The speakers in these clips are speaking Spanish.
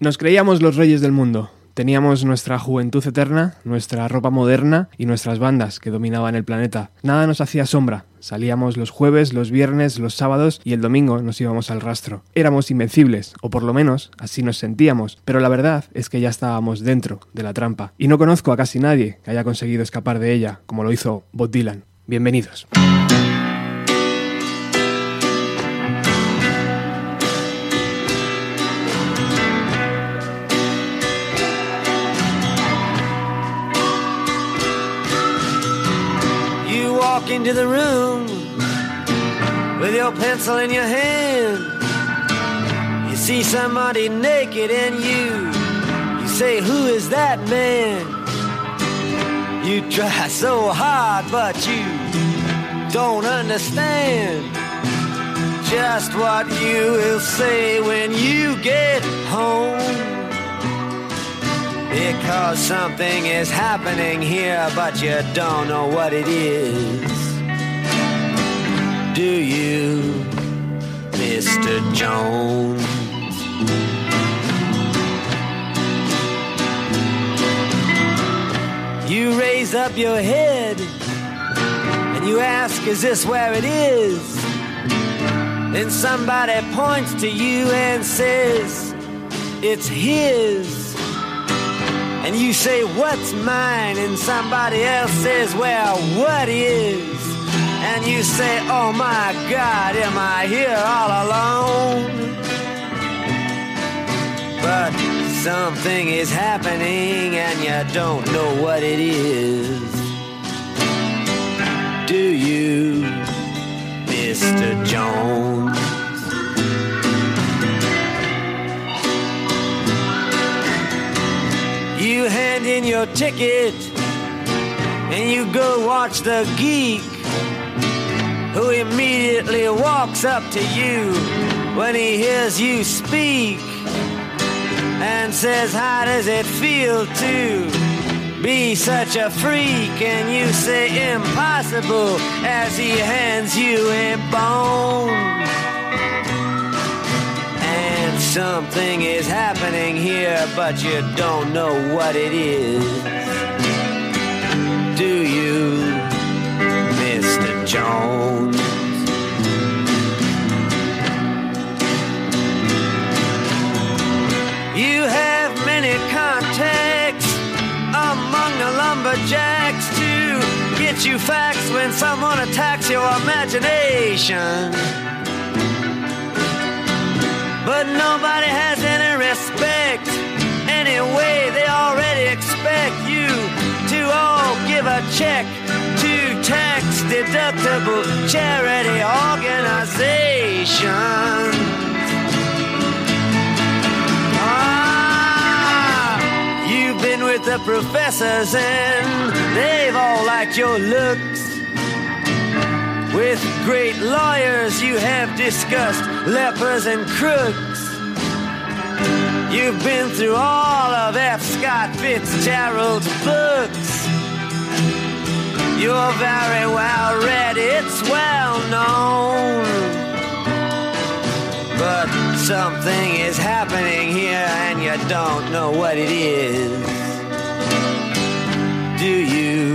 Nos creíamos los reyes del mundo. Teníamos nuestra juventud eterna, nuestra ropa moderna y nuestras bandas que dominaban el planeta. Nada nos hacía sombra. Salíamos los jueves, los viernes, los sábados y el domingo nos íbamos al rastro. Éramos invencibles, o por lo menos así nos sentíamos, pero la verdad es que ya estábamos dentro de la trampa. Y no conozco a casi nadie que haya conseguido escapar de ella, como lo hizo Bob Dylan. Bienvenidos. Into the room with your pencil in your hand. You see somebody naked and you, you say, Who is that man? You try so hard, but you don't understand just what you will say when you get home. Because something is happening here, but you don't know what it is. Do you, Mr. Jones? You raise up your head and you ask, Is this where it is? Then somebody points to you and says, It's his. And you say, What's mine? And somebody else says, Well, what is? And you say, Oh my God, am I here all alone? But something is happening and you don't know what it is. Do you, Mr. Jones? You hand in your ticket and you go watch the geek who immediately walks up to you when he hears you speak and says, How does it feel to be such a freak? And you say, Impossible, as he hands you a bone. Something is happening here, but you don't know what it is. Do you, Mr. Jones? You have many contacts among the lumberjacks to get you facts when someone attacks your imagination. But nobody has any respect. Anyway, they already expect you to all give a check to tax deductible charity organizations. Ah, you've been with the professors and they've all liked your looks. With great lawyers, you have discussed lepers and crooks. You've been through all of F. Scott Fitzgerald's books. You're very well read, it's well known. But something is happening here and you don't know what it is. Do you,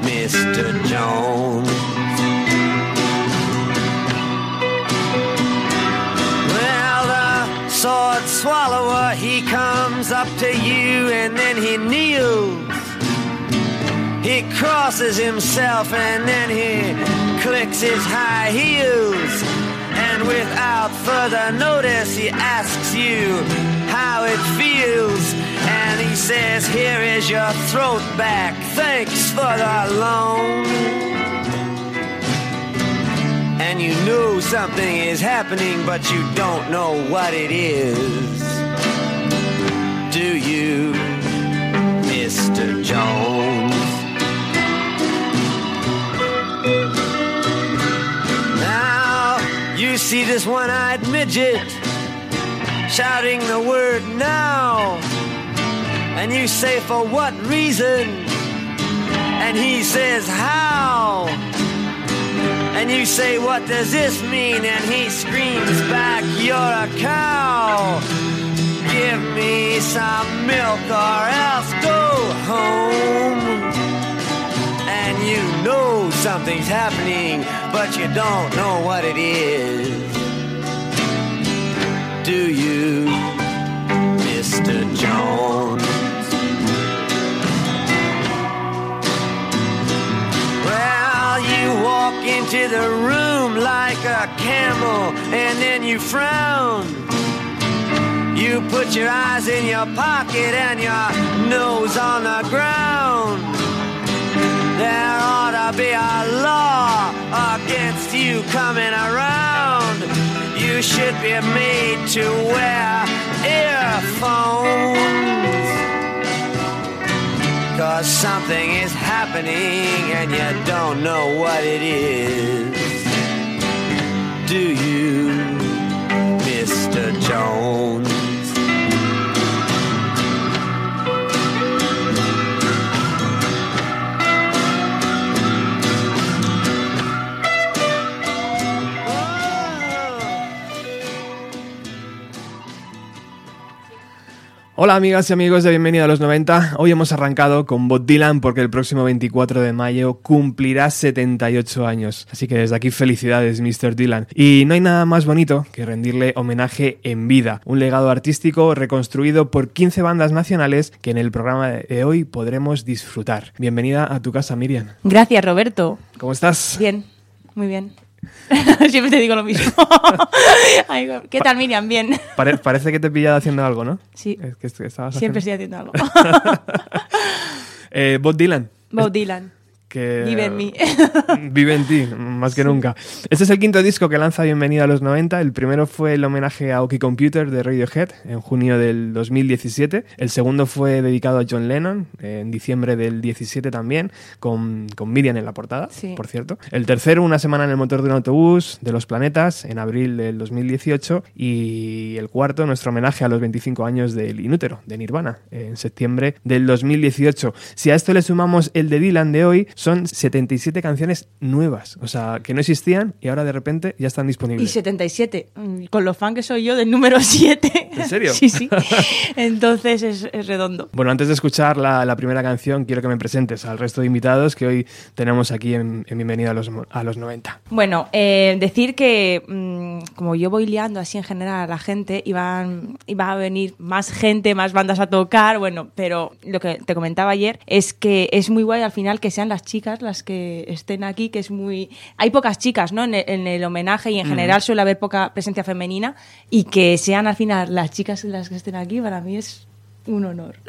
Mr. Jones? Sword swallower, he comes up to you and then he kneels. He crosses himself and then he clicks his high heels. And without further notice, he asks you how it feels. And he says, Here is your throat back. Thanks for the loan. And you know something is happening, but you don't know what it is. Do you, Mr. Jones? Now you see this one eyed midget shouting the word now. And you say, For what reason? And he says, How? And you say, What does this mean? And he screams back, You're a cow. give me some milk or else go home. And you know something's happening, but you don't know what it is. Do you, Mr. Jones? Walk into the room like a camel and then you frown. You put your eyes in your pocket and your nose on the ground. There ought to be a law against you coming around. You should be made to wear earphones. Cause something is happening and you don't know what it is. Do you, Mr. Jones? Hola amigas y amigos de Bienvenido a los 90. Hoy hemos arrancado con Bob Dylan porque el próximo 24 de mayo cumplirá 78 años. Así que desde aquí felicidades Mr. Dylan. Y no hay nada más bonito que rendirle homenaje en vida. Un legado artístico reconstruido por 15 bandas nacionales que en el programa de hoy podremos disfrutar. Bienvenida a tu casa Miriam. Gracias Roberto. ¿Cómo estás? Bien, muy bien. Siempre te digo lo mismo. Ay, ¿Qué tal, Miriam? Bien. Pare- parece que te he pillado haciendo algo, ¿no? Sí. Es que Siempre haciendo- estoy haciendo algo. Eh, Bob Dylan. Bob Dylan. Que Vive en mí. vive en ti, más que nunca. Este es el quinto disco que lanza Bienvenido a los 90. El primero fue el homenaje a Oki Computer de Radiohead en junio del 2017. El segundo fue dedicado a John Lennon en diciembre del 17 también, con, con Miriam en la portada, Sí. por cierto. El tercero, Una semana en el motor de un autobús de los planetas en abril del 2018. Y el cuarto, nuestro homenaje a los 25 años del Inútero, de Nirvana, en septiembre del 2018. Si a esto le sumamos el de Dylan de hoy, son 77 canciones nuevas, o sea, que no existían y ahora de repente ya están Y disponibles. 77. Mm, Con lo fan que soy yo del número 7. ¿En serio? Sí, sí. Entonces es, es redondo. Bueno, antes de escuchar la, la primera canción, quiero que me presentes al resto de invitados que hoy tenemos aquí en, en Bienvenida a los, a los 90. Bueno, eh, decir que mm, como yo voy liando así en general a la gente, iban, iba a venir más gente, más bandas a tocar, bueno, pero lo que te comentaba ayer es que es muy guay al final que sean las chicas las que estén aquí, que es muy... Hay pocas chicas, ¿no? En el, en el homenaje y en general suele haber poca presencia femenina y que sean al final las chicas las que estén aquí, para mí es un honor.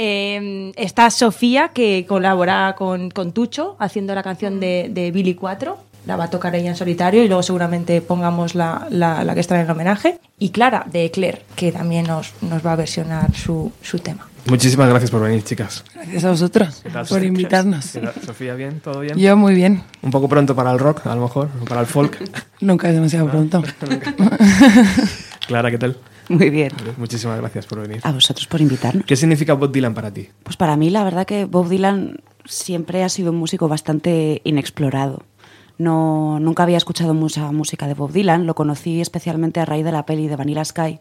Eh, está Sofía, que colabora con, con Tucho, haciendo la canción de, de Billy 4. La va a tocar ella en solitario y luego seguramente pongamos la, la, la que está en el homenaje. Y Clara, de Claire, que también nos, nos va a versionar su, su tema. Muchísimas gracias por venir, chicas. Gracias a vosotros ¿Qué tal, por invitarnos. ¿Qué tal, Sofía, ¿bien? ¿Todo bien? Yo muy bien. Un poco pronto para el rock, a lo mejor, o para el folk. Nunca es demasiado pronto. Clara, ¿qué tal? Muy bien. Muchísimas gracias por venir. A vosotros por invitarnos. ¿Qué significa Bob Dylan para ti? Pues para mí la verdad que Bob Dylan siempre ha sido un músico bastante inexplorado. No, nunca había escuchado mucha música de Bob Dylan, lo conocí especialmente a raíz de la peli de Vanilla Sky,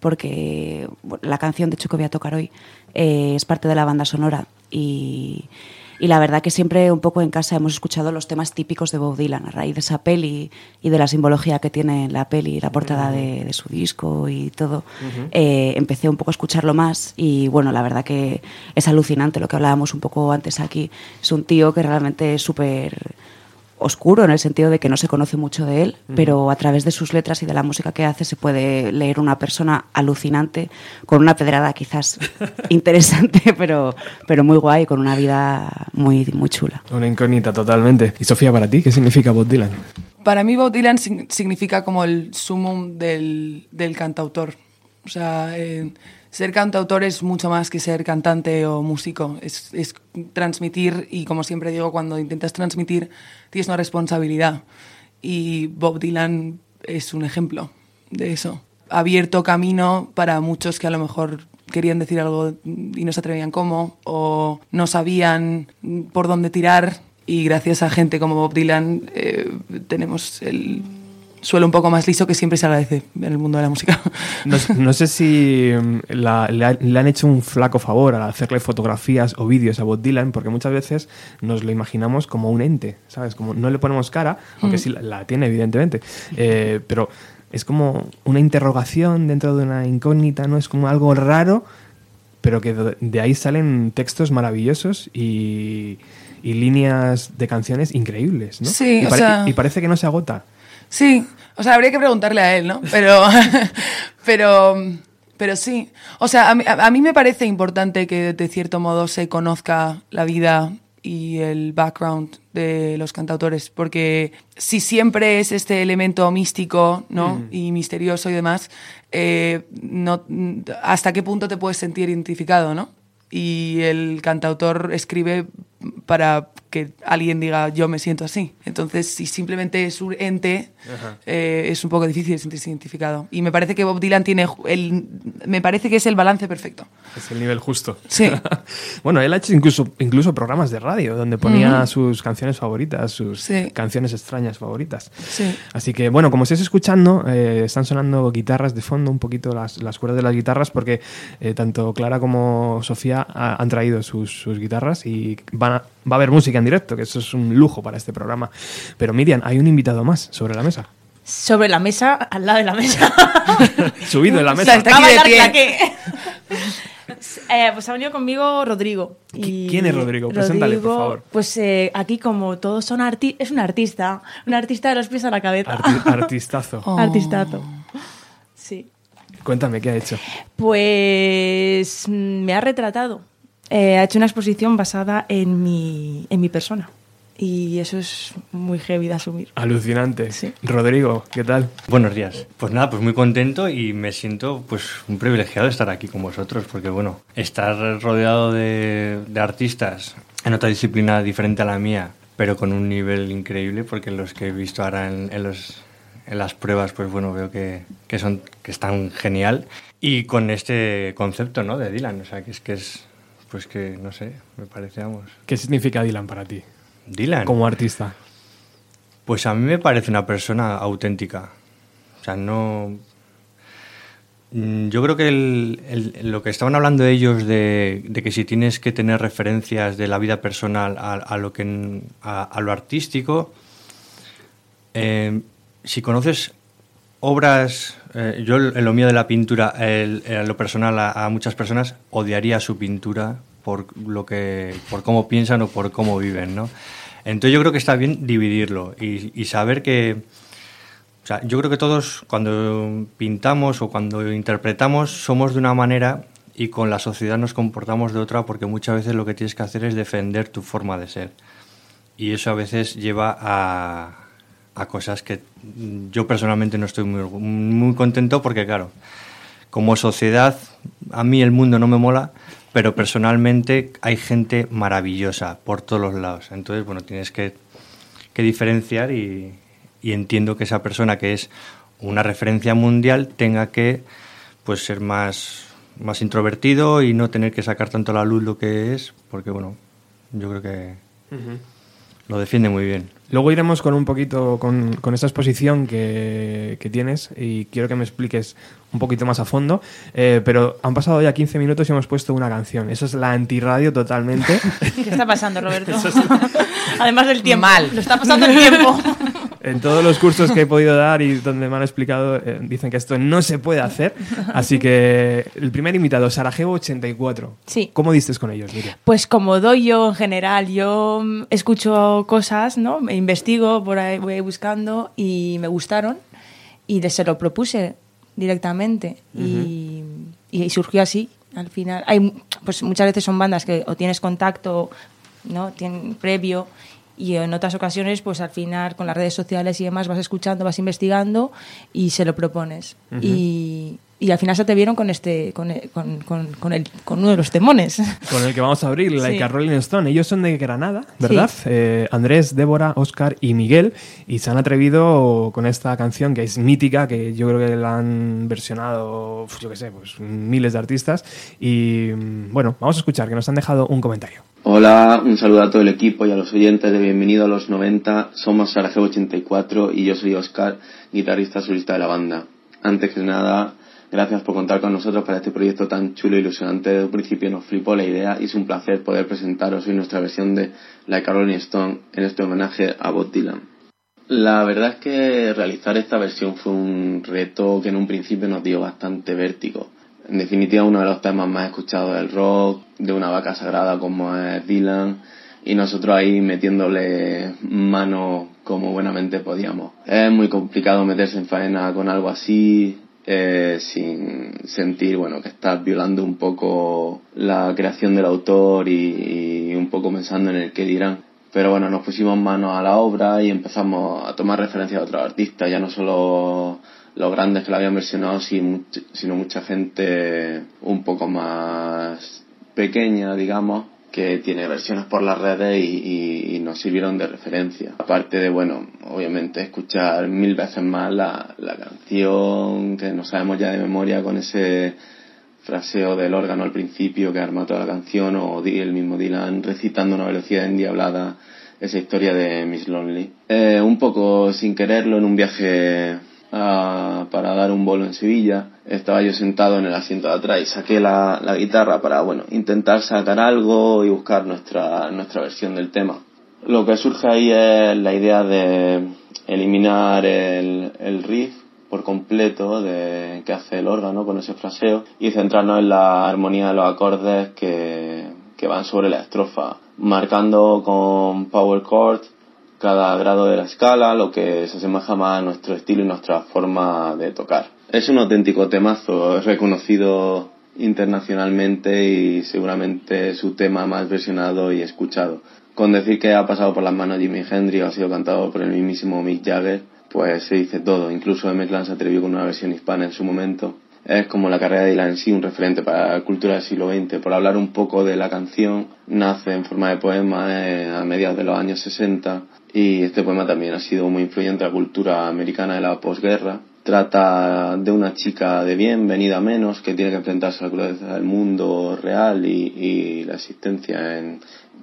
porque bueno, la canción de hecho que voy a tocar hoy eh, es parte de la banda sonora. Y, y la verdad que siempre un poco en casa hemos escuchado los temas típicos de Bob Dylan a raíz de esa peli y de la simbología que tiene la peli, la portada de, de su disco y todo. Eh, empecé un poco a escucharlo más y bueno, la verdad que es alucinante lo que hablábamos un poco antes aquí. Es un tío que realmente es súper oscuro en el sentido de que no se conoce mucho de él, pero a través de sus letras y de la música que hace se puede leer una persona alucinante, con una pedrada quizás interesante, pero, pero muy guay, con una vida muy, muy chula. Una incógnita totalmente. ¿Y Sofía, para ti, qué significa Bob Dylan? Para mí Bob Dylan sig- significa como el sumum del, del cantautor. O sea, eh, ser cantautor es mucho más que ser cantante o músico. Es, transmitir y como siempre digo, cuando intentas transmitir tienes una responsabilidad. Y Bob Dylan es un ejemplo de eso. Abierto camino para muchos que a lo mejor querían decir algo y no se atrevían cómo o no sabían por dónde tirar y gracias a gente como Bob Dylan eh, tenemos el suelo un poco más liso que siempre se agradece en el mundo de la música. No, no sé si mm, la- le, ha- le han hecho un flaco favor al hacerle fotografías o vídeos a Bob Dylan, porque muchas veces nos lo imaginamos como un ente, ¿sabes? Como no le ponemos cara, aunque sí la, la tiene, evidentemente, eh, pero es como una interrogación dentro de una incógnita, ¿no? Es como algo raro, pero que de ahí salen textos maravillosos y, y líneas de canciones increíbles, ¿no? Sí, y, o pare- sea- y parece que no se agota. Sí, o sea, habría que preguntarle a él, ¿no? Pero, pero, pero sí. O sea, a mí, a- mí me parece importante que de cierto modo se conozca la vida y el background de los cantautores, porque si siempre es este elemento místico, ¿no? Y misterioso y demás, eh, no, ¿hasta qué punto te puedes sentir identificado, no? y el cantautor escribe para que alguien diga yo me siento así. Entonces, si simplemente es un ente, eh, es un poco difícil sentirse identificado. Y me parece que Bob Dylan tiene el, me parece que es el balance perfecto. Es el nivel justo. Sí. bueno, él ha hecho incluso, incluso programas de radio donde ponía sus canciones favoritas, sus Sí. canciones extrañas favoritas. Sí. Así que, bueno, como estáis escuchando, eh, están sonando guitarras de fondo, un poquito las, las cuerdas de las guitarras, porque eh, tanto Clara como Sofía ha- han traído sus, sus guitarras y van a- va a haber música en directo, que eso es un lujo para este programa. Pero Miriam, hay un invitado más sobre la mesa. Sobre la mesa, al lado de la mesa. Subido en la O sea, mesa. está aquí de pie. Eh, pues ha venido conmigo Rodrigo. Y ¿Qui- quién es Rodrigo? Preséntale, por favor. Pues eh, aquí como todos son artistas, es un artista, un artista de los pies a la cabeza. Arti- artistazo. Oh. Artistazo. Sí. Cuéntame, ¿qué ha hecho? Pues mm, me ha retratado. Eh, ha hecho una exposición basada en mi, en mi persona. Y eso es muy heavy de asumir. Alucinante. Sí. Rodrigo, ¿qué tal? Buenos días. Pues nada, pues muy contento y me siento pues un privilegiado de estar aquí con vosotros porque bueno, estar rodeado de, de artistas en otra disciplina diferente a la mía, pero con un nivel increíble porque los que he visto ahora en, en los, en las pruebas pues bueno, veo que, que, son, que están genial y con este concepto ¿no? de Dylan, o sea que es que es, pues que no sé, me parece, vamos, ¿Qué significa Dylan para ti Dylan. como artista? Pues a mí me parece una persona auténtica. O sea, no... Mm, Yo creo que el- el- lo que estaban hablando ellos de, de que si tienes que tener referencias de la vida personal a, a lo, que, a lo artístico, eh, si conoces obras, eh, yo en lo mío de la pintura, el- en lo personal a, a muchas personas odiaría su pintura por lo que, por cómo piensan o por cómo viven, ¿no? Entonces yo creo que está bien dividirlo y, y saber que, o sea, yo creo que todos cuando pintamos o cuando interpretamos somos de una manera y con la sociedad nos comportamos de otra porque muchas veces lo que tienes que hacer es defender tu forma de ser. Y eso a veces lleva a, a cosas que mm, yo personalmente no estoy muy, muy contento porque, claro, como sociedad, a mí el mundo no me mola, pero personalmente hay gente maravillosa por todos los lados. Entonces, bueno, tienes que, que diferenciar y, y entiendo que esa persona que es una referencia mundial tenga que pues ser más, más introvertido y no tener que sacar tanto a la luz lo que es, porque bueno, yo creo que lo defiende muy bien. Luego iremos con un poquito con, con esa exposición que tienes y quiero que me expliques un poquito más a fondo. Eh, pero han pasado ya 15 minutos y hemos puesto una canción. Eso es la antirradio totalmente. ¿Qué está pasando, Roberto? Además del tiempo. Mal. Lo está pasando el tiempo. en todos los cursos que he podido dar y donde me han explicado, eh, dicen que esto no se puede hacer. Así que el primer invitado, Sarajevo 84. Sí. ¿Cómo diste con ellos, Miriam? Pues como doy yo en general, yo escucho cosas, ¿no? Me investigo, por ahí voy buscando y me gustaron y de- se lo propuse directamente y, y surgió así. Al final, hay, pues muchas veces son bandas que o tienes contacto, ¿no? Tienen previo y en otras ocasiones, pues al final con las redes sociales y demás vas escuchando, vas investigando y se lo propones. y, y al final se te vieron con este, con, con, con, con el, con uno de los temones. Con el que vamos a abrir, Like Sí. a Rolling Stone. Ellos son de Granada, ¿verdad? Eh, Andrés, Débora, Oscar y Miguel. Y se han atrevido con esta canción que es mítica, que yo creo que la han versionado, yo qué sé, pues miles de artistas. Y mm, bueno, vamos a escuchar, que nos han dejado un comentario. Hola, un saludo a todo el equipo y a los oyentes de Bienvenido a los 90. Somos Sarajevo 84 y yo soy Oscar, guitarrista solista de la banda. Antes que nada, gracias por contar con nosotros para este proyecto tan chulo e ilusionante. Desde un principio nos flipó la idea y es un placer poder presentaros hoy nuestra versión de Like a Rolling Stone en este homenaje a Bob Dylan. La verdad es que realizar esta versión fue un reto que en un principio nos dio bastante vértigo en definitiva, uno de los temas más escuchados del rock, de una vaca sagrada como es Dylan, y nosotros ahí metiéndole mano como buenamente podíamos. Es muy complicado meterse en faena con algo así, eh, sin sentir bueno que estás violando un poco la creación del autor y, y, un poco pensando en el que dirán. Pero bueno nos pusimos manos a la obra y empezamos a tomar referencia a otros artistas ya no solo los grandes que la habían versionado, sino mucha gente un poco más pequeña, digamos, que tiene versiones por las redes y, nos sirvieron de referencia. Aparte de, bueno, obviamente escuchar mil veces más la, la canción que no sabemos ya de memoria con ese fraseo del órgano al principio que arma toda la canción o el mismo Dylan recitando una velocidad endiablada esa historia de Miss Lonely. Eh, un poco sin quererlo en un viaje para dar un bolo en Sevilla. Estaba yo sentado en el asiento de atrás y saqué la, la guitarra para, bueno, intentar sacar algo y buscar nuestra, nuestra versión del tema. Lo que surge ahí es la idea de eliminar el, el riff por completo de que hace el órgano con ese fraseo y centrarnos en la armonía de los acordes que, que van sobre la estrofa, marcando con power chord cada grado de la escala, lo que se asemeja más a nuestro estilo y nuestra forma de tocar. Es un auténtico temazo, es reconocido internacionalmente y seguramente su tema más versionado y escuchado. Con decir que ha pasado por las manos de Jimi Hendrix o ha sido cantado por el mismísimo Mick Jagger, pues se dice todo. Incluso M. Clan se atrevió con una versión hispana en su momento es como la carrera de Dylan sí, un referente para la cultura del siglo XX. Por hablar un poco de la canción, nace en forma de poema eh, a mediados de los años 60 y este poema también ha sido muy influyente en la cultura americana de la posguerra. Trata de una chica de bien, venida menos, que tiene que enfrentarse a la crudeza del mundo real y, la existencia en,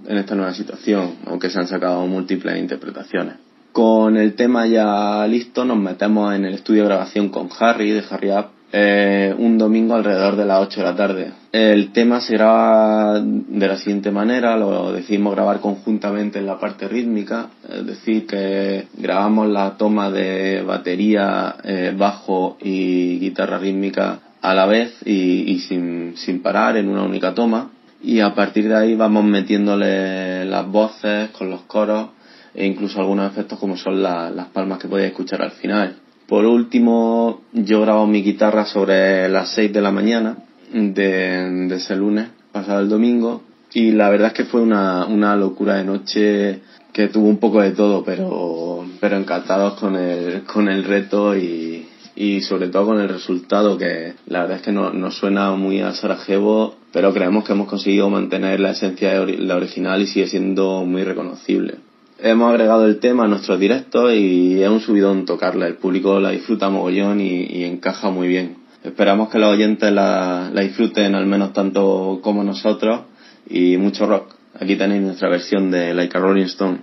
en esta nueva situación, aunque se han sacado múltiples interpretaciones. Con el tema ya listo, nos metemos en el estudio de grabación con Harry, de Harry Up, eh, un domingo alrededor de las 8 de la tarde. El tema se de la siguiente manera, lo decidimos grabar conjuntamente en la parte rítmica, es decir, que grabamos la toma de batería, eh, bajo y guitarra rítmica a la vez y, sin, sin parar en una única toma. Y a partir de ahí vamos metiéndole las voces con los coros e incluso algunos efectos como son las palmas que podéis escuchar al final. Por último, yo grabo mi guitarra sobre las 6 de la mañana de, ese lunes, pasado el domingo, y la verdad es que fue una, una locura de noche que tuvo un poco de todo, pero, pero encantados con el, con el reto y, y sobre todo con el resultado que la verdad es que no, nos suena muy a Sarajevo, pero creemos que hemos conseguido mantener la esencia de la original y sigue siendo muy reconocible hemos agregado el tema a nuestros directos y es un subidón tocarla. El público la disfruta mogollón y, encaja muy bien. Esperamos que los oyentes la, la, disfruten al menos tanto como nosotros y mucho rock. Aquí tenéis nuestra versión de Like a Rolling Stone.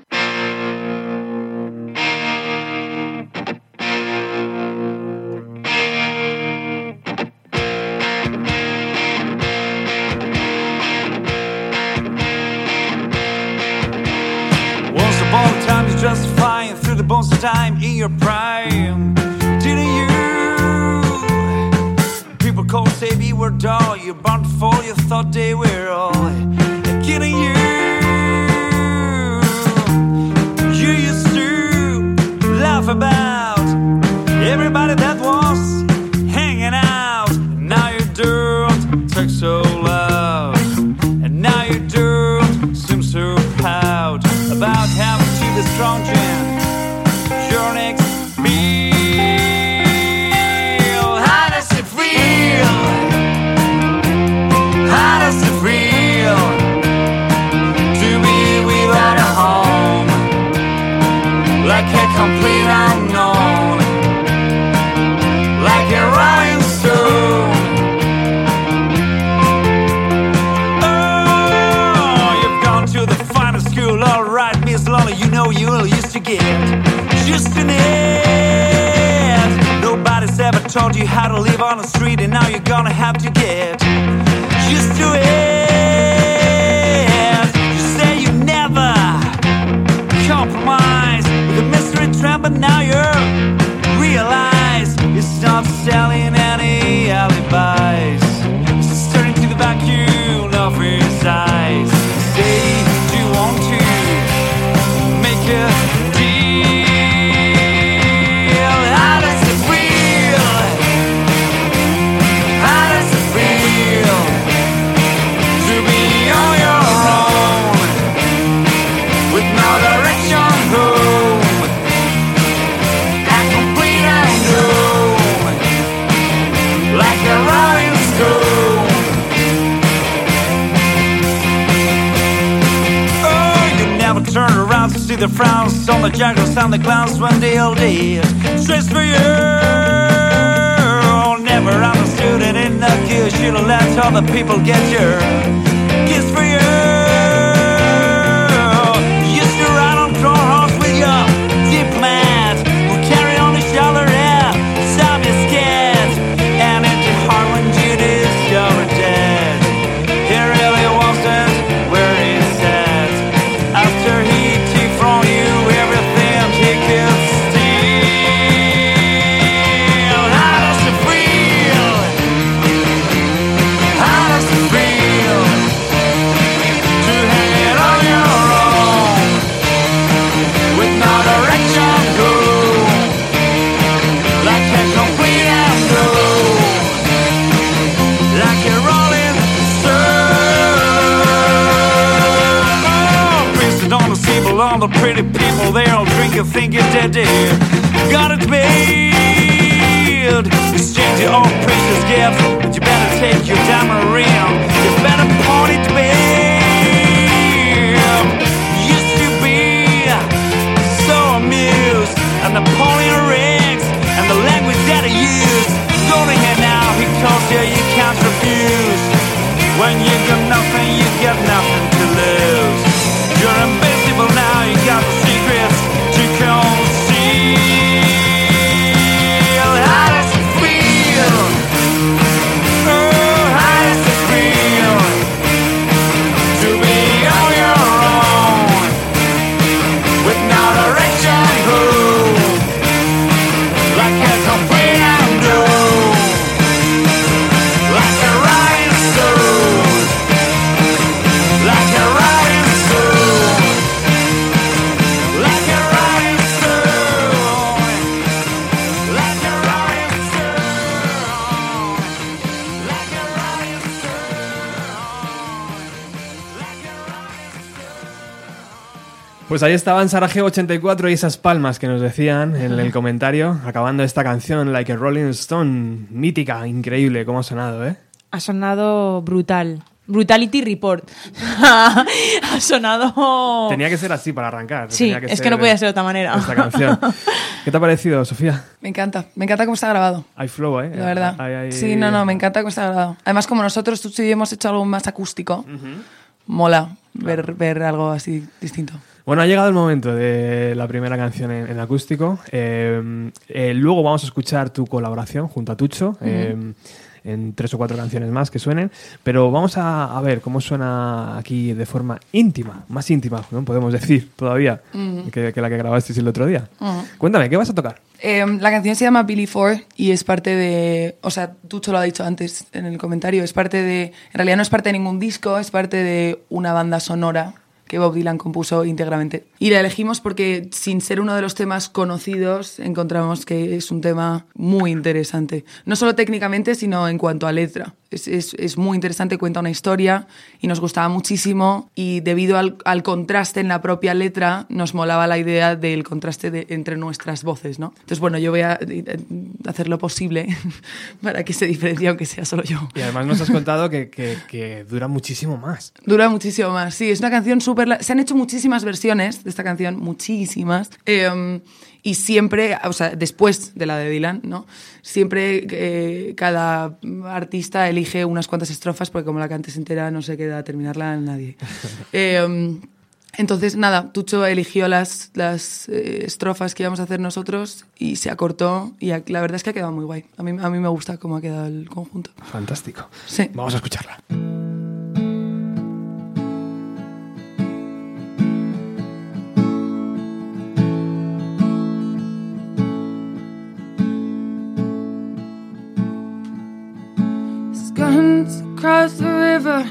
Thought they were all to live on the street, and now you're gonna have to get on the juggles and the clowns all did. Stress for you. Oh, Never understood it in the queue. Should've let other people get your kiss for you. think it's dead to. God, it's been Pues ahí estaban Sarajevo 84 y esas palmas que nos decían en el comentario, acabando esta canción, Like a Rolling Stone, mítica, increíble, cómo ha sonado, ¿eh? Ha sonado brutal. Brutality Report. ha sonado. Tenía que ser así para arrancar. Sí, tenía es que no podía ser de otra manera. Esta canción. ¿Qué te ha parecido, Sofía? Me encanta, me encanta cómo está grabado. Hay flow, ¿eh? La verdad. Hay- hay- Sí, no, no, me encanta cómo está grabado. Además, como nosotros tú y yo hemos hecho algo más acústico, mola ver, ver algo así distinto. Bueno, ha llegado el momento de la primera canción en, en acústico. Eh, eh, luego vamos a escuchar tu colaboración junto a Tucho. eh, en tres o cuatro canciones más que suenen, pero vamos a, a ver cómo suena aquí de forma íntima, más íntima, ¿no? podemos decir todavía, que, que la que grabasteis el otro día. Cuéntame, ¿qué vas a tocar? Eh, la canción se llama Billy Four y es parte de. O sea, Tucho lo ha dicho antes en el comentario. Es parte de. En realidad no es parte de ningún disco, es parte de una banda sonora que Bob Dylan compuso íntegramente. Y la elegimos porque, sin ser uno de los temas conocidos, encontramos que es un tema muy interesante. No solo técnicamente, sino en cuanto a letra. Es, es- es muy interesante, cuenta una historia y nos gustaba muchísimo. Y debido al, al contraste en la propia letra, nos molaba la idea del contraste de- entre nuestras voces, ¿no? Entonces, bueno, yo voy a eh, hacer lo posible para que se diferencie, aunque sea solo yo. Y además nos has contado que, que- que dura muchísimo más. Dura muchísimo más. Sí, es una canción súper... Se han hecho muchísimas versiones de esta canción, muchísimas. Eh, y siempre, o sea, después de la de Dylan, ¿no? Siempre eh, cada artista elige unas cuantas estrofas porque como la cantes entera no se queda a terminarla nadie. Eh, Entonces, nada, Tucho eligió las, las eh, estrofas que íbamos a hacer nosotros y se acortó y a- la verdad es que ha quedado muy guay. A mí, a mí me gusta cómo ha quedado el conjunto. Fantástico. Sí. Vamos a escucharla. Guns across the river,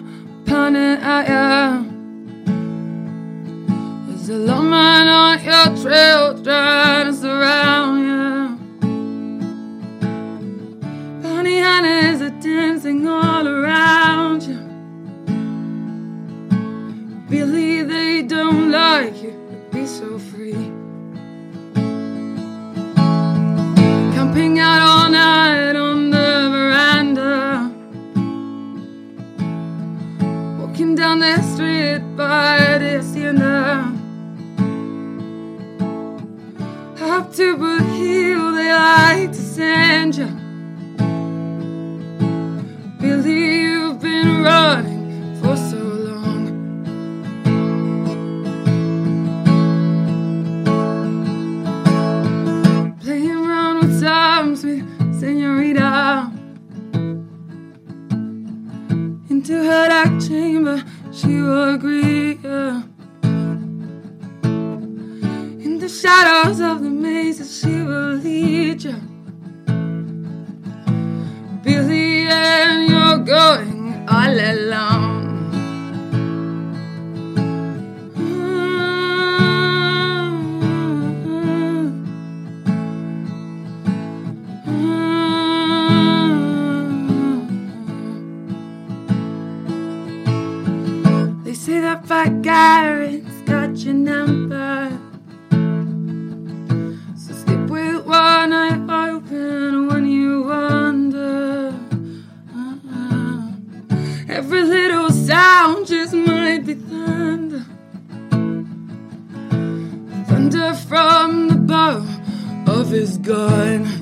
pounding at ya. There's a lawman on your trail trying to surround you. Bounty hunters are dancing all around you. Billy, they don't like you to be so free. Camping out all down the street by the hacienda. Up to Blue Hill, they like to send you. Billy, you've been running for so long. Playing around with times with Senorita. Into her dark chamber, she will agree. yeah. In the shadows of the mazes, she will lead you. Billy, and you're going all alone. Garrett's got your number. So sleep with one eye open when you wonder. Uh-uh. Every little sound just might be thunder. Thunder from the bow of his gun.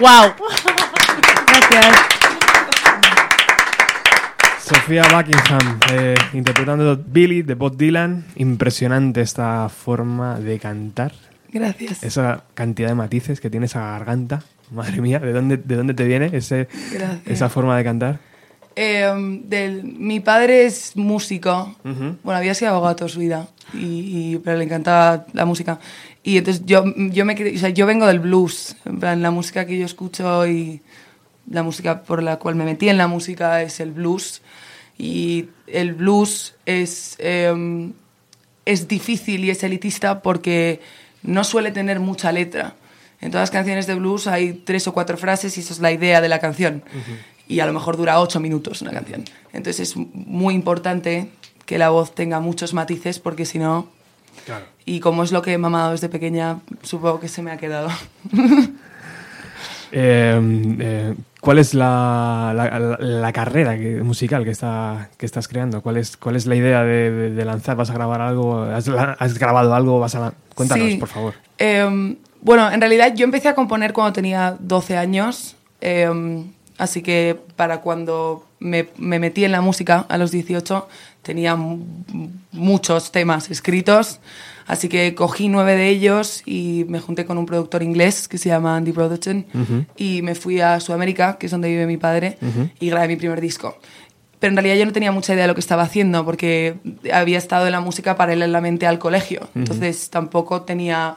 ¡Wow! Gracias. Sofía Buckingham, eh, interpretando Billy de Bob Dylan. Impresionante esta forma de cantar. Gracias. Esa cantidad de matices que tiene esa garganta. Madre mía, ¿de dónde, de dónde te viene ese, Gracias. esa forma de cantar? Eh, del, mi padre es músico. Bueno, había sido abogado toda su vida, y, y- pero le encantaba la música. Y entonces yo, yo, me, o sea, yo vengo del blues. En plan, la música que yo escucho y la música por la cual me metí en la música es el blues. Y el blues es, eh, es difícil y es elitista porque no suele tener mucha letra. En todas las canciones de blues hay tres o cuatro frases y eso es la idea de la canción. Y a lo mejor dura ocho minutos una canción. Entonces es muy importante que la voz tenga muchos matices porque si no... Y como es lo que he mamado desde pequeña, supongo que se me ha quedado. Eh, eh, ¿Cuál es la, la- la- la carrera que- musical que, está, que estás creando? ¿Cuál es, ¿Cuál es la idea de, de- de lanzar? ¿Vas a grabar algo? ¿Has, grabado algo? ¿Vas a Cuéntanos, Sí. por favor. Eh, bueno, en realidad yo empecé a componer cuando tenía 12 años. Eh, Así que para cuando me, me metí en la música a los 18 tenía mu- muchos temas escritos. Así que cogí nueve de ellos y me junté con un productor inglés que se llama Andy Brotherton y me fui a Sudamérica, que es donde vive mi padre, y grabé mi primer disco. Pero en realidad yo no tenía mucha idea de lo que estaba haciendo porque había estado en la música paralelamente al colegio. Entonces tampoco tenía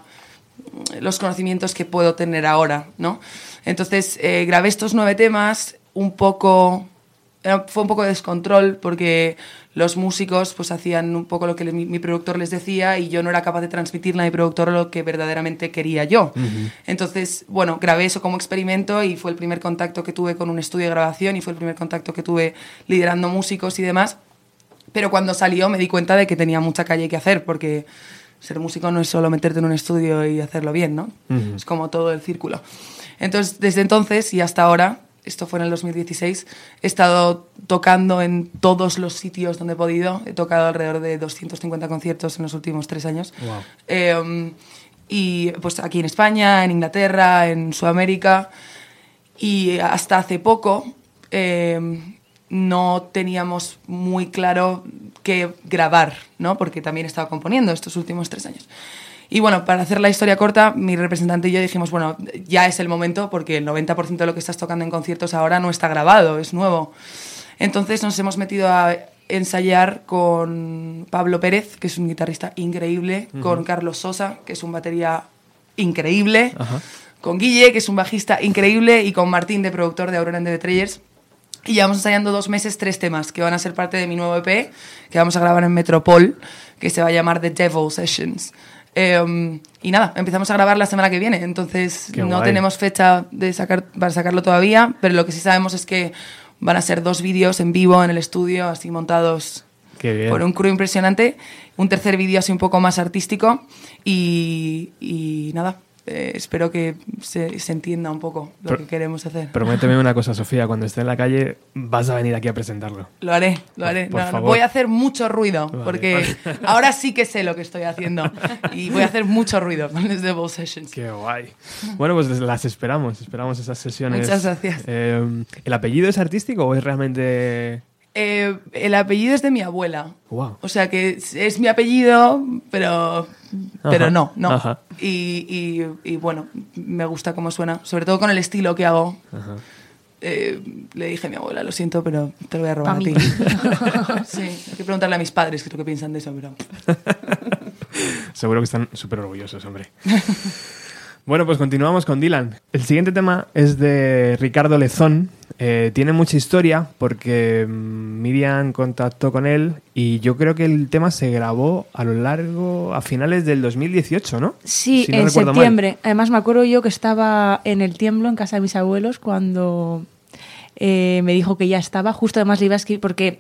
los conocimientos que puedo tener ahora, ¿no? Entonces eh, grabé estos nueve temas un poco... fue un poco de descontrol porque los músicos pues hacían un poco lo que le- mi, mi productor les decía y yo no era capaz de transmitirle a mi productor lo que verdaderamente quería yo. Entonces, bueno, grabé eso como experimento y fue el primer contacto que tuve con un estudio de grabación y fue el primer contacto que tuve liderando músicos y demás. Pero cuando salió me di cuenta de que tenía mucha calle que hacer, porque ser músico no es solo meterte en un estudio y hacerlo bien, ¿no? Es como todo el círculo. Entonces, desde entonces y hasta ahora, esto fue en el 2016, he estado tocando en todos los sitios donde he podido. He tocado alrededor de 250 conciertos en los últimos tres años. Eh, y pues aquí en España, en Inglaterra, en Sudamérica. Y hasta hace poco eh, no teníamos muy claro qué grabar, ¿no? Porque también he estado componiendo estos últimos tres años. Y bueno, para hacer la historia corta, mi representante y yo dijimos, bueno, ya es el momento porque el 90% de lo que estás tocando en conciertos ahora no está grabado, es nuevo. Entonces nos hemos metido a ensayar con Pablo Pérez, que es un guitarrista increíble, con Carlos Sosa, que es un batería increíble, con Guille, que es un bajista increíble, y con Martín, de productor de Aurora and the Betrayers. Y llevamos ensayando dos meses tres temas que van a ser parte de mi nuevo EP, que vamos a grabar en Metropol, que se va a llamar The Devil Sessions. Eh, y nada, empezamos a grabar la semana que viene, entonces Qué no guay. tenemos fecha de sacar, para sacarlo todavía, pero lo que sí sabemos es que van a ser dos vídeos en vivo en el estudio, así montados por un crew impresionante, un tercer vídeo así un poco más artístico y, y nada, eh, espero que se, se entienda un poco lo que queremos hacer. Prométeme una cosa, Sofía, cuando esté en la calle vas a venir aquí a presentarlo. Lo haré, lo haré. por No, no, favor. voy a hacer mucho ruido, Vale, porque ahora sí que sé lo que estoy haciendo. Y voy a hacer mucho ruido con los Devil Sessions. Qué guay. Bueno, pues las esperamos, esperamos esas sesiones. Muchas gracias. Eh, ¿El apellido es artístico o es realmente...? Eh, el apellido es de mi abuela. Wow. O sea que es, es mi apellido, pero, pero no, no. Y, y- y bueno, me gusta cómo suena, sobre todo con el estilo que hago. Eh, le dije a mi abuela, lo siento, pero te lo voy a robar a ti. sí, hay que preguntarle a mis padres qué es lo que piensan de eso, pero... Seguro que están súper orgullosos, hombre. bueno, pues continuamos con Dylan. El siguiente tema es de Ricardo Lezón. Eh, tiene mucha historia porque mm, Miriam contactó con él y yo creo que el tema se grabó a lo largo, a finales del 2018, ¿no? Sí, Si no en mal. septiembre. Además, me acuerdo yo que estaba en el tiemblo en casa de mis abuelos cuando eh, me dijo que ya estaba. Justo además le iba a escribir, porque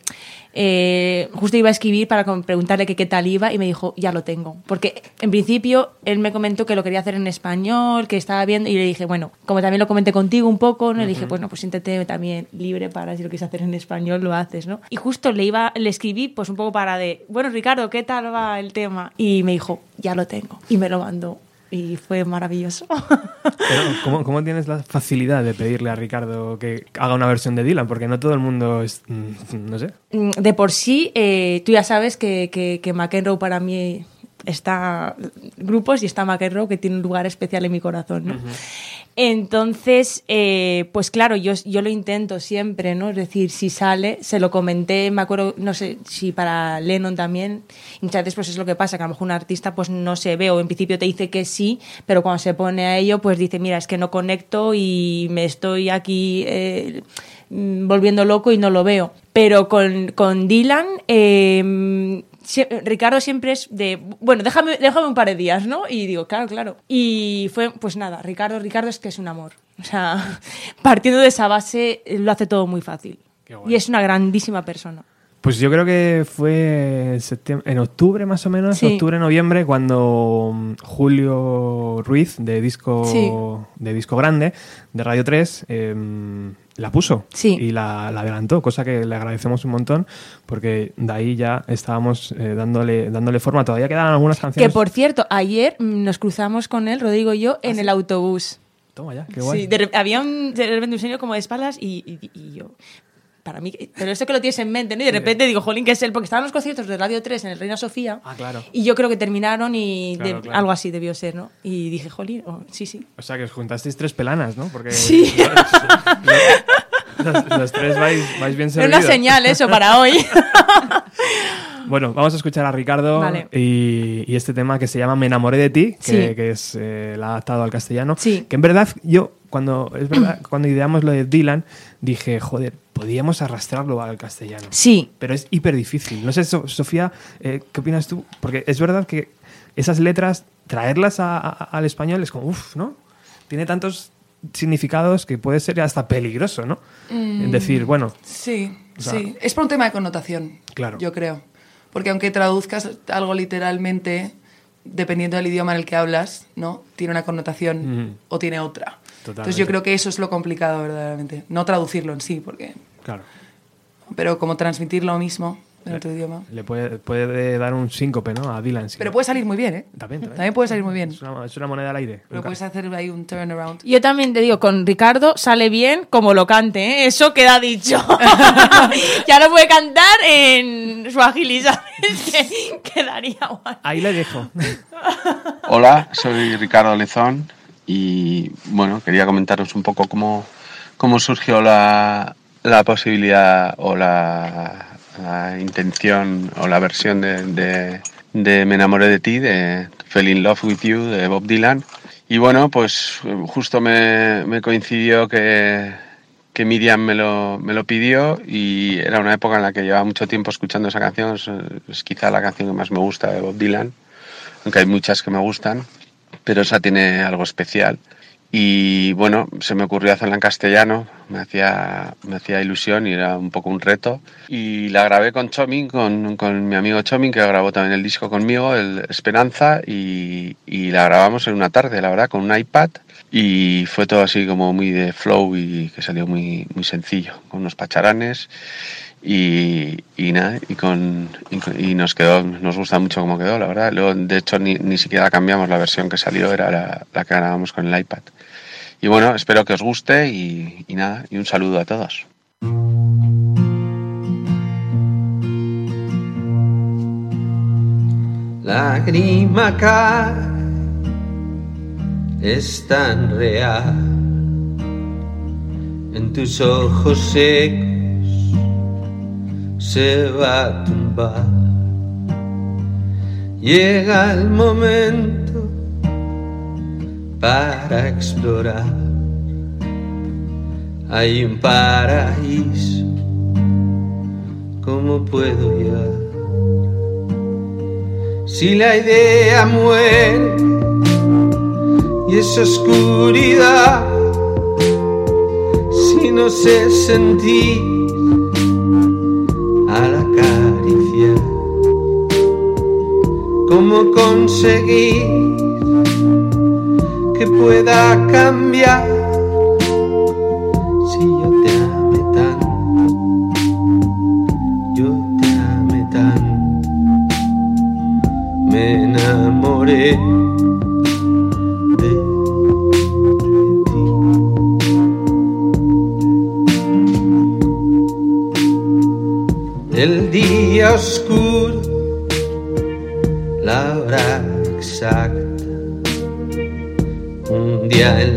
eh, justo iba a escribir para preguntarle que qué tal iba y me dijo, ya lo tengo. Porque en principio él me comentó que lo quería hacer en español, que estaba viendo, y le dije, bueno, como también lo comenté contigo un poco, ¿no? le dije, bueno, pues siéntete también libre para si lo quieres hacer en español, lo haces, ¿no? Y justo le iba, le escribí, pues un poco para de, bueno, Ricardo, ¿qué tal va el tema? Y me dijo, ya lo tengo. Y me lo mandó. Y fue maravilloso. Pero, ¿cómo, cómo tienes la facilidad de pedirle a Ricardo que haga una versión de Dylan? Porque no todo el mundo es, mm, no sé. Mm, de por sí, eh, tú ya sabes que, que, que McEnroe para mí está grupos y está McEnroe que tiene un lugar especial en mi corazón, ¿no? Entonces, eh, pues claro, yo, yo lo intento siempre, ¿no? Es decir, si sale, se lo comenté, me acuerdo, no sé, si para Lennon también, muchas veces pues es lo que pasa, que a lo mejor un artista pues no se ve o en principio te dice que sí, pero cuando se pone a ello pues dice, mira, es que no conecto y me estoy aquí... eh, mm, volviendo loco y no lo veo. Pero con, con Dylan, eh, Ricardo siempre es de, bueno, déjame, déjame un par de días, ¿no? Y digo, claro, claro. Y fue, pues nada, Ricardo, Ricardo es que es un amor. O sea, partiendo de esa base, eh, lo hace todo muy fácil. Y es una grandísima persona. Pues yo creo que fue en octubre más o menos, Sí. octubre, noviembre, cuando mm, Julio Ruiz de disco, Sí. de disco grande, de Radio 3, em, la puso Sí. y la, la adelantó, cosa que le agradecemos un montón porque de ahí ya estábamos eh, dándole, dándole forma. Todavía quedan algunas Que canciones. por cierto, ayer nos cruzamos con él, Rodrigo y yo, en el autobús. Toma ya, qué guay. Sí, de re- había un, de repente un señor como de espaldas y, y- y yo. Para mí, pero esto que lo tienes en mente, ¿no? Y de repente digo, jolín, que es él, porque estaban los conciertos de Radio 3 en el Reina Sofía. Ah, claro. Y yo creo que terminaron y Claro, de- claro. algo así debió ser, ¿no? Y dije, jolín, oh, sí, sí. O sea, que os juntasteis tres pelanas, ¿no? Porque Sí. los, los tres vais, vais bien Es una señal eso para hoy. Bueno, vamos a escuchar a Ricardo Vale. y, y este tema que se llama Me enamoré de ti, que, Sí. que es eh, la ha adaptado al castellano. Sí. Que en verdad yo, cuando, es verdad, cuando ideamos lo de Dylan, dije, joder, podíamos arrastrarlo al castellano. Sí. Pero es hiper difícil. No sé, So- Sofía, eh, ¿qué opinas tú? Porque es verdad que esas letras, traerlas a- a- al español es como, uff, ¿no? Tiene tantos significados que puede ser hasta peligroso, ¿no? Mm. En decir, bueno, Sí, O sea- sí. Es por un tema de connotación, Claro. yo creo. Porque aunque traduzcas algo literalmente, dependiendo del idioma en el que hablas, ¿no? Tiene una connotación Ujú. o tiene otra. Entonces Totalmente. yo creo que eso es lo complicado verdaderamente. No traducirlo en sí, porque... claro. Pero como transmitir lo mismo en otro idioma. Le puede, puede dar un síncope, ¿no? A Dylan. sí. Pero puede salir muy bien, ¿eh? También, también. También puede salir muy bien. Es una, es una moneda al aire. Pero puedes hacer ahí un turnaround. Yo también te digo, con Ricardo sale bien como lo cante, ¿eh? Eso queda dicho. ya lo puede cantar en ¿sabes? Que quedaría guay. Ahí le dejo. Hola, soy Ricardo Lezón y bueno, quería comentaros un poco cómo, cómo surgió la, la posibilidad o la, la intención o la versión de, de, Me enamoré de ti, de Fell in Love with You, de Bob Dylan. Y bueno, pues justo me, coincidió que, que Miriam me lo, me lo pidió y era una época en la que llevaba mucho tiempo escuchando esa canción, es quizá la canción que más me gusta de Bob Dylan aunque hay muchas que me gustan, pero esa tiene algo especial. Y bueno, se me ocurrió hacerla en castellano, me hacía, me hacía ilusión y era un poco un reto. Y la grabé con Chomin, con, con mi amigo Chomin, que grabó también el disco conmigo, el Esperanza, y, y la grabamos en una tarde, la verdad, con un iPad. Y fue todo así como muy de flow y que salió muy, muy sencillo, con unos pacharanes. Y, y nada, y, con, y, nos quedó, nos gusta mucho cómo quedó, la verdad. Luego, de hecho, ni, ni siquiera cambiamos la versión que salió, era la, la que grabamos con el iPad. Y bueno, espero que os guste y, y nada, y un saludo a todos. lágrima cae, es tan real. En tus ojos secos se va a tumbar. Llega el momento para explorar. Hay un paraíso, ¿cómo puedo llegar? Si la idea muere y esa oscuridad, si no sé sentir ¿cómo conseguir que pueda cambiar?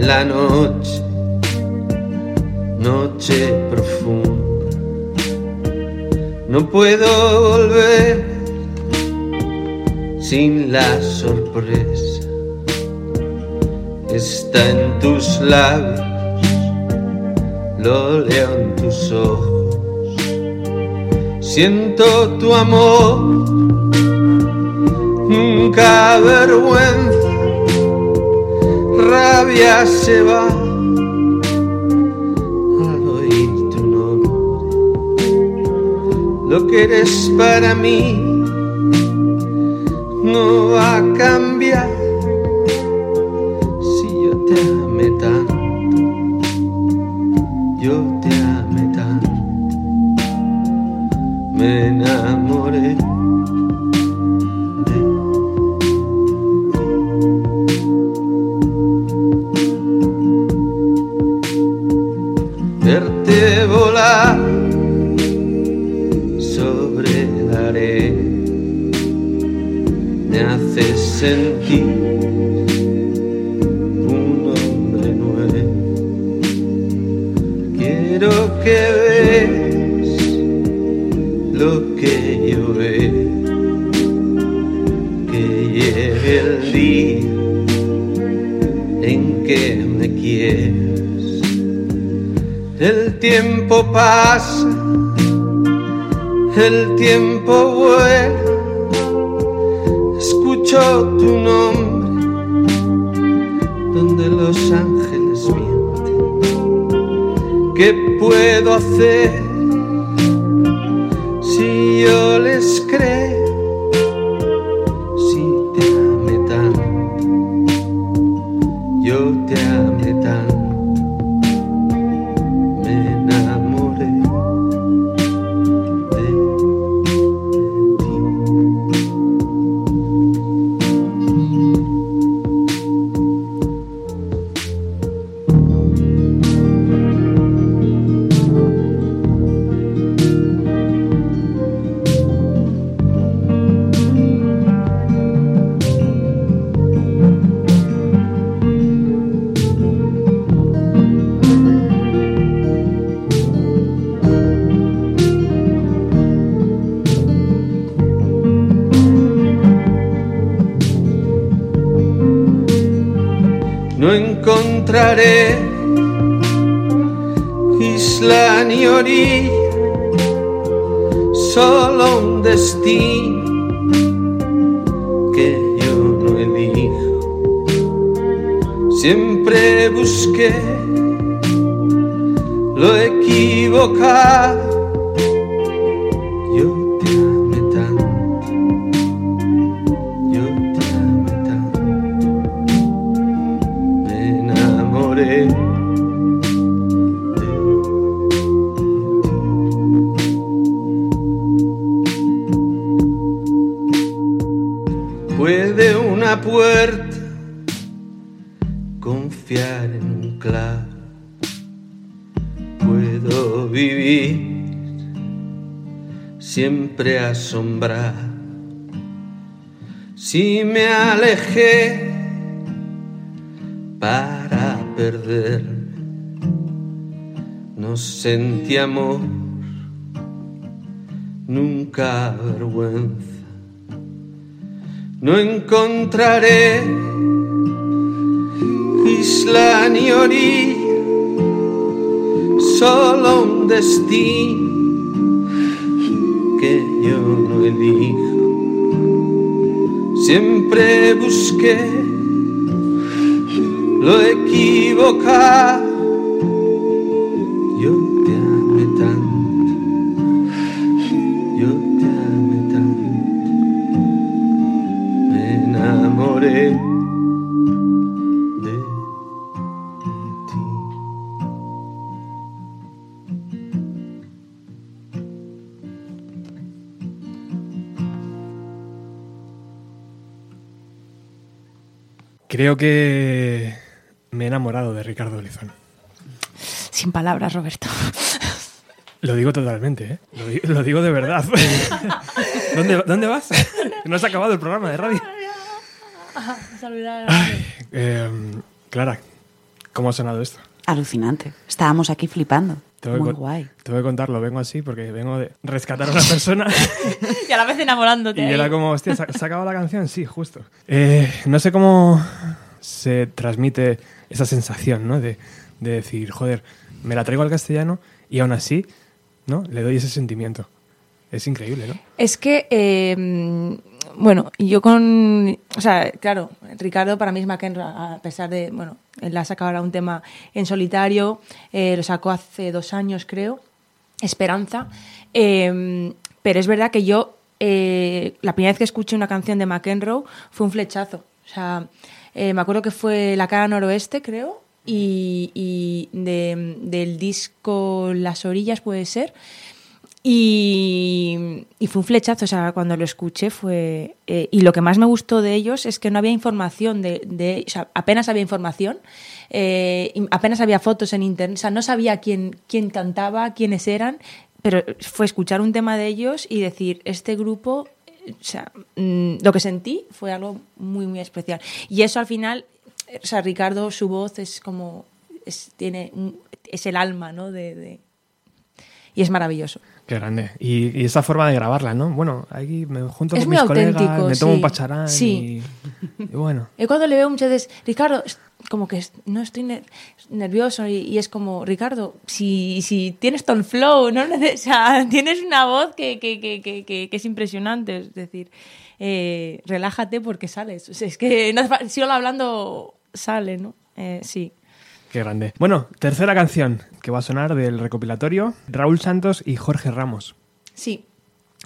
La noche, noche profunda. No puedo volver sin la sorpresa. Está en tus labios, lo leo en tus ojos. Siento tu amor, nunca vergüenza, rabia se va al oír tu nombre. Lo que eres para mí no va a cambiar asombrado. Si me alejé para perderme. No sentí amor, nunca vergüenza. No encontraré isla ni orilla, solo un destino Siempre busqué lo equivocado. Creo que me he enamorado de Ricardo Lizón. Sin palabras, Roberto. Lo digo totalmente, ¿eh? Lo, di- lo digo de verdad. ¿Dónde, ¿Dónde vas? No se ha acabado el programa de radio. Eh, Clara, ¿cómo ha sonado esto? Alucinante. Estábamos aquí flipando. Tengo que Muy con- guay. Tengo que contarlo, vengo así porque vengo de rescatar a una persona y a la vez enamorándote. y ahí. era como, hostia, ¿se ha- se ha acabado la canción? Sí, justo. Eh, no sé cómo se transmite esa sensación, ¿no? De, de decir, joder, me la traigo al castellano y aún así, ¿no? Le doy ese sentimiento. Es increíble, ¿no? Es que, eh, bueno, yo con. O sea, claro, Ricardo para mí es McEnroe, a pesar de. Bueno, él ha sacado ahora un tema en solitario, eh, lo sacó hace dos años, creo, Esperanza. eh, pero es verdad que yo, eh, la primera vez que escuché una canción de McEnroe fue un flechazo. O sea, eh, me acuerdo que fue La cara noroeste, creo, y, y de- del disco Las orillas, puede ser. Y, fue un flechazo, o sea, cuando lo escuché fue... eh, y lo que más me gustó de ellos es que no había información, de, de- o sea, apenas había información, eh, apenas había fotos en internet, o sea, no sabía quién, quién cantaba, quiénes eran, pero fue escuchar un tema de ellos y decir, este grupo o sea, mm, lo que sentí fue algo muy, muy especial. Y eso al final, o sea, Ricardo, su voz es como, es, tiene, es el alma, ¿no? De- y es maravilloso. Qué grande. Y, y esa forma de grabarla, ¿no? Bueno, aquí me junto Es con mis colegas, me tomo un pacharán Sí. y, y bueno. Y cuando le veo muchas veces, Ricardo, como que no estoy ner- nervioso y, y es como, Ricardo, si, si tienes el flow, ¿no? O sea, tienes una voz que, que, que, que, es impresionante, es decir, eh, relájate porque sales. O sea, es que no solo hablando sale, ¿no? Eh, sí. Qué grande. Bueno, tercera canción que va a sonar del recopilatorio, Raúl Santos y Jorge Ramos. Sí.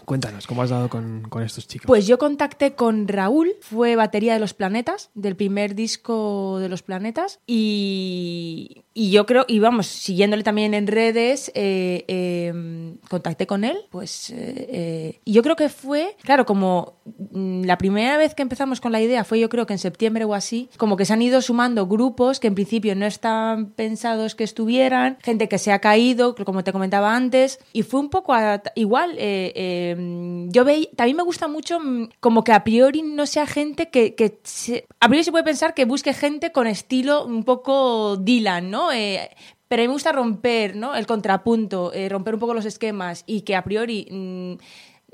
Cuéntanos, ¿cómo has dado con, con estos chicos? Pues yo contacté con Raúl, fue batería de Los Planetas, del primer disco de Los Planetas, y, y yo creo, y vamos, siguiéndole también en redes, eh, eh, contacté con él, pues, eh, eh, y yo creo que fue, claro, como mm, la primera vez que empezamos con la idea fue yo creo que en septiembre o así, como que se han ido sumando grupos que en principio no estaban pensados que estuvieran, gente que se ha caído, como te comentaba antes, y fue un poco a- igual, eh, eh, yo veía, también me gusta mucho mm, como que a priori no sea gente que, que se- a priori se puede pensar que busque gente con estilo un poco Dylan, ¿no? Eh, pero a mí me gusta romper, ¿no? El contrapunto, eh, romper un poco los esquemas y que a priori mm,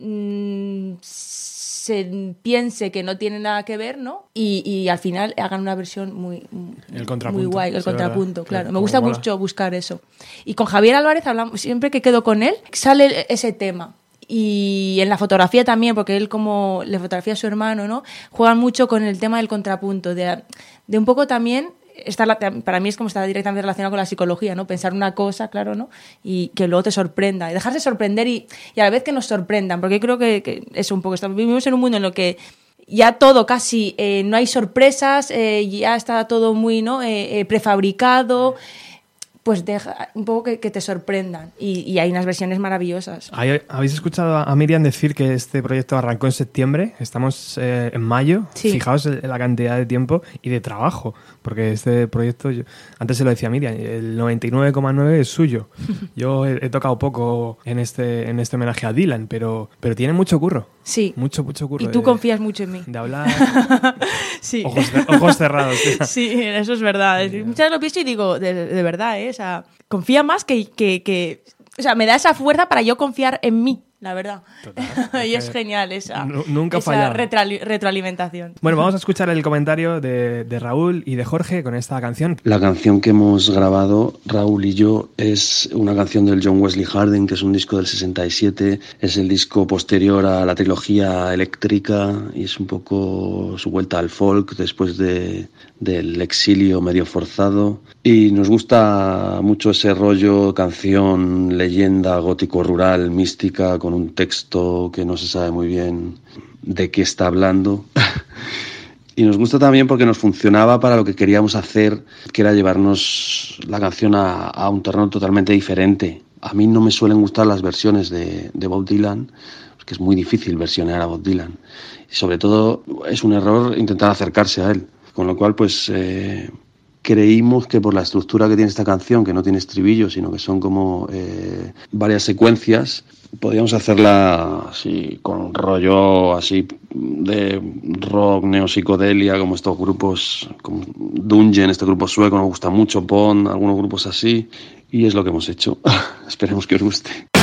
mm, se piense que no tiene nada que ver, ¿no? Y, y al final hagan una versión muy, El contrapunto, muy guay, el contrapunto, verdad. claro. Me gusta mola. mucho buscar eso. Y con Javier Álvarez hablamos, siempre que quedo con él, sale ese tema. Y en la fotografía también, porque él como le fotografía a su hermano, ¿no? Juegan mucho con el tema del contrapunto, de, de un poco también está para mí es como está directamente relacionado con la psicología, ¿no? Pensar una cosa, claro, ¿no? Y que luego te sorprenda. Y dejarse sorprender y, y a la vez que nos sorprendan. Porque yo creo que, que es un poco. Vivimos en un mundo en lo que ya todo casi eh, no hay sorpresas, eh, ya está todo muy ¿no? Eh, eh, prefabricado. Pues deja un poco que, que te sorprendan. Y, y hay unas versiones maravillosas. ¿Hay- ¿Habéis escuchado a Miriam decir que este proyecto arrancó en septiembre? Estamos eh, en mayo. Sí. Fijaos en la cantidad de tiempo y de trabajo. Porque este proyecto, yo- antes se lo decía Miriam, el 99,9 es suyo. Yo he, he tocado poco en este, en este homenaje a Dylan, pero, pero tiene mucho curro. Sí. Mucho, mucho curro. Y tú de- confías mucho en mí. De hablar. Sí. Ojos, cer- ojos cerrados. Sí, eso es verdad. Muchas veces lo pienso y digo, de, de verdad, ¿eh? O sea, confía más que, que, que- O sea, me da esa fuerza para yo confiar en mí, la verdad. y es genial esa, Nu- nunca esa retroalimentación. Bueno, vamos a escuchar el comentario de, de Raúl y de Jorge con esta canción. La canción que hemos grabado, Raúl y yo, es una canción del John Wesley Harding, que es un disco del 67. Es el disco posterior a la trilogía eléctrica y es un poco su vuelta al folk después de, del exilio medio forzado. Y nos gusta mucho ese rollo, canción, leyenda, gótico rural, mística, con un texto que no se sabe muy bien de qué está hablando. Y nos gusta también porque nos funcionaba para lo que queríamos hacer, que era llevarnos la canción a, a un terreno totalmente diferente. A mí no me suelen gustar las versiones de, de Bob Dylan, porque es muy difícil versionear a Bob Dylan. Y sobre todo es un error intentar acercarse a él. Con lo cual, pues eh, creímos que por la estructura que tiene esta canción, que no tiene estribillo, sino que son como eh, varias secuencias, podíamos hacerla así, con rollo así de rock, neopsicodelia, como estos grupos, como Dungeon, este grupo sueco, nos gusta mucho, Bond, algunos grupos así, y es lo que hemos hecho. Esperemos que os guste.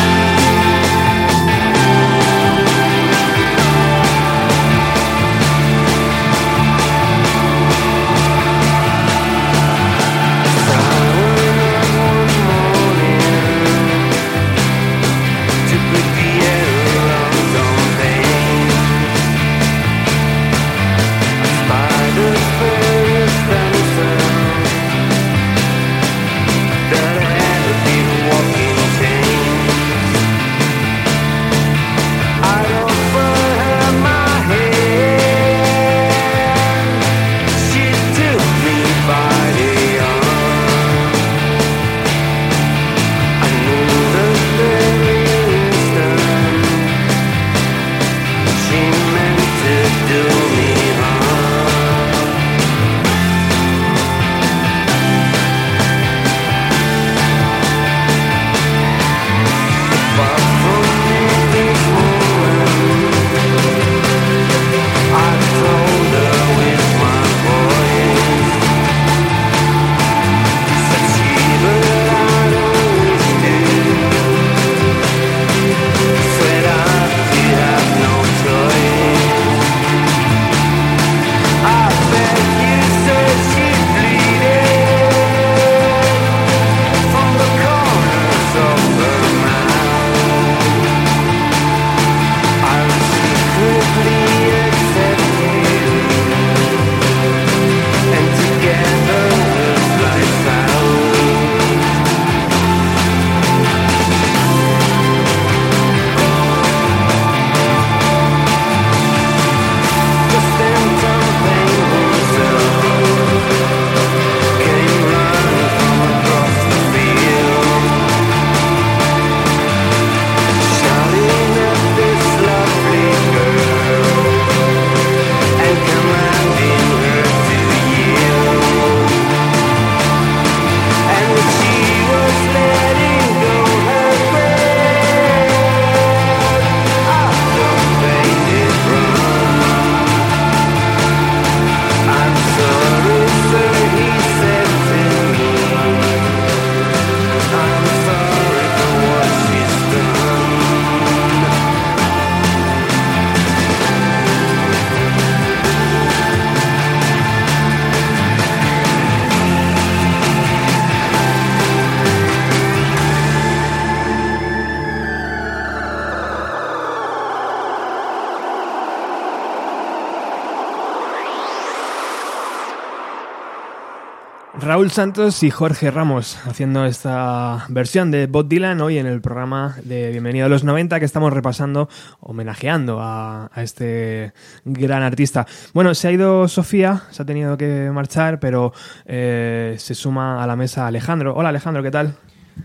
Santos y Jorge Ramos haciendo esta versión de Bob Dylan hoy en el programa de Bienvenido a los 90 que estamos repasando, homenajeando a, a este gran artista. Bueno, se ha ido Sofía, se ha tenido que marchar, pero eh, se suma a la mesa Alejandro. Hola Alejandro, ¿qué tal?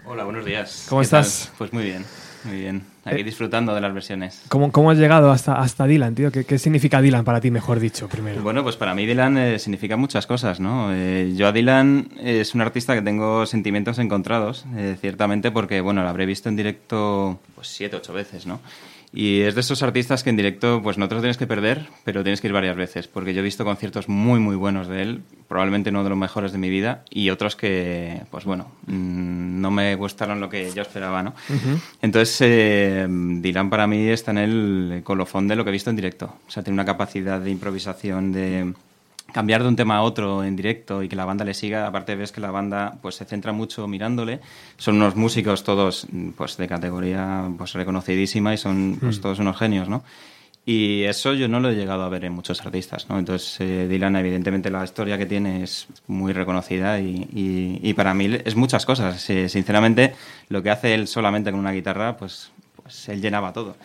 Hola, buenos días. ¿Cómo ¿Qué estás? tal? Pues muy bien, muy bien. Aquí Eh, disfrutando de las versiones. ¿Cómo, cómo has llegado hasta, hasta Dylan, tío? ¿Qué, ¿Qué significa Dylan para ti, mejor dicho, primero? Mí Dylan eh, significa muchas cosas, ¿no? Eh, yo a Dylan es un artista que tengo sentimientos encontrados, eh, ciertamente porque, bueno, lo habré visto en directo pues siete, ocho veces, ¿no? Y es de esos artistas que en directo pues no te lo tienes que perder, pero tienes que ir varias veces, porque yo he visto conciertos muy, muy buenos de él, probablemente uno de los mejores de mi vida, y otros que, pues bueno, mm, no me gustaron lo que yo esperaba, ¿no? Entonces, eh, Dylan para mí está en el colofón de lo que he visto en directo. O sea, tiene una capacidad de improvisación, de cambiar de un tema a otro en directo y que la banda le siga. Aparte ves que la banda pues se centra mucho mirándole. Son unos músicos todos pues de categoría pues reconocidísima y son pues, Mm. todos unos genios, ¿no? Y eso yo no lo he llegado a ver en muchos artistas, ¿no? Entonces, eh, Dylan, evidentemente, la historia que tiene es muy reconocida y, y- y para mí es muchas cosas. Eh, sinceramente, lo que hace él solamente con una guitarra, pues, pues él llenaba todo.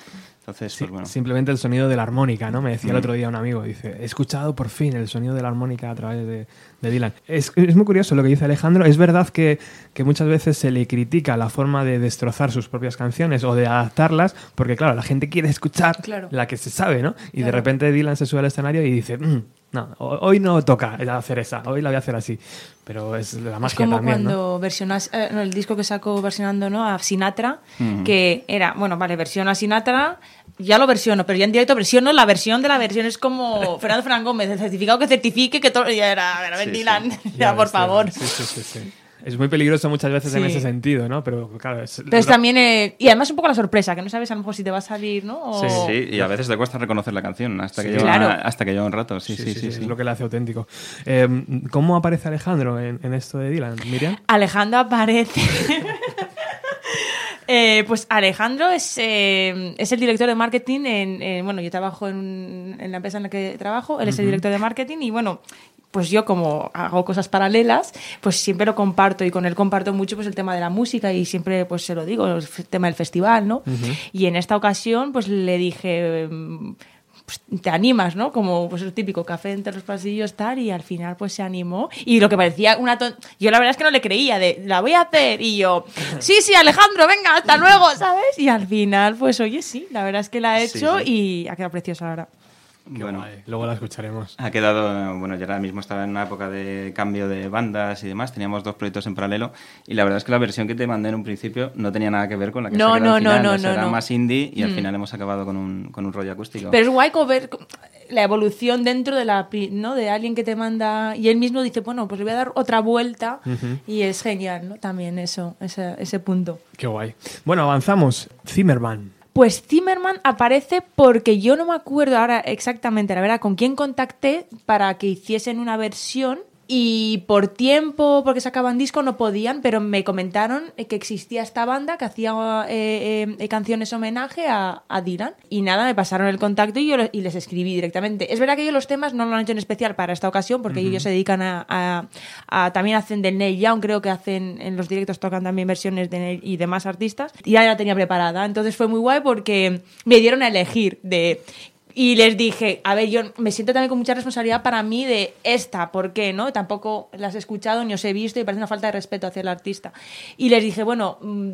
Entonces, pues bueno. Simplemente el sonido de la armónica, ¿no? Me decía el otro día un amigo, dice, he escuchado por fin el sonido de la armónica a través de, de Dylan. Es, es muy curioso lo que dice Alejandro. Es verdad que, que muchas veces se le critica la forma de destrozar sus propias canciones o de adaptarlas, porque claro, la gente quiere escuchar Claro. la que se sabe, ¿no? Y de repente Dylan se sube al escenario y dice, "Mm, no, ho- hoy no toca hacer esa, hoy la voy a hacer así. Pero es la Es magia como también, ¿no? cuando versionas eh, no, el disco que sacó versionando ¿no? a Sinatra, que era, bueno, vale, versión a Sinatra, ya lo versiono, pero ya en directo versiono la versión de la versión. Es como Fernando Fernán Gómez, el certificado que certifique que todo. Ya era, a ver, a ver, Sí, sí. Dylan, Ya ya, por ves, favor. Sí, sí, sí, sí. Es muy peligroso muchas veces en Sí. ese sentido, ¿no? Pero claro, es, Pero también, eh, y además un poco la sorpresa, que no sabes a lo mejor si te va a salir, ¿no? O- Sí, y a veces te cuesta reconocer la canción hasta que, Sí. lleva, Claro. hasta que lleva un rato. Sí, sí, sí. sí, Es lo que le hace auténtico. Eh, ¿Cómo aparece Alejandro en, en esto de Dylan, Miriam? Alejandro aparece. Eh, pues Alejandro es, eh, es el director de marketing en, en- bueno, yo trabajo en, en la empresa en la que trabajo, él es el director de marketing y bueno, pues yo como hago cosas paralelas, pues siempre lo comparto y con él comparto mucho pues el tema de la música y siempre pues se lo digo, el tema del festival, ¿no? Y en esta ocasión pues le dije, pues, te animas, ¿no? Como pues el típico café entre los pasillos tal y al final pues se animó y lo que parecía una ton- yo la verdad es que no le creía de la voy a hacer y yo sí sí Alejandro venga hasta luego ¿sabes? y al final pues oye sí la verdad es que la ha Sí, hecho sí. y ha quedado preciosa ahora Bueno, luego la escucharemos. Ha quedado, bueno, yo ahora mismo estaba en una época de cambio de bandas y demás, teníamos dos proyectos en paralelo y la verdad es que la versión que te mandé en un principio no tenía nada que ver con la que No, se no, al no, final, no, o sea, no, era no. más indie y al Mm. final hemos acabado con un, con un rollo acústico. pero es guay ver la evolución dentro de la no de alguien que te manda y él mismo dice bueno pues le voy a dar otra vuelta Ujú. y es genial ¿no? también eso ese, ese punto Qué guay. Bueno, avanzamos. Zimmerman. Pues Zimmerman aparece porque yo no me acuerdo ahora exactamente, la verdad, con quién contacté para que hiciesen una versión y por tiempo, porque sacaban disco, no podían, pero me comentaron que existía esta banda que hacía eh, eh, canciones homenaje a, a Dylan. Y nada, me pasaron el contacto y yo lo- y les escribí directamente. Es verdad que ellos los temas no lo han hecho en especial para esta ocasión, porque ellos se dedican a, a- a- También hacen de Neil Young, creo que hacen en los directos, tocan también versiones de Neil y demás artistas. Y ya la tenía preparada. Entonces fue muy guay porque me dieron a elegir de y les dije, a ver, yo me siento también con mucha responsabilidad para mí de esta, ¿por qué? ¿no? Tampoco las he escuchado ni os he visto y parece una falta de respeto hacia el artista. Y les dije, bueno, mm,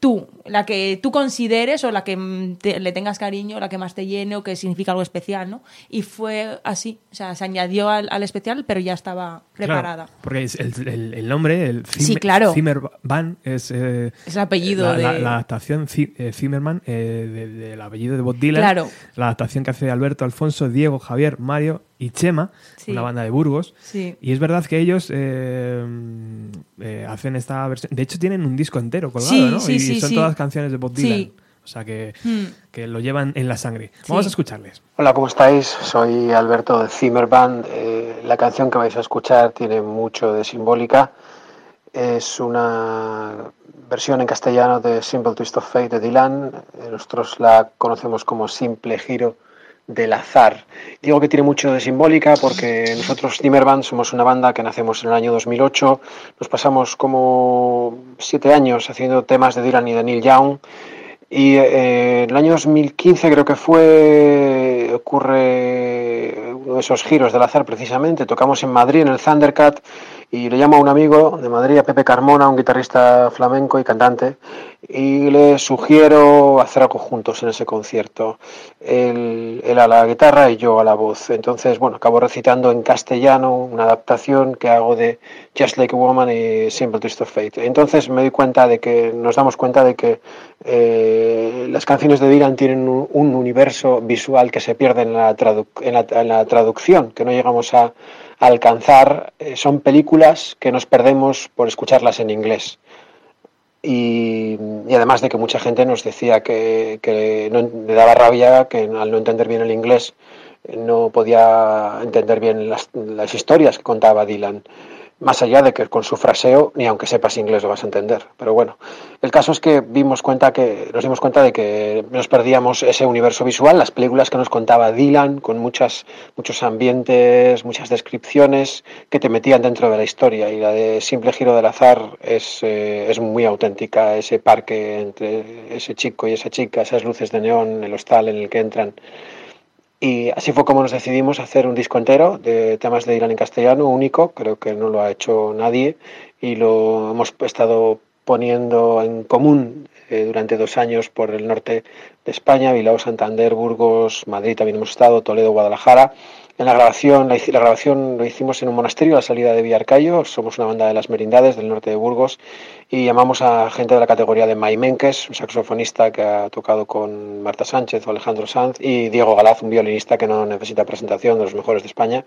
tú, la que tú consideres o la que mm, te- le tengas cariño, la que más te llene o que significa algo especial, ¿no? Y fue así, o sea, se añadió al, al especial, pero ya estaba preparada. Claro, porque es el, el- el nombre, el Zimmer- Sí, claro. Zimmerman, es, eh, Es el apellido la, de- la adaptación eh, Zimmerman eh, de- del apellido de Bob Dylan. Claro. La adaptación que hace Alberto, Alfonso, Diego, Javier, Mario y Chema, Sí. una banda de Burgos. Sí. Y es verdad que ellos eh, eh, hacen esta versión. De hecho, tienen un disco entero colgado, Sí, ¿no? sí, y sí, son sí. todas canciones de Bob Dylan. Sí. O sea que, Mm. que lo llevan en la sangre. Vamos a escucharles. Hola, ¿cómo estáis? Soy Alberto de Zimmerband. Eh, la canción que vais a escuchar tiene mucho de simbólica. Es una versión en castellano de Simple Twist of Fate de Dylan. Eh, Nosotros la conocemos como Simple Giro del azar. Digo que tiene mucho de simbólica porque nosotros Zimmerman somos una banda que nacemos en el año 2008, nos pasamos como siete años haciendo temas de Dylan y de Neil Young. Y eh, en el año 2015 creo que fue, ocurre uno de esos giros del azar precisamente, tocamos en Madrid en el Thundercat y le llamo a un amigo de Madrid, a Pepe Carmona, un guitarrista flamenco y cantante, y le sugiero hacer algo juntos en ese concierto. Él, a la guitarra y yo a la voz. Entonces, bueno, acabo recitando en castellano una adaptación que hago de Just Like a Woman y Simple Twist of Fate. Entonces me doy cuenta de que, nos damos cuenta de que eh, las canciones de Dylan tienen un, un, universo visual que se pierde en la, tradu en la, en la traducción, que no llegamos a alcanzar eh, son películas que nos perdemos por escucharlas en inglés. Y, además de que mucha gente nos decía que, que no, le daba rabia que al no entender bien el inglés no podía entender bien las historias que contaba Dylan más allá de que con su fraseo, ni aunque sepas inglés lo vas a entender. Pero bueno, el caso es que vimos cuenta que, nos dimos cuenta de que nos perdíamos ese universo visual, las películas que nos contaba Dylan, con muchas, muchos ambientes, muchas descripciones que te metían dentro de la historia. Y la de Simple Giro del Azar es, eh, es muy auténtica, ese parque entre ese chico y esa chica, esas luces de neón, el hostal en el que entran. Y así fue como nos decidimos hacer un disco entero de temas de Dylan en castellano, único, creo que no lo ha hecho nadie, y lo hemos estado poniendo en común eh, durante dos años por el norte de España, Bilbao, Santander, Burgos, Madrid también hemos estado, Toledo, Guadalajara. En la grabación, la, la, grabación lo hicimos en un monasterio a la salida de Villarcayo, somos una banda de las merindades del norte de Burgos y llamamos a gente de la categoría de Mai Menkes, un saxofonista que ha tocado con Marta Sánchez o Alejandro Sanz y Diego Galaz, un violinista que no necesita presentación, de los mejores de España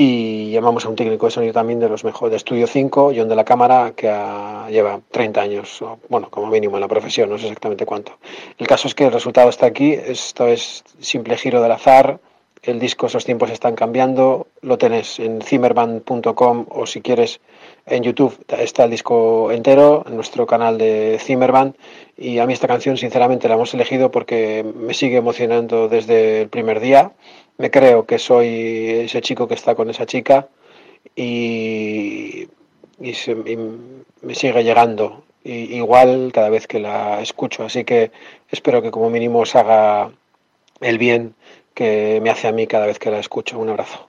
y llamamos a un técnico de sonido también de los mejores de Estudio 5, John de la Cámara, que ha, lleva 30 años, o, bueno, como mínimo en la profesión, no sé exactamente cuánto. El caso es que el resultado está aquí, esto es simple giro del azar, el disco Esos tiempos están cambiando, lo tenés en zimmerman.com o si quieres en YouTube. Está el disco entero, en nuestro canal de Zimmerman. Y a mí esta canción sinceramente la hemos elegido porque me sigue emocionando desde el primer día, me creo que soy ese chico que está con esa chica y, y, se, y me sigue llegando. Y, igual cada vez que la escucho, así que espero que como mínimo os haga el bien que me hace a mí cada vez que la escucho. Un abrazo.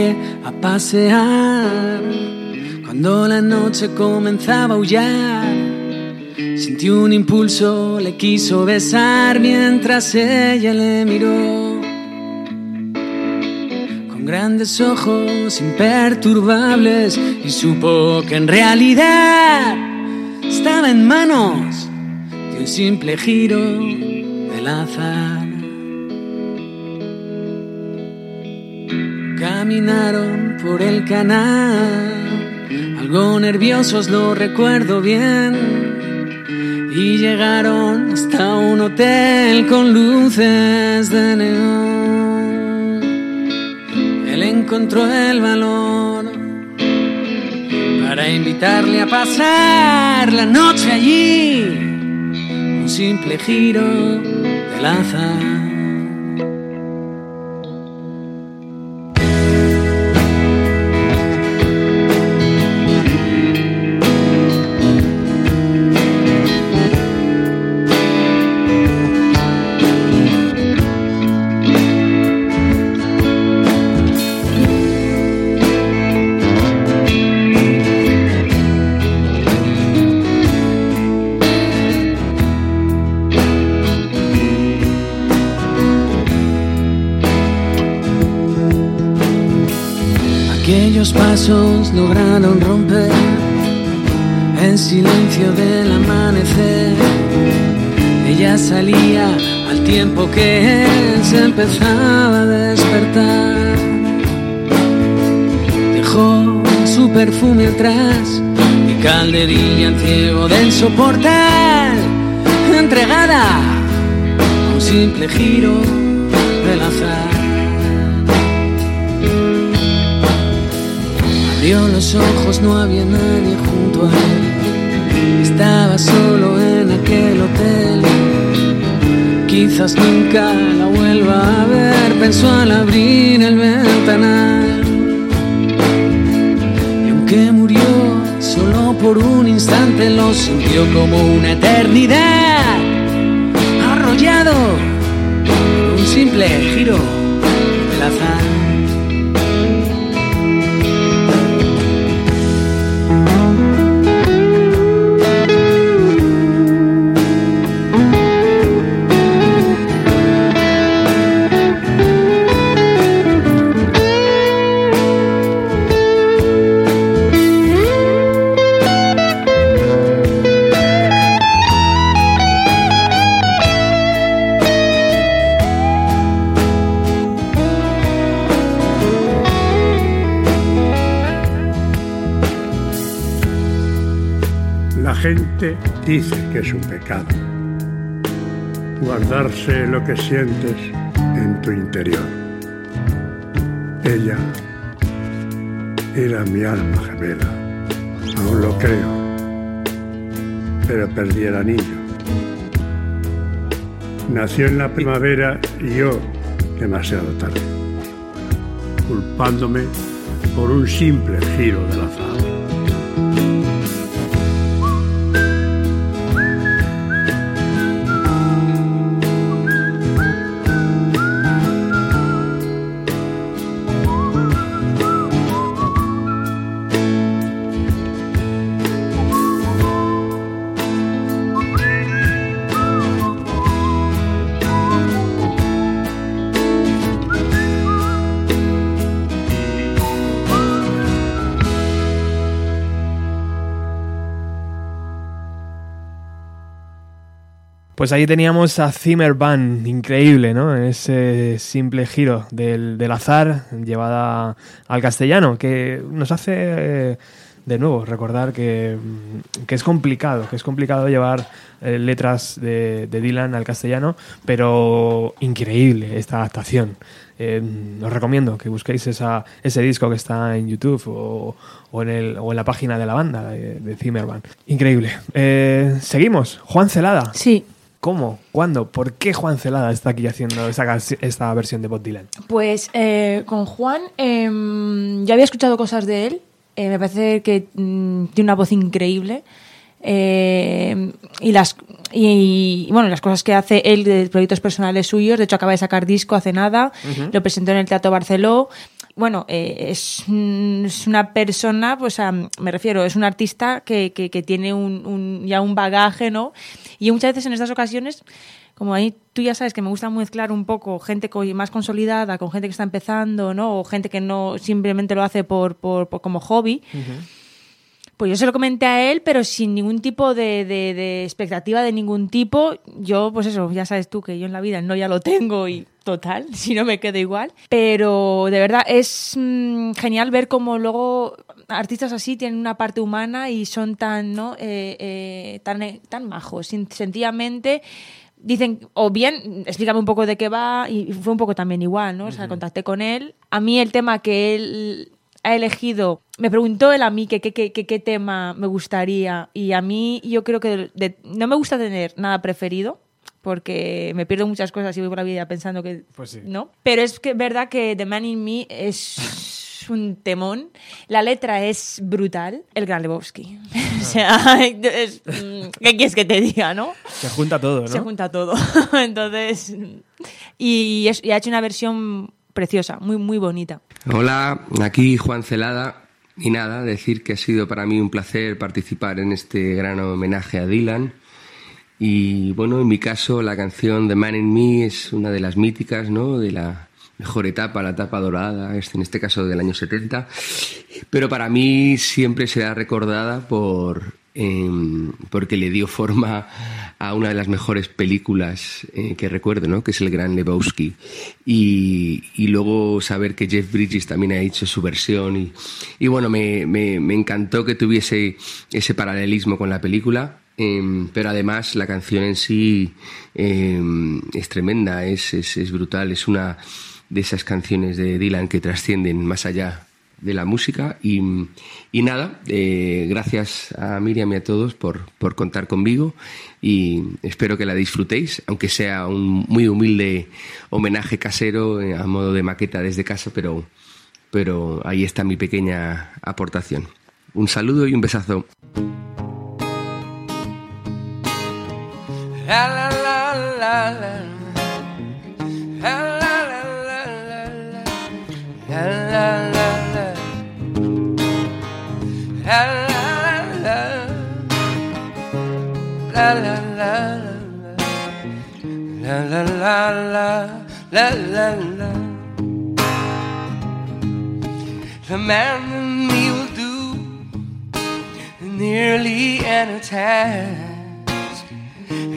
A pasear. Cuando la noche comenzaba a aullar, sintió un impulso, le quiso besar mientras ella le miró. Con grandes ojos imperturbables y supo que en realidad estaba en manos de un simple giro del azar. Caminaron por el canal, algo nerviosos lo recuerdo bien, y llegaron hasta un hotel con luces de neón. Él encontró el valor para invitarle a pasar la noche allí, un simple giro del azar. Lograron romper el silencio del amanecer Ella salía al tiempo que él se empezaba a despertar. Dejó su perfume atrás y calderilla al ciego del soportal, entregada a un simple giro del azar. Abrió los ojos, no había nadie junto a él. Estaba solo en aquel hotel. Quizás nunca la vuelva a ver, pensó al abrir el ventanal. Y aunque murió solo por un instante, lo sintió como una eternidad. Arrollado un simple giro del azar. Dice que es un pecado guardarse lo que sientes en tu interior. Ella era mi alma gemela, aún lo creo, pero perdí el anillo. Nació en la primavera y yo demasiado tarde, culpándome por un simple giro del azar. Pues ahí teníamos a Zimmer Band, increíble, ¿no? Ese simple giro del, azar llevada al castellano, que nos hace eh, de nuevo recordar que, mm, que es complicado, que es complicado llevar eh, letras de, de Dylan al castellano, pero increíble esta adaptación. Eh, os recomiendo que busquéis esa, ese disco que está en YouTube o, o en, el, o en la página de la banda de, de Zimmer Band. Increíble. Seguimos. Juan Celada. Sí. ¿Cómo? ¿Cuándo? ¿Por qué Juan Celada está aquí haciendo esta, esta versión de Bob Dylan? Pues eh, con Juan, eh, yo había escuchado cosas de él. eh, me parece que mm, tiene una voz increíble. eh, y las y, y, bueno las cosas que hace él de proyectos personales suyos de hecho acaba de sacar disco hace nada lo presentó en el Teatro Barceló bueno eh, es, es una persona pues a- me refiero es un artista que, que, que tiene un, un- ya un bagaje no y muchas veces en estas ocasiones como ahí tú ya sabes que me gusta mezclar un poco gente más consolidada con gente que está empezando, ¿no? O gente que no simplemente lo hace por, por, por- como hobby. Pues yo se lo comenté a él, pero sin ningún tipo de, de- de expectativa de ningún tipo. Yo, pues eso, ya sabes tú que yo en la vida no ya lo tengo y total, si no me quedo igual. Pero de verdad es mm, genial ver cómo luego artistas así tienen una parte humana y son tan, ¿no? Eh, eh, tan, eh, tan majos, sencillamente dicen, o bien, explícame un poco de qué va, y fue un poco también igual, ¿no? O sea, contacté con él. A mí el tema que él ha elegido, me preguntó él a mí que qué que, que- qué tema me gustaría, y a mí yo creo que de- no me gusta tener nada preferido, porque me pierdo muchas cosas y voy por la vida pensando que no. Pero es que verdad que The Man in Me es un temón. La letra es brutal. El Gran Lebowski. o sea, es- mm, ¿qué quieres que te diga, no? Se junta todo, ¿no? Se junta todo. Entonces, y, es- y ha hecho una versión preciosa, muy, muy bonita. Hola, aquí Juan Celada. Y nada, decir que ha sido para mí un placer participar en este gran homenaje a Dylan. Y bueno, en mi caso, la canción The Man in Me es una de las míticas, ¿no? De la mejor etapa, la etapa dorada, este- en este caso del año 70. Pero para mí siempre será recordada por em, porque le dio forma a una de las mejores películas eh, que recuerdo, ¿no? que es El Gran Lebowski. Y, y luego saber que Jeff Bridges también ha hecho su versión. Y, y bueno, me, me- me encantó que tuviese ese paralelismo con la película. Em, pero además la canción en sí em, es tremenda, es, es, es brutal, es una de esas canciones de Dylan que trascienden más allá de la música y, y nada, eh, gracias a Miriam y a todos por, por contar conmigo y espero que la disfrutéis, aunque sea un muy humilde homenaje casero eh, a modo de maqueta desde casa, pero, pero ahí está mi pequeña aportación. Un saludo y un besazo. La la la la la. La la la la la la. La la la la. La la la la. La la la la. La la. The man in me will do nearly any task.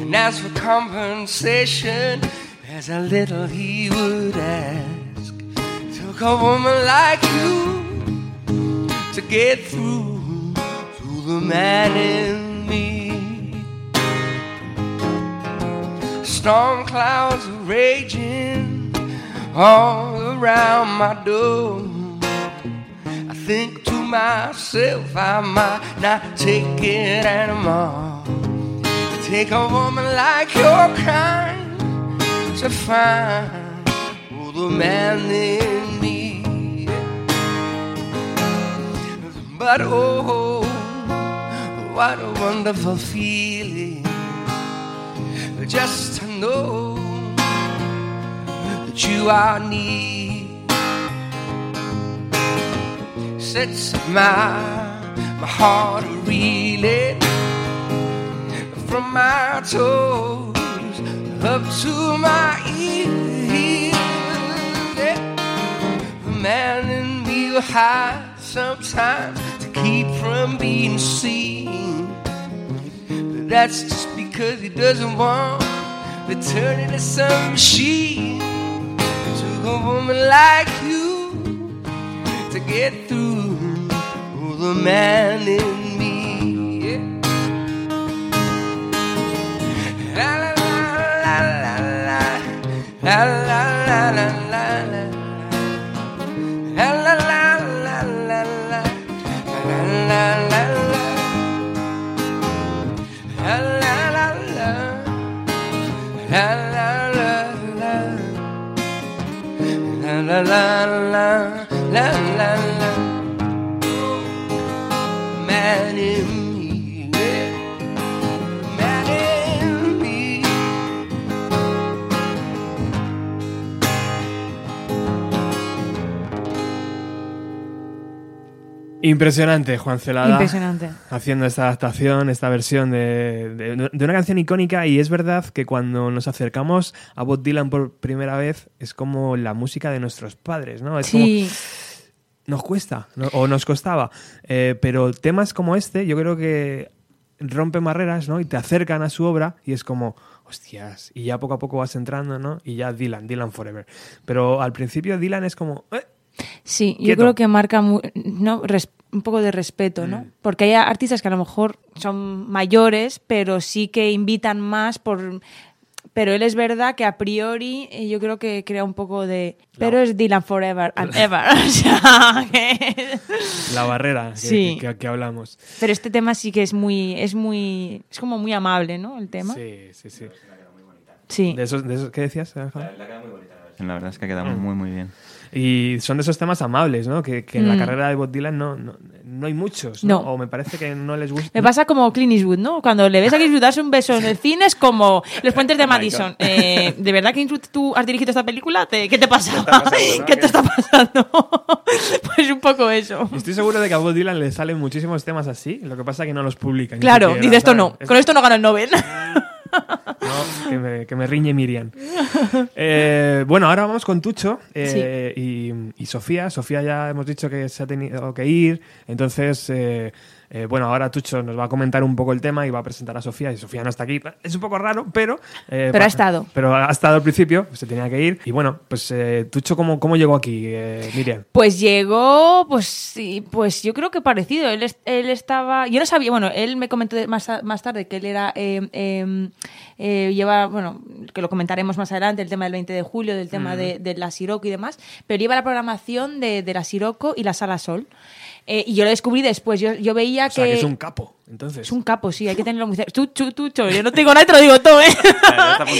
And as for compensation, there's a little he would ask. Took a woman like you to get through to the man in me. Storm clouds are raging all around my door. I think to myself, I might not take it anymore. Take a woman like your kind to find oh, the man in me. But oh, what a wonderful feeling just to know that you are near. Sets my my heart reeling from my toes up to my ears. Yeah. The man in me will hide sometimes to keep from being seen. But that's just because he doesn't want to turn into some machine. Took a woman like you to get through oh, the man in me. Many Impresionante, Juan Celada. Impresionante. Haciendo esta adaptación, esta versión de, de- de una canción icónica. Y es verdad que cuando nos acercamos a Bob Dylan por primera vez, es como la música de nuestros padres, ¿no? Es Sí. como. Nos cuesta, ¿no? o nos costaba. Eh, pero temas como este, yo creo que rompen barreras, ¿no? Y te acercan a su obra y es como, hostias, y ya poco a poco vas entrando, ¿no? Y ya Dylan, Dylan Forever. Pero al principio Dylan es como, "Eh, Sí, yo creo que marca mu- ¿no? Res- un poco de respeto, ¿no? Mm. Porque hay artistas que a lo mejor son mayores, pero sí que invitan más por... Pero él es verdad que a priori eh, yo creo que crea un poco de... Pero es Dylan Forever and Ever. o sea, que- la barrera que, Sí. que- que hablamos. Pero este tema sí que es muy... Es muy... Es como muy amable, ¿no? El tema. Sí, sí, sí. Sí. ¿De esos, de esos, ¿Qué decías? Alejandro? La verdad es que ha quedado Mm. muy, muy bien. Y son de esos temas amables, ¿no? Que, que en la Mm. carrera de Bob Dylan no, no, no hay muchos, ¿no? No. O me parece que no les gusta. Me pasa como Clint Eastwood, ¿no? Cuando le ves a Clint Eastwood darse un beso en el cine es como los puentes de Madison. Eh, ¿De verdad, Clint Eastwood, tú has dirigido esta película? ¿Te- ¿Qué te pasa? ¿Qué te está pasando? pues un poco eso. Estoy seguro de que a Bob Dylan le salen muchísimos temas así, lo que pasa es que no los publican. Claro, dice esto no. Con esto no gana el Nobel. No, que, me, que me riñe Miriam. Eh, bueno, ahora vamos con Tucho eh, y, y Sofía. Sofía ya hemos dicho que se ha tenido que ir, entonces... eh, bueno, ahora Tucho nos va a comentar un poco el tema y va a presentar a Sofía. Y Sofía no está aquí. Es un poco raro, pero. eh, Pero ha estado. Pero ha estado al principio, se tenía que ir. Y bueno, pues eh, Tucho, ¿cómo, ¿cómo llegó aquí, eh, Miriam? Pues llegó, pues sí, pues yo creo que parecido. Él, él estaba, yo no sabía, bueno, él me comentó más, más tarde que él era, eh, eh, lleva, bueno, que lo comentaremos más adelante, el tema del 20 de julio, del tema Mm. de, de la Siroco y demás, pero lleva la programación de, de la Siroco y la Sala Sol. Eh, y yo lo descubrí después, yo, yo veía O sea, que... que es un capo, entonces. Es un capo, sí, hay que tenerlo muy cerca. Tú, tú, tú, tú, yo no te digo nada y te lo digo todo, ¿eh?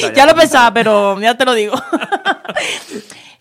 ya ya lo pensaba, pero ya te lo digo.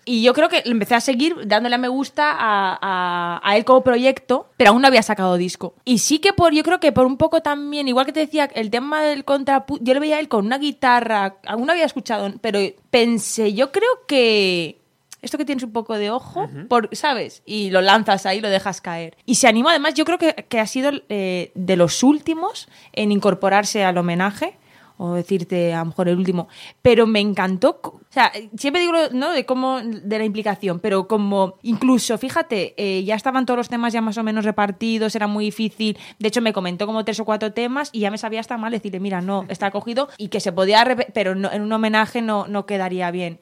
Y yo creo que empecé a seguir dándole a me gusta a, a- a él como proyecto, pero aún no había sacado disco. Y sí que por, yo creo que por un poco también, igual que te decía, el tema del contrapunto, yo le veía a él con una guitarra, aún no había escuchado, pero pensé, yo creo que esto que tienes un poco de ojo, por, ¿sabes? Y lo lanzas ahí, lo dejas caer. Y se animó, además, yo creo que, que ha sido eh, de los últimos en incorporarse al homenaje o decirte a lo mejor el último, pero me encantó, o sea, siempre digo, ¿no? De cómo, de la implicación, pero como, incluso, fíjate, eh, ya estaban todos los temas ya más o menos repartidos, era muy difícil, de hecho me comentó como tres o cuatro temas y ya me sabía hasta mal decirle, mira, no, está cogido y que se podía, pero no- en un homenaje no, no quedaría bien.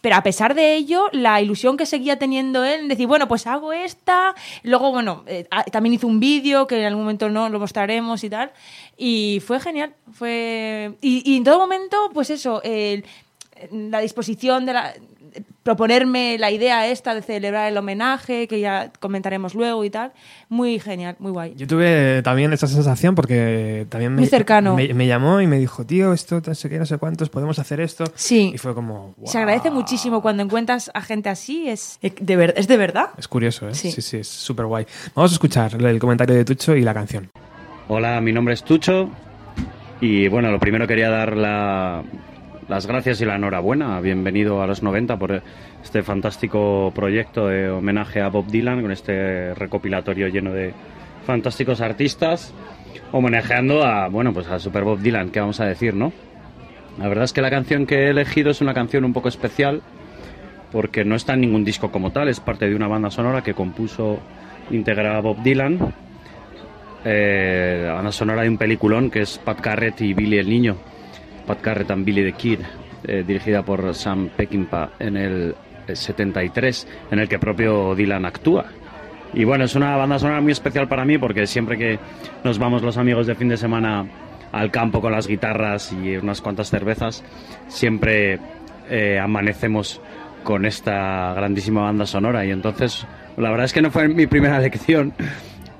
Pero a pesar de ello, la ilusión que seguía teniendo él en decir, bueno, pues hago esta. Luego, bueno, eh, también hizo un vídeo que en algún momento no lo mostraremos y tal. Y fue genial. Fue y, y en todo momento, pues eso, el- la disposición de la proponerme la idea esta de celebrar el homenaje, que ya comentaremos luego y tal. Muy genial, muy guay. Yo tuve también esa sensación porque también me, Muy cercano. me, me llamó y me dijo, tío, esto, no sé qué, no sé cuántos, podemos hacer esto. Sí. Y fue como, Se agradece muchísimo cuando encuentras a gente así. Es eh, de, ver- es de verdad. es curioso, ¿eh? Sí. Sí, sí, es súper guay. Vamos a escuchar el comentario de Tucho y la canción. Hola, mi nombre es Tucho y bueno, lo primero quería dar la- las gracias y la enhorabuena. Bienvenido a los 90 por este fantástico proyecto de homenaje a Bob Dylan con este recopilatorio lleno de fantásticos artistas homenajeando a, bueno, pues a Super Bob Dylan, ¿qué vamos a decir, no? La verdad es que la canción que he elegido es una canción un poco especial porque no está en ningún disco como tal, es parte de una banda sonora que compuso íntegra Bob Dylan eh, la banda sonora de un peliculón que es Pat Garrett y Billy el Niño. Pat Garrett and Billy the Kid, eh, dirigida por Sam Peckinpah en el eh, 73, en el que propio Dylan actúa. Y bueno, es una banda sonora muy especial para mí porque siempre que nos vamos los amigos de fin de semana al campo con las guitarras y unas cuantas cervezas, siempre eh, amanecemos con esta grandísima banda sonora. Y entonces, la verdad es que no fue mi primera elección,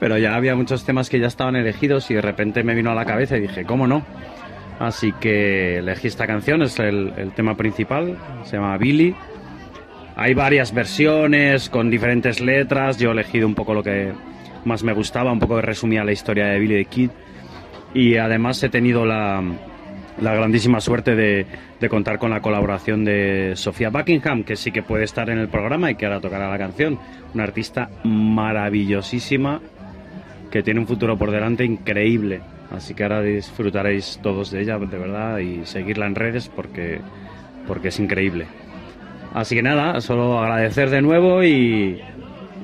pero ya había muchos temas que ya estaban elegidos y de repente me vino a la cabeza y dije, ¿cómo no? Así que elegí esta canción, es el, el tema principal, se llama Billy. Hay varias versiones con diferentes letras, yo he elegido un poco lo que más me gustaba, un poco que resumía la historia de Billy the Kid. Y además he tenido la, la grandísima suerte de, de contar con la colaboración de Sofía Buckingham, que sí que puede estar en el programa y que ahora tocará la canción. Una artista maravillosísima que tiene un futuro por delante increíble. Así que ahora disfrutaréis todos de ella, de verdad, y seguirla en redes porque, porque es increíble. Así que nada, solo agradecer de nuevo y,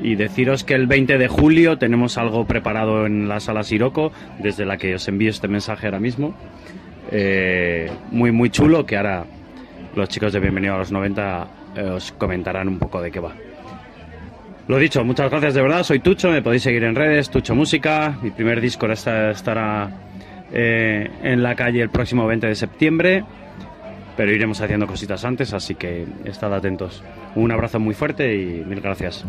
deciros que el 20 de julio tenemos algo preparado en la sala Siroco, desde la que os envío este mensaje ahora mismo. Eh, muy, muy chulo, que ahora los chicos de Bienvenido a los 90 eh, os comentarán un poco de qué va. Lo dicho, muchas gracias de verdad, soy Tucho, me podéis seguir en redes, Tucho Música, mi primer disco estará eh, en la calle el próximo 20 de septiembre, pero iremos haciendo cositas antes, así que estad atentos. Un abrazo muy fuerte y mil gracias.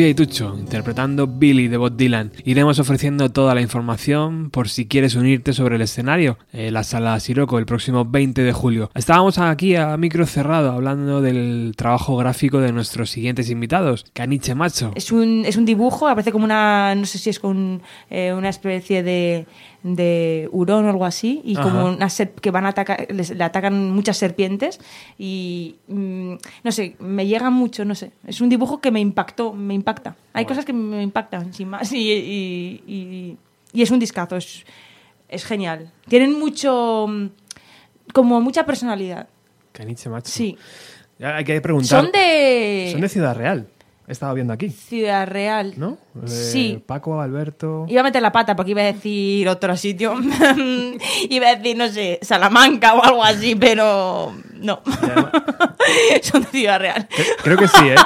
Y Tucho, interpretando Billy de Bob Dylan. Iremos ofreciendo toda la información por si quieres unirte sobre el escenario, en la sala Siroco, el próximo 20 de julio. Estábamos aquí a micro cerrado hablando del trabajo gráfico de nuestros siguientes invitados, Caniche Macho. Es un, es un dibujo, aparece como una, no sé si es con eh, una especie de, de hurón o algo así, y como una que van a atacar, les- le atacan muchas serpientes, y mm, no sé, me llega mucho, no sé. Es un dibujo que me impactó, me impacta. Hay cosas que me impactan, sin más, y, y, y- y es un discazo, es, es genial. Tienen mucho, mm, como mucha personalidad. Caniche Macho. Sí. Hay que preguntar. Son de Son de Ciudad Real. He estado viendo aquí. Ciudad Real. ¿No? De Sí. Paco, Alberto. Iba a meter la pata porque iba a decir otro sitio. iba a decir, no sé, Salamanca o algo así, pero no. Son de Ciudad Real. Creo que sí, ¿eh?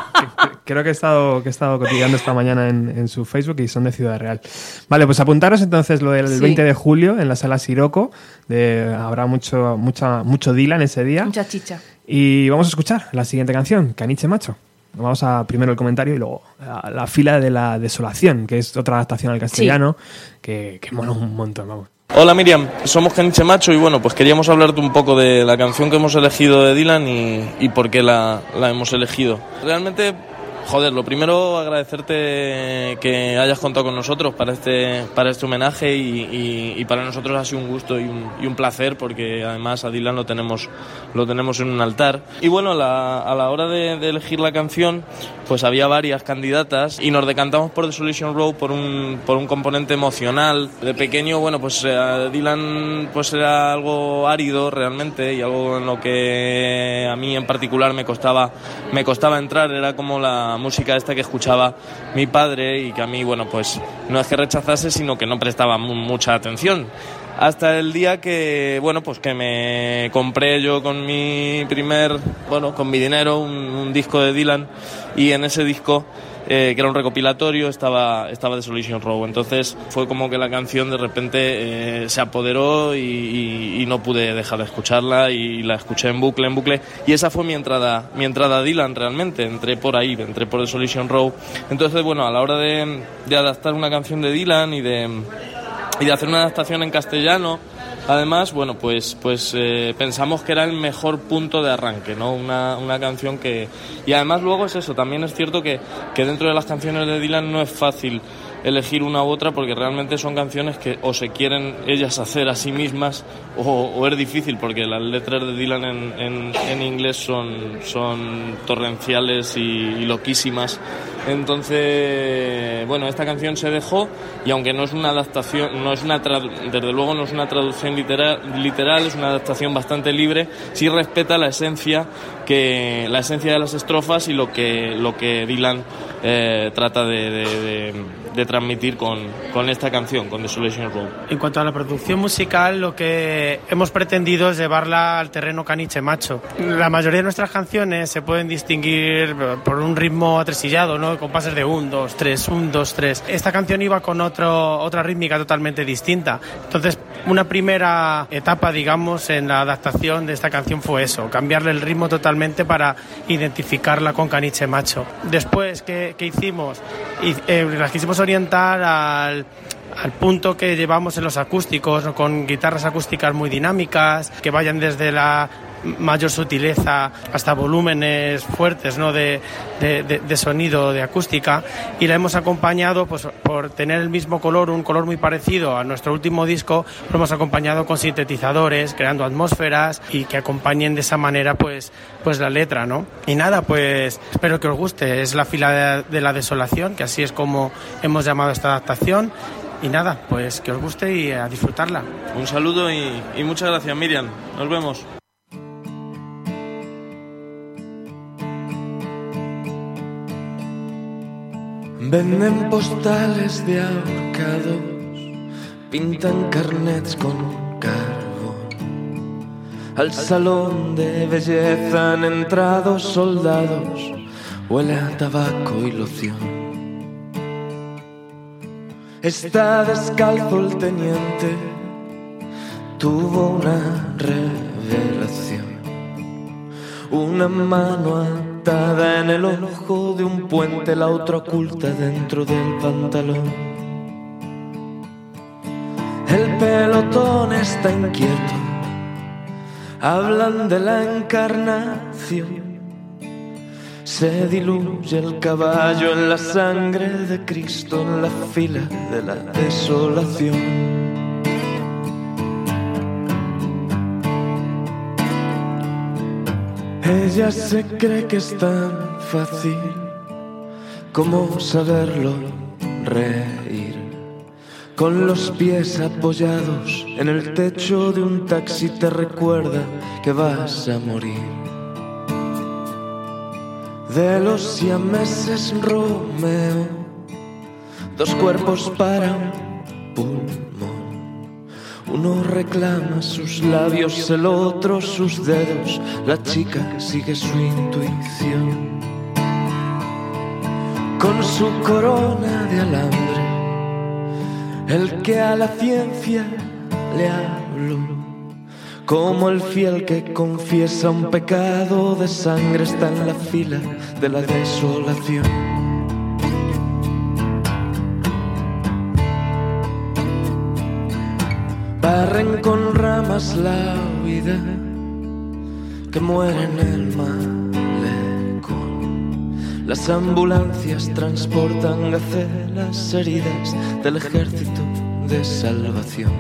Creo que he estado, que he estado cotillando esta mañana en, en su Facebook y son de Ciudad Real. Vale, pues apuntaros entonces lo del Sí. 20 de julio en la sala Siroco. De, habrá mucho, mucha, mucho Dylan ese día. Mucha chicha. Y vamos a escuchar la siguiente canción, Caniche Macho. Vamos a primero el comentario y luego a la fila de la desolación, que es otra adaptación al castellano, que, que mola un montón, vamos. Hola Miriam, somos Caniche Macho y bueno, pues queríamos hablarte un poco de la canción que hemos elegido de Dylan y, y por qué la, la hemos elegido. Realmente joder, lo primero agradecerte que hayas contado con nosotros para este, para este homenaje y, y- y para nosotros ha sido un gusto y un, y un placer porque además a Dylan lo tenemos, lo tenemos en un altar. Y bueno, la- a la hora de, de elegir la canción, pues había varias candidatas y nos decantamos por The Solution Road por un, por un componente emocional. De pequeño, bueno, pues eh, Dylan pues era algo árido realmente y algo en lo que a mí en particular me costaba, me costaba entrar. Era como la música esta que escuchaba mi padre y que a mí, bueno, pues no es que rechazase, sino que no prestaba mu- mucha atención. Hasta el día que, bueno, pues que me compré yo con mi primer, bueno, con mi dinero un disco de Dylan y en ese disco eh, que era un recopilatorio, estaba, estaba The Solution Row. Entonces fue como que la canción de repente eh, se apoderó y, no pude dejar de escucharla y la escuché en bucle, en bucle. Y esa fue mi entrada, mi entrada a Dylan realmente. Entré por ahí, entré por The Solution Row. Entonces, bueno, a la hora de, de adaptar una canción de Dylan y de, y de hacer una adaptación en castellano, además, bueno, pues, pues eh, pensamos que era el mejor punto de arranque, ¿no? Una, una canción que... Y además luego es eso, también es cierto que, que dentro de las canciones de Dylan no es fácil elegir una u otra porque realmente son canciones que o se quieren ellas hacer a sí mismas o, es difícil porque las letras de Dylan en, en- inglés son, son torrenciales y, loquísimas. Entonces, bueno, esta canción se dejó y aunque no es una adaptación, no es una desde luego no es una traducción literal, literal, es una adaptación bastante libre, sí respeta la esencia que la esencia de las estrofas y lo que lo que Dylan eh, trata de- de transmitir con, con esta canción, con The Solution Road. En cuanto a la producción musical, lo que hemos pretendido es llevarla al terreno caniche macho. La mayoría de nuestras canciones se pueden distinguir por un ritmo atresillado, ¿no? Con pases de 1, 2, 3, 1, 2, 3. Esta canción iba con otro, otra rítmica totalmente distinta. Entonces, una primera etapa, digamos, en la adaptación de esta canción fue eso, cambiarle el ritmo totalmente para identificarla con caniche macho. Después, ¿qué, qué hicimos? Y, eh, las quisimos orientar al, al punto que llevamos en los acústicos, con guitarras acústicas muy dinámicas, que vayan desde la mayor sutileza hasta volúmenes fuertes ¿no? de, de- sonido, de acústica, y la hemos acompañado pues, por tener el mismo color, un color muy parecido a nuestro último disco, lo hemos acompañado con sintetizadores, creando atmósferas y que acompañen de esa manera pues, pues la letra. ¿no? Y nada, pues espero que os guste, es la fila de, la desolación, que así es como hemos llamado esta adaptación. Y nada, pues que os guste y a disfrutarla. Un saludo y muchas gracias Miriam, nos vemos. Venden postales de ahorcados, pintan carnets con carbón. Al salón de belleza han entrado soldados, huele a tabaco y loción. Está descalzo el teniente, tuvo una revelación. Una mano en el ojo de un puente, la otra oculta dentro del pantalón. El pelotón está inquieto, hablan de la encarnación. Se diluye el caballo en la sangre de Cristo en la fila de la desolación. Ella se cree que es tan fácil como saberlo reír. Con los pies apoyados en el techo de un taxi te recuerda que vas a morir. De los siameses Romeo, dos cuerpos para un. Uno reclama sus labios, el otro sus dedos. La chica sigue su intuición. Con su corona de alambre, el que a la ciencia le habló. Como el fiel que confiesa un pecado de sangre está en la fila de la desolación. Barren con ramas la vida que muere en el malecón. Las ambulancias transportan gacelas heridas del ejército de salvación.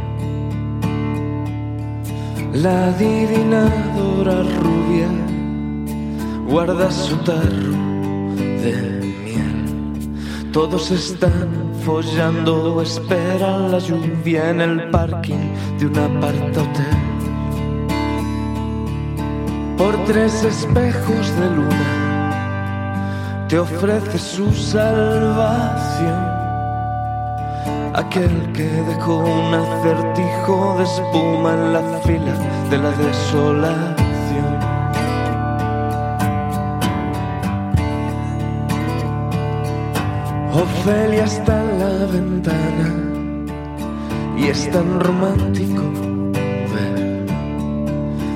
La adivinadora rubia guarda su tarro de miel. Todos están follando, esperan la lluvia en el parking de un apartahotel. Por tres espejos de luna te ofrece su salvación. Aquel que dejó un acertijo de espuma en la fila de la desolación. Ofelia está en la ventana y es tan romántico ver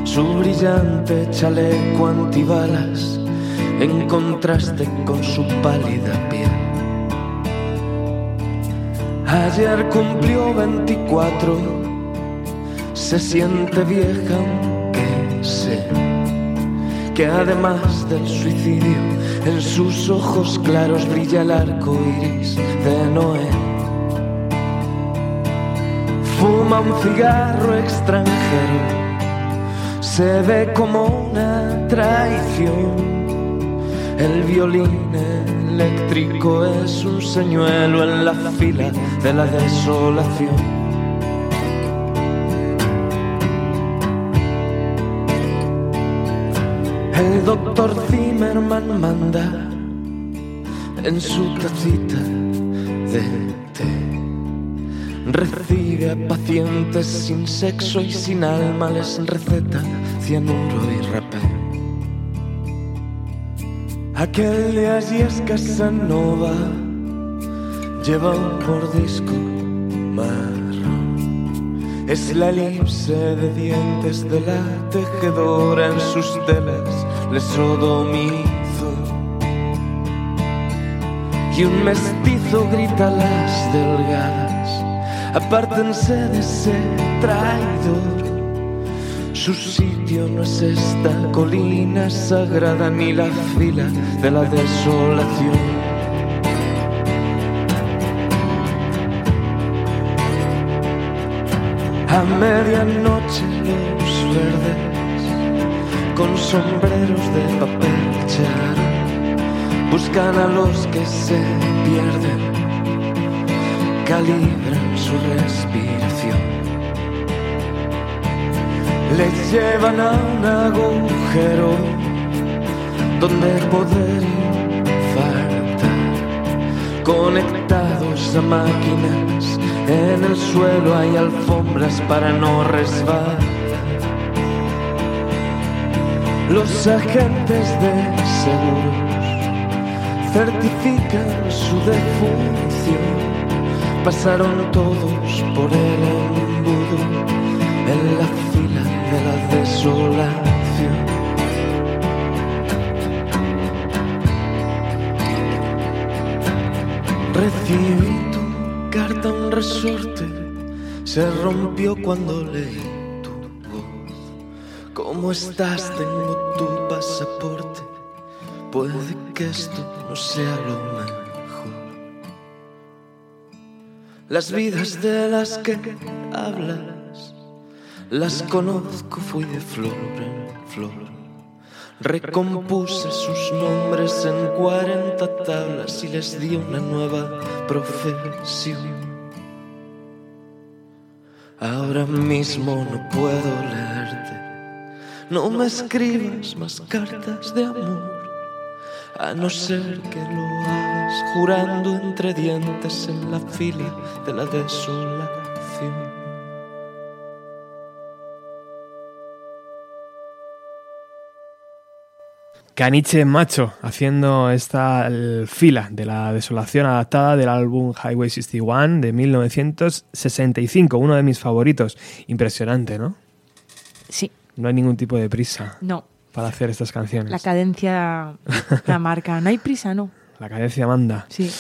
su brillante chaleco antibalas en contraste con su pálida piel. Ayer cumplió 24, se siente vieja aunque sé que además del suicidio en sus ojos claros brilla el arco iris de Noé. Fuma un cigarro extranjero, se ve como una traición. El violín eléctrico es un señuelo en la fila de la desolación. El doctor Zimmerman manda en su tacita de té. Recibe a pacientes sin sexo y sin alma, les receta cianuro y rapé. Aquel de allí es Casanova, lleva un mordisco marrón. Es la elipse de dientes de la tejedora en sus telas, le sodomizo. Y un mestizo grita las delgadas, apártense de ese traidor. Su sitio no es esta colina sagrada ni la fila de la desolación. A medianoche los verdes con sombreros de papel charro buscan a los que se pierden, calibran su respiración. Les llevan a un agujero donde poder infartar, conectados a máquinas. En el suelo hay alfombras para no resbalar. Los agentes de seguros certifican su defunción. Pasaron todos por el embudo en la fila de la desolación. Recibí tu carta, un resorte se rompió cuando leí. ¿Cómo estás? Tengo tu pasaporte. Puede que esto no sea lo mejor. Las vidas de las que hablas, las conozco, fui de flor en flor. Recompuse sus nombres en 40 tablas y les di una nueva profesión. Ahora mismo no puedo leerte. No me escribas más cartas de amor, a no ser que lo hagas jurando entre dientes en la fila de la desolación. Caniche Macho haciendo esta fila de la desolación adaptada del álbum Highway 61 de 1965, uno de mis favoritos. Impresionante, ¿no? Sí. No hay ningún tipo de prisa No, para hacer estas canciones. la cadencia la marca. No hay prisa, no. La cadencia manda. Sí.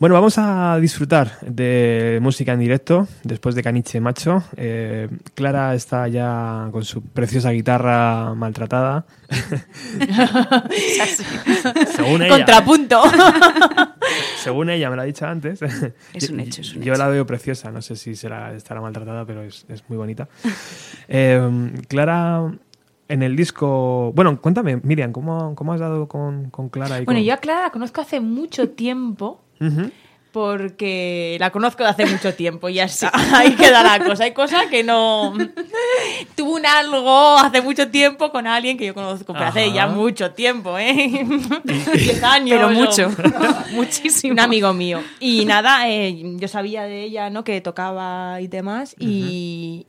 Bueno, vamos a disfrutar de música en directo después de Caniche Macho. Eh, Clara está ya con su preciosa guitarra maltratada. Según ella. Contrapunto. Según ella, me lo ha dicho antes. Es un hecho, es un Yo la veo preciosa, no sé si será, estará maltratada, pero es, es muy bonita. Eh, Clara, en el disco... Bueno, cuéntame, Miriam, ¿cómo, cómo has dado con, con Clara? Y Bueno, con- yo a Clara la conozco hace mucho tiempo. Porque la conozco de hace mucho tiempo y ya está. Ahí queda la cosa. Hay cosas que no. Tuvo un algo hace mucho tiempo con alguien que yo conozco, pero hace ya mucho tiempo, ¿eh? Diez años. Pero mucho, muchísimo. Un amigo mío. Y nada, eh, yo sabía de ella, ¿no? Que tocaba y demás. Y,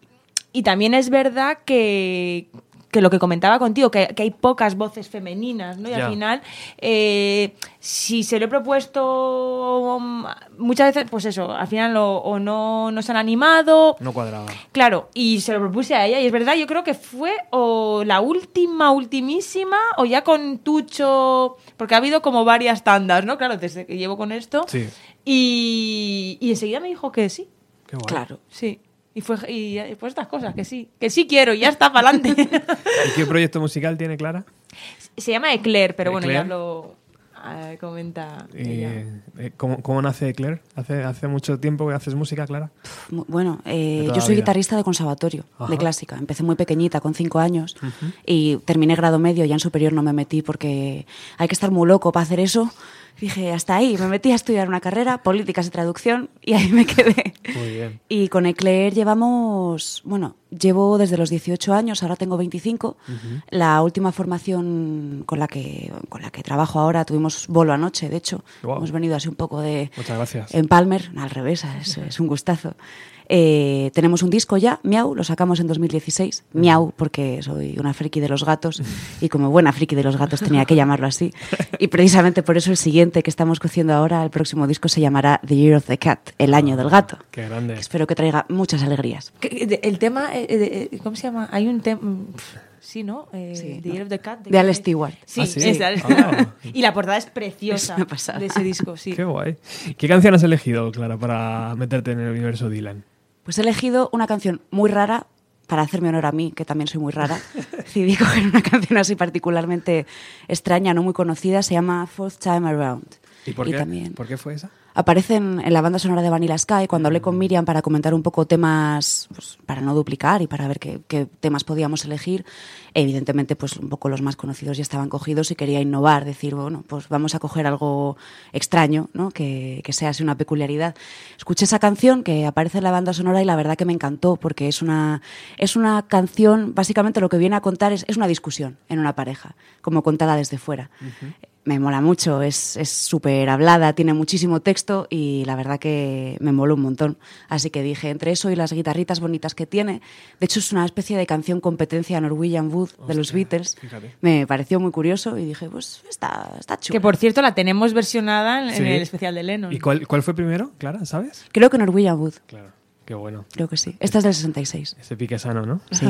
y también es verdad que, que lo que comentaba contigo, que, que hay pocas voces femeninas, ¿no? Y al final, eh, si se lo he propuesto um, muchas veces, pues eso, al final lo- o no, no se han animado. No cuadraba. Claro, y se lo propuse a ella, y es verdad, yo creo que fue o la última, ultimísima, o ya con Tucho, porque ha habido como varias tandas, ¿no? Claro, desde que llevo con esto. Sí. Y, y enseguida me dijo que sí. Qué guay. Claro, sí. Y fue y pues estas cosas, que sí, que sí quiero, y ya está para adelante. ¿Y qué proyecto musical tiene Clara? Se llama Eclair, pero bueno, ya Eclair. lo eh, comenta Y, ella. eh, ¿cómo, cómo nace Claire? ¿Hace, ¿Hace mucho tiempo que haces música, Clara? Bueno, eh, yo soy vida. guitarrista de conservatorio, Ajá. de clásica. Empecé muy pequeñita, con cinco años, Ujú. y terminé grado medio, ya en superior no me metí porque hay que estar muy loco para hacer eso. Dije, hasta ahí, me metí a estudiar una carrera, políticas y traducción, y ahí me quedé. Muy bien. Y con Eclair llevamos, bueno, llevo desde los 18 años, ahora tengo 25. La última formación con la que con la que trabajo ahora tuvimos bolo anoche, de hecho. Guau. Hemos venido así un poco de Muchas gracias. en Palmer, al revés, es, es un gustazo. Eh, tenemos un disco ya, Miau, lo sacamos en 2016. Miau, porque soy una friki de los gatos y como buena friki de los gatos tenía que llamarlo así. Y precisamente por eso el siguiente que estamos cociendo ahora, el próximo disco, se llamará The Year of the Cat, el año del gato. Qué grande. Espero que traiga muchas alegrías. De- El tema, eh, eh, eh, ¿cómo se llama? Hay un tema... Sí, ¿no? Eh, The Year of the Cat. De Al Stewart. Sí, Ah, sí. es de Al Ah. Y la portada es preciosa Es de ese disco, sí. Qué guay. ¿Qué canción has elegido, Clara, para meterte en el universo Dylan? Pues he elegido una canción muy rara para hacerme honor a mí, que también soy muy rara. Decidí coger una canción así particularmente extraña, no muy conocida, se llama Fourth Time Around. ¿Y por Y qué? también- ¿Por qué fue esa? Aparece en, en la banda sonora de Vanilla Sky cuando hablé con Miriam para comentar un poco temas, pues, para no duplicar y para ver qué, qué temas podíamos elegir. Evidentemente, pues un poco los más conocidos ya estaban cogidos y quería innovar, decir, bueno, pues vamos a coger algo extraño, ¿no? que, que sea así una peculiaridad. Escuché esa canción que aparece en la banda sonora y la verdad que me encantó porque es una, es una canción, básicamente lo que viene a contar es, es una discusión en una pareja, como contada desde fuera me mola mucho, es es súper hablada, tiene muchísimo texto y la verdad que me mola un montón. Así que dije, entre eso y las guitarritas bonitas que tiene, de hecho es una especie de canción competencia Norwegian Wood de los Beatles, fíjate. me pareció muy curioso y dije, pues está, está chulo. Que por cierto la tenemos versionada en, el especial de Lennon. ¿Y cuál, cuál fue primero, Clara? ¿Sabes? Creo que Norwegian Wood, Claro. Qué bueno. creo que sí. Esta es del 66. Ese pique sano, ¿no? Sí,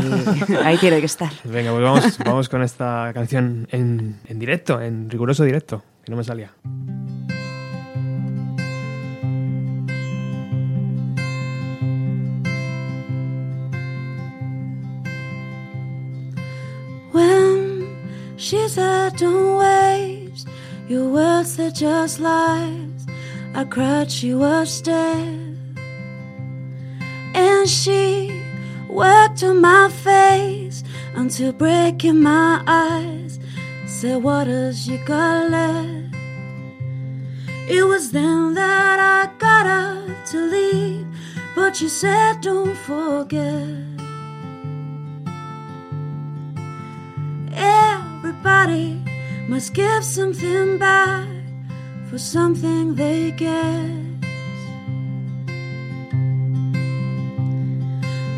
ahí tiene que estar. Venga, pues vamos, vamos con esta canción en, en directo, en riguroso directo, que no me salía. When she said, Don't waste your words, they're just lies. I cried, she was dead. And she worked on my face until breaking my eyes. Said, What has you got left? It was then that I got up to leave, but you said, Don't forget. Everybody must give something back for something they get.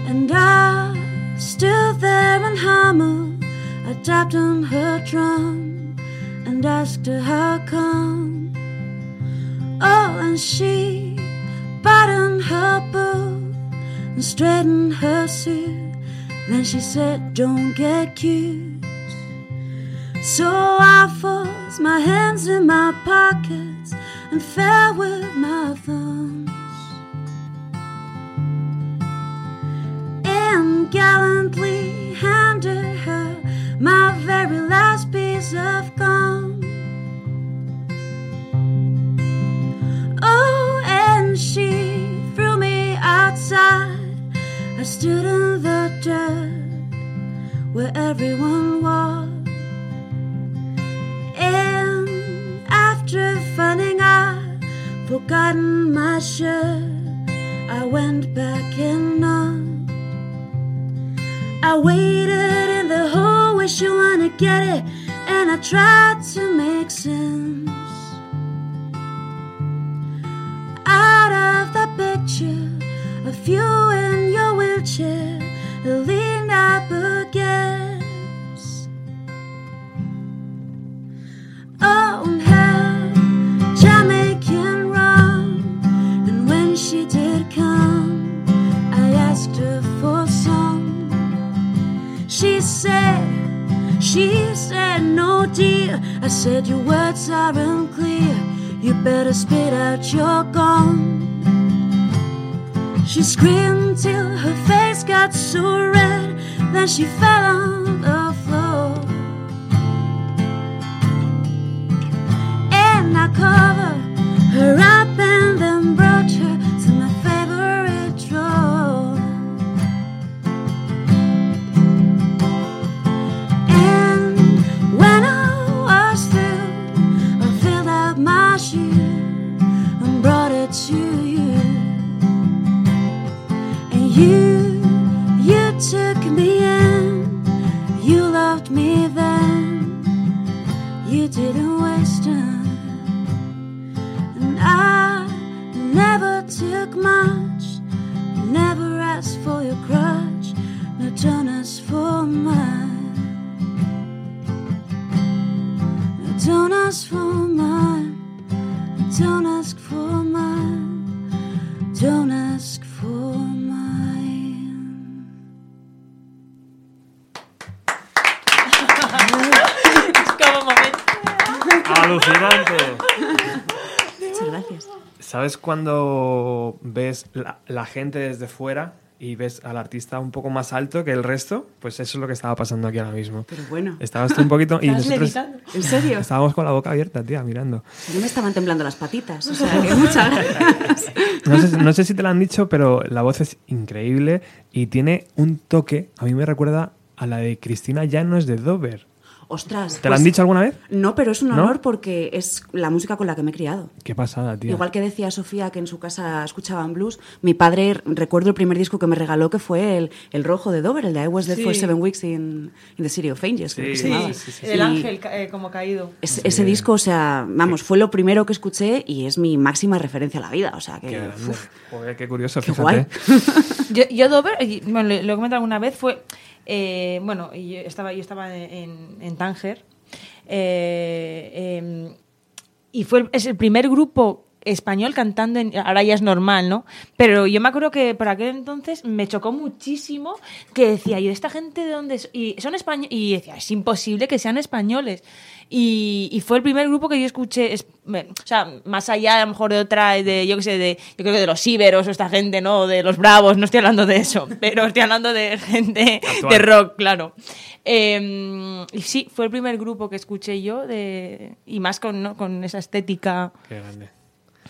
And I stood there and hammered, I tapped on her drum and asked her how come. Oh, and she buttoned her boot and straightened her suit. Then she said, Don't get cute. So I forced my hands in my pockets and fell with my gallantly handed her my very last piece of gum. Oh, and she threw me outside. I stood in the dirt where everyone walked. And after finding I'd forgotten my shirt, I went back and on. I waited in the hall, wish you wanna get it, and I tried to make sense out of the picture of you in your wheelchair, leaned up against. Oh, she said, no dear. I said, your words are unclear. You better spit out your gum. She screamed till her face got so red, then she fell on the floor. And I covered her up cuando ves la, la gente desde fuera y ves al artista un poco más alto que el resto? Pues eso es lo que estaba pasando aquí ahora mismo. Pero bueno. Estabas tú un poquito y nosotros. ¿En serio? estábamos con la boca abierta, tía, mirando. Yo me estaban temblando las patitas. O sea, que muchas gracias. No sé, no sé si te lo han dicho, pero la voz es increíble y tiene un toque, a mí me recuerda a la de Cristina Llanos de Dover. Ostras. ¿Te lo han pues- dicho alguna vez? No, pero es un ¿No? honor porque es la música con la que me he criado. Qué pasada, tía. Igual que decía Sofía que en su casa escuchaban blues, mi padre, recuerdo el primer disco que me regaló que fue el, el rojo de Dover, el de I Was There for Sí. Seven Weeks in, in the City of Angels, creo que se Sí, llamaba. el ángel eh, como caído. es- ese disco, o sea, vamos, fue lo primero que escuché y es mi máxima referencia a la vida. O sea, que. Qué grande. uf, Joder, qué curioso, Qué fíjate. guay. Yo, yo Dover, bueno, lo he comentado alguna vez, fue, eh, bueno, yo estaba, yo estaba en, Tánger, eh, eh, y fue es el primer grupo español cantando, en, ahora ya es normal, ¿no? Pero yo me acuerdo que por aquel entonces me chocó muchísimo que decía, ¿y esta gente de dónde es? Y son españoles, y decía, es imposible que sean españoles. Y, y fue el primer grupo que yo escuché, es- o sea, más allá a lo mejor de otra, de, yo qué sé, de, yo creo que de los íberos o esta gente, ¿no? De los bravos, no estoy hablando de eso, pero estoy hablando de gente Actual. de rock, claro. Eh, y sí, fue el primer grupo que escuché yo, de, y más con, ¿no? con esa estética. Qué grande.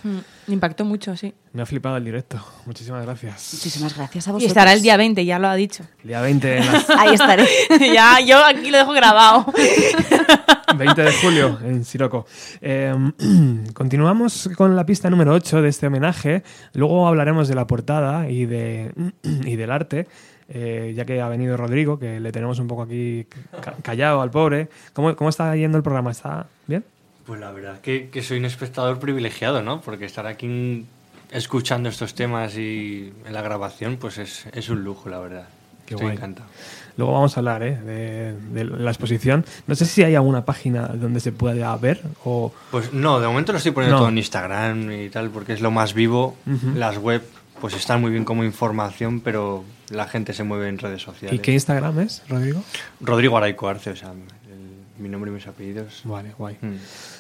Mm, Me impactó mucho, sí. Me ha flipado el directo. Muchísimas gracias. Muchísimas gracias a Y vosotros. estará el día 20, ya lo ha dicho. El día 20, en las- Ahí estaré. ya, yo aquí lo dejo grabado. 20 de julio en Siroco. Eh, continuamos con la pista número 8 de este homenaje. Luego hablaremos de la portada y, de, y del arte, eh, ya que ha venido Rodrigo, que le tenemos un poco aquí ca- callado al pobre. ¿Cómo, ¿Cómo está yendo el programa? ¿Está bien? Pues la verdad que, que soy un espectador privilegiado, ¿no? Porque estar aquí escuchando estos temas y en la grabación, pues es, es un lujo, la verdad. Qué Estoy guay. encantado. Luego vamos a hablar ¿eh? de, de la exposición. No sé si hay alguna página donde se pueda ver o... Pues no, de momento lo estoy poniendo No. todo en Instagram y tal, porque es lo más vivo. Las web, pues están muy bien como información, pero la gente se mueve en redes sociales. ¿Y qué Instagram es, Rodrigo? Rodrigo Araico Arce, o sea, el- mi nombre y mis apellidos. Vale, guay. Mm.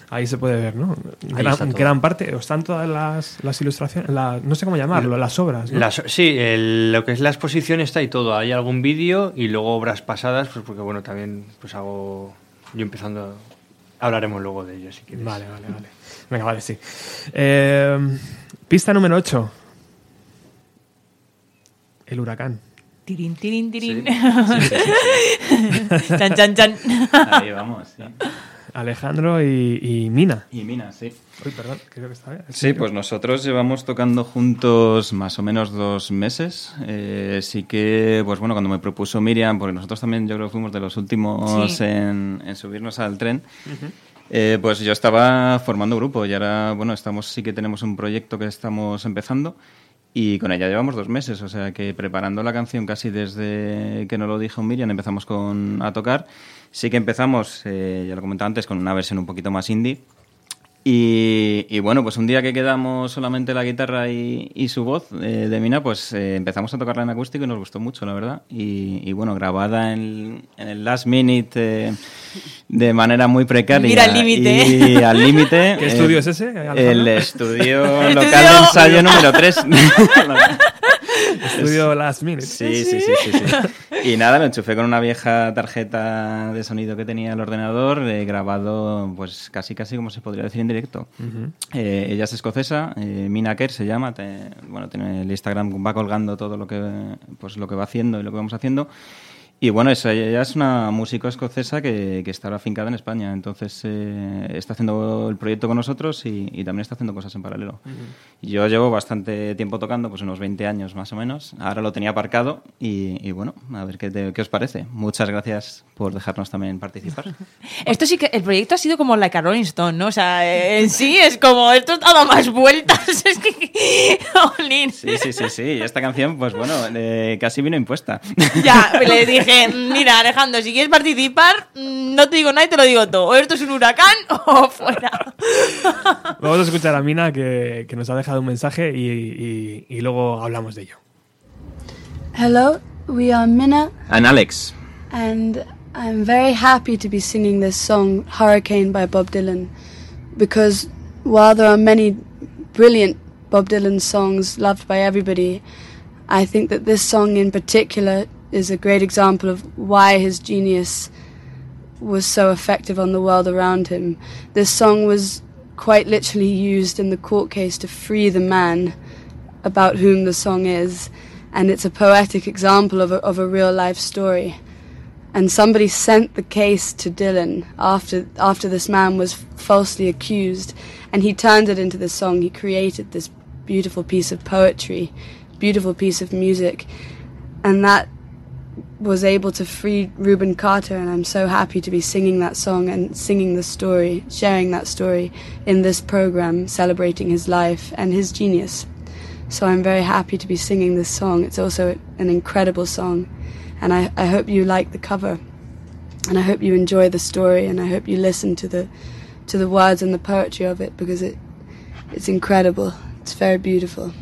Ahí se puede ver, ¿no? Gran, parte, o están todas las, las ilustraciones, la- no sé cómo llamarlo, las obras. ¿no? Las- sí, el- lo que es la exposición está y todo. Hay algún vídeo y luego obras pasadas, pues porque bueno, también pues hago yo empezando. Hablaremos luego de ello si quieres. Vale, vale, vale. Venga, vale, sí. Eh, pista número 8. El huracán. Tirin, tirin, tirin. Sí, sí, sí, chan, chan, chan. Ahí vamos, sí. Alejandro y, y Mina. Y Mina, sí. Uy, perdón, creo que está bien. Sí, pues nosotros llevamos tocando juntos más o menos dos meses. Eh, sí que, pues bueno, cuando me propuso Miriam, porque nosotros también yo creo que fuimos de los últimos Sí. en, en subirnos al tren, eh, pues yo estaba formando grupo y ahora, bueno, estamos sí que tenemos un proyecto que estamos empezando y con ella llevamos dos meses, o sea que preparando la canción casi desde que nos lo dijo Miriam empezamos con, a tocar. Sí que empezamos, eh, ya lo comentaba antes, con una versión un poquito más indie. Y, y bueno, pues un día que quedamos solamente la guitarra y, y su voz eh, de Mina, pues eh, empezamos a tocarla en acústico y nos gustó mucho, la verdad. Y, y bueno, grabada en, en el last minute eh, de manera muy precaria. Mira, al límite. Y al límite. ¿Qué eh, estudio es ese? El estudio local de ensayo número 3. Estudio Last Minute. Sí, sí, sí, sí, sí. Y nada, lo enchufé con una vieja tarjeta de sonido que tenía el ordenador, eh, grabado pues casi casi como se podría decir en Ujú. Eh, ella es escocesa, eh, Mina Kerr se llama, te- bueno, tiene el Instagram, va colgando todo lo que, pues, lo que va haciendo y lo que vamos haciendo. Y bueno, es- ella es una músico escocesa que, que está ahora afincada en España, entonces eh, está haciendo el proyecto con nosotros y, y también está haciendo cosas en paralelo. Yo llevo bastante tiempo tocando, pues unos 20 años más o menos. Ahora lo tenía aparcado y, y bueno, a ver qué, te- qué os parece. Muchas gracias por dejarnos también participar. Esto sí que el proyecto ha sido como like a Rolling Stone, ¿no? O sea, eh, en sí es como esto ha dado más vueltas. Es que. Jolín. Sí, sí, sí, sí. Esta canción, pues bueno, eh, casi vino impuesta. Ya, le dije, mira, Alejandro, si quieres participar, mm, no te digo nada y te lo digo todo. O esto es un huracán o fuera. Vamos a escuchar a Mina que, que nos ha dejado un mensaje y, y- y luego hablamos de ello. Hello, we are Minna, And Alex. and I'm very happy to be singing this song, Hurricane by Bob Dylan, because while there are many brilliant Bob Dylan songs loved by everybody, I think that this song in particular is a great example of why his genius was so effective on the world around him. This song was quite literally used in the court case to free the man about whom the song is, and it's a poetic example of a, of a real life story. And somebody sent the case to Dylan after after this man was falsely accused, and he turned it into this song. He created this beautiful piece of poetry, beautiful piece of music, and that was able to free Reuben Carter, and I'm so happy to be singing that song and singing the story, sharing that story in this program, celebrating his life and his genius. So I'm very happy to be singing this song. It's also an incredible song, and I, I hope you like the cover, and I hope you enjoy the story, and I hope you listen to the to the words and the poetry of it because it it's incredible. It's very beautiful.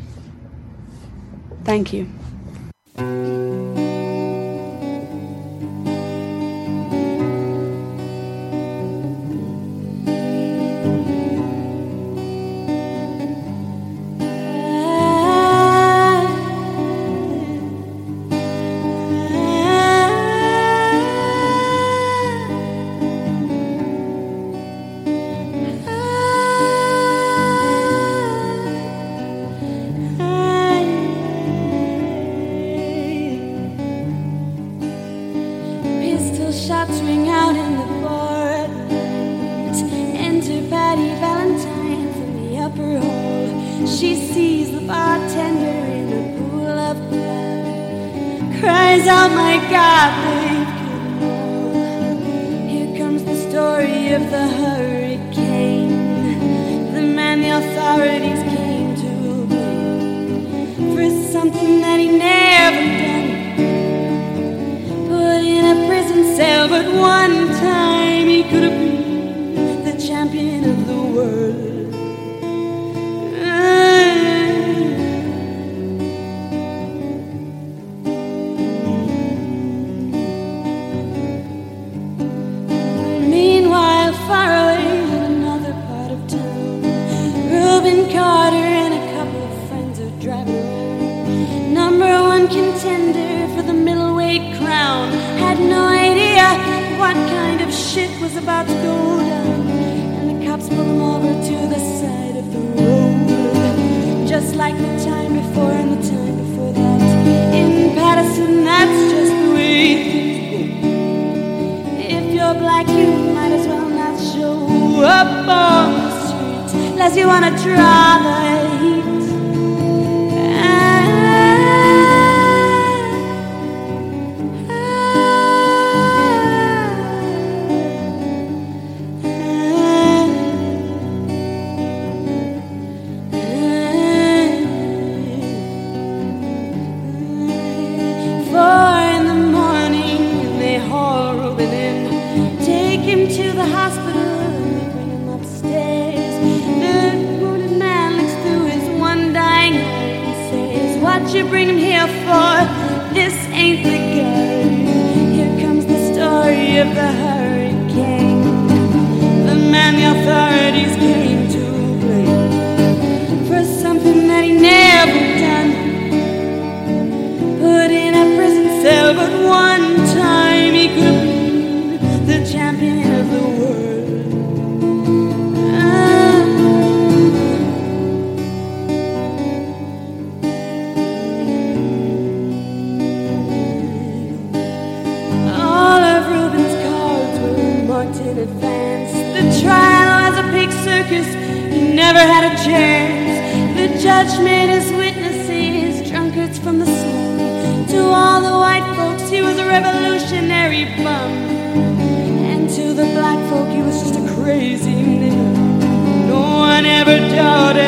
Thank you.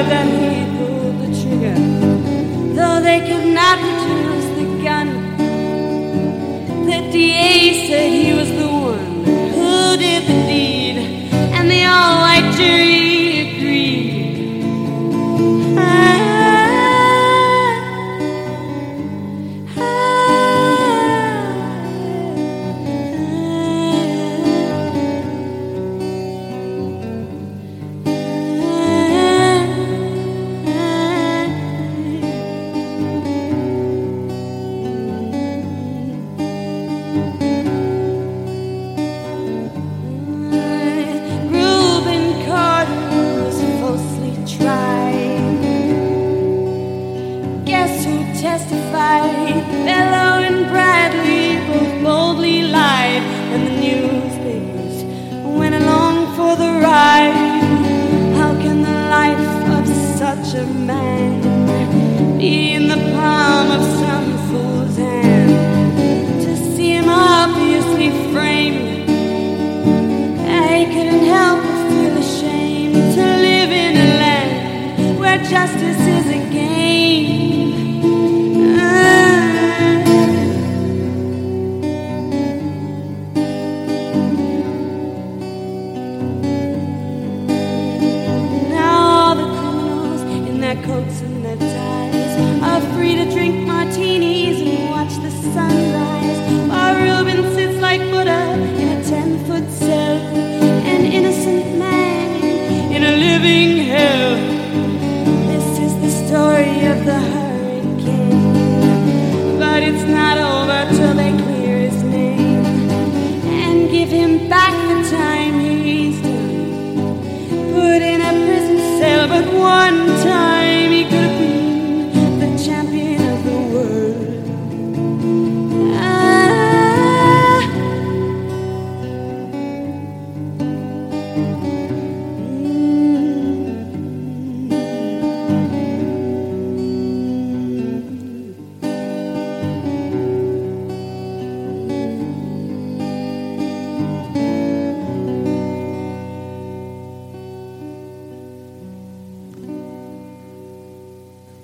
Doubted that he pulled the trigger. Though they could not produce the gun. The DA said he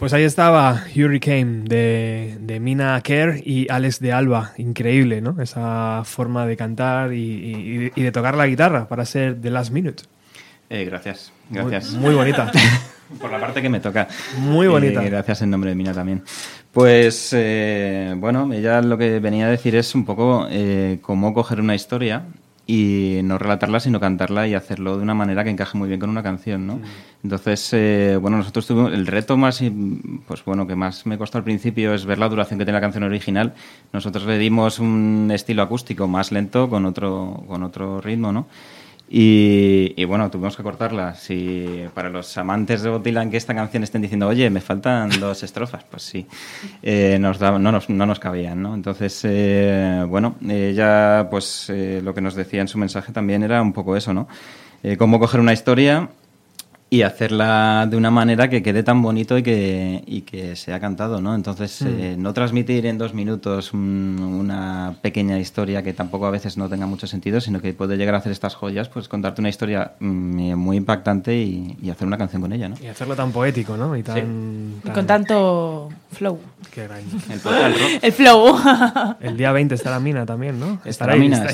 Pues ahí estaba Hurricane de, de Mina Kerr y Alex de Alba. Increíble, ¿no? Esa forma de cantar y, y- y de tocar la guitarra para ser The Last Minute. Eh, gracias, Muy- gracias. muy bonita. Por la parte que me toca. Muy bonita. Eh, gracias en nombre de Mina también. Pues, eh, bueno, ella lo que venía a decir es un poco eh, cómo coger una historia y no relatarla, sino cantarla y hacerlo de una manera que encaje muy bien con una canción, ¿no? Entonces, eh, bueno, nosotros tuvimos el reto más, pues bueno, que más me costó al principio es ver la duración que tiene la canción original. Nosotros le dimos un estilo acústico más lento con otro, con otro ritmo, ¿no? Y, y bueno, tuvimos que cortarla. Si para los amantes de Bob Dylan que esta canción estén diciendo, oye, me faltan dos estrofas, pues sí, eh, nos daba- no, nos, no nos cabían, ¿no? Entonces, eh, bueno, ella, pues eh, lo que nos decía en su mensaje también era un poco eso, ¿no? Eh, cómo coger una historia y hacerla de una manera que quede tan bonito y que, y que sea cantado, ¿no? Entonces, Mm. eh, no transmitir en dos minutos un- una pequeña historia que tampoco a veces no tenga mucho sentido, sino que puede llegar a hacer estas joyas, pues contarte una historia mm, muy impactante y, y hacer una canción con ella, ¿no? Y hacerlo tan poético, ¿no? Y tan... Y con tanto flow. Qué gran. El flow. El día 20 estará Mina también, ¿no? Estará Estaréis, Mina,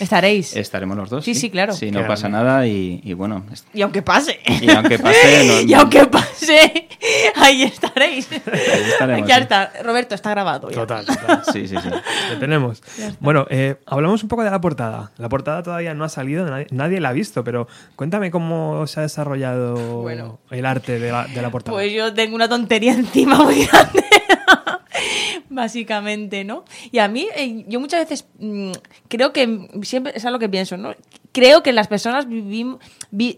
estaréis. Estaremos los dos. Sí, sí, claro. Sí, no Qué pasa grande. nada y, y bueno. Y aunque pase. Y aunque pase, no- y aunque pase, ahí estaréis. estaremos, ya sí. está. Roberto, está grabado. ya. Total, total. Sí, sí, sí. Lo tenemos. Bueno, eh, hablamos un poco de la portada. La portada todavía no ha salido, nadie, nadie la ha visto, pero cuéntame cómo se ha desarrollado Bueno. el arte de la, de la portada. Pues yo tengo una tontería encima muy grande. Básicamente, ¿no? Y a mí, eh, yo muchas veces mm, creo que siempre es algo que pienso, ¿no? Creo que las personas vivimos,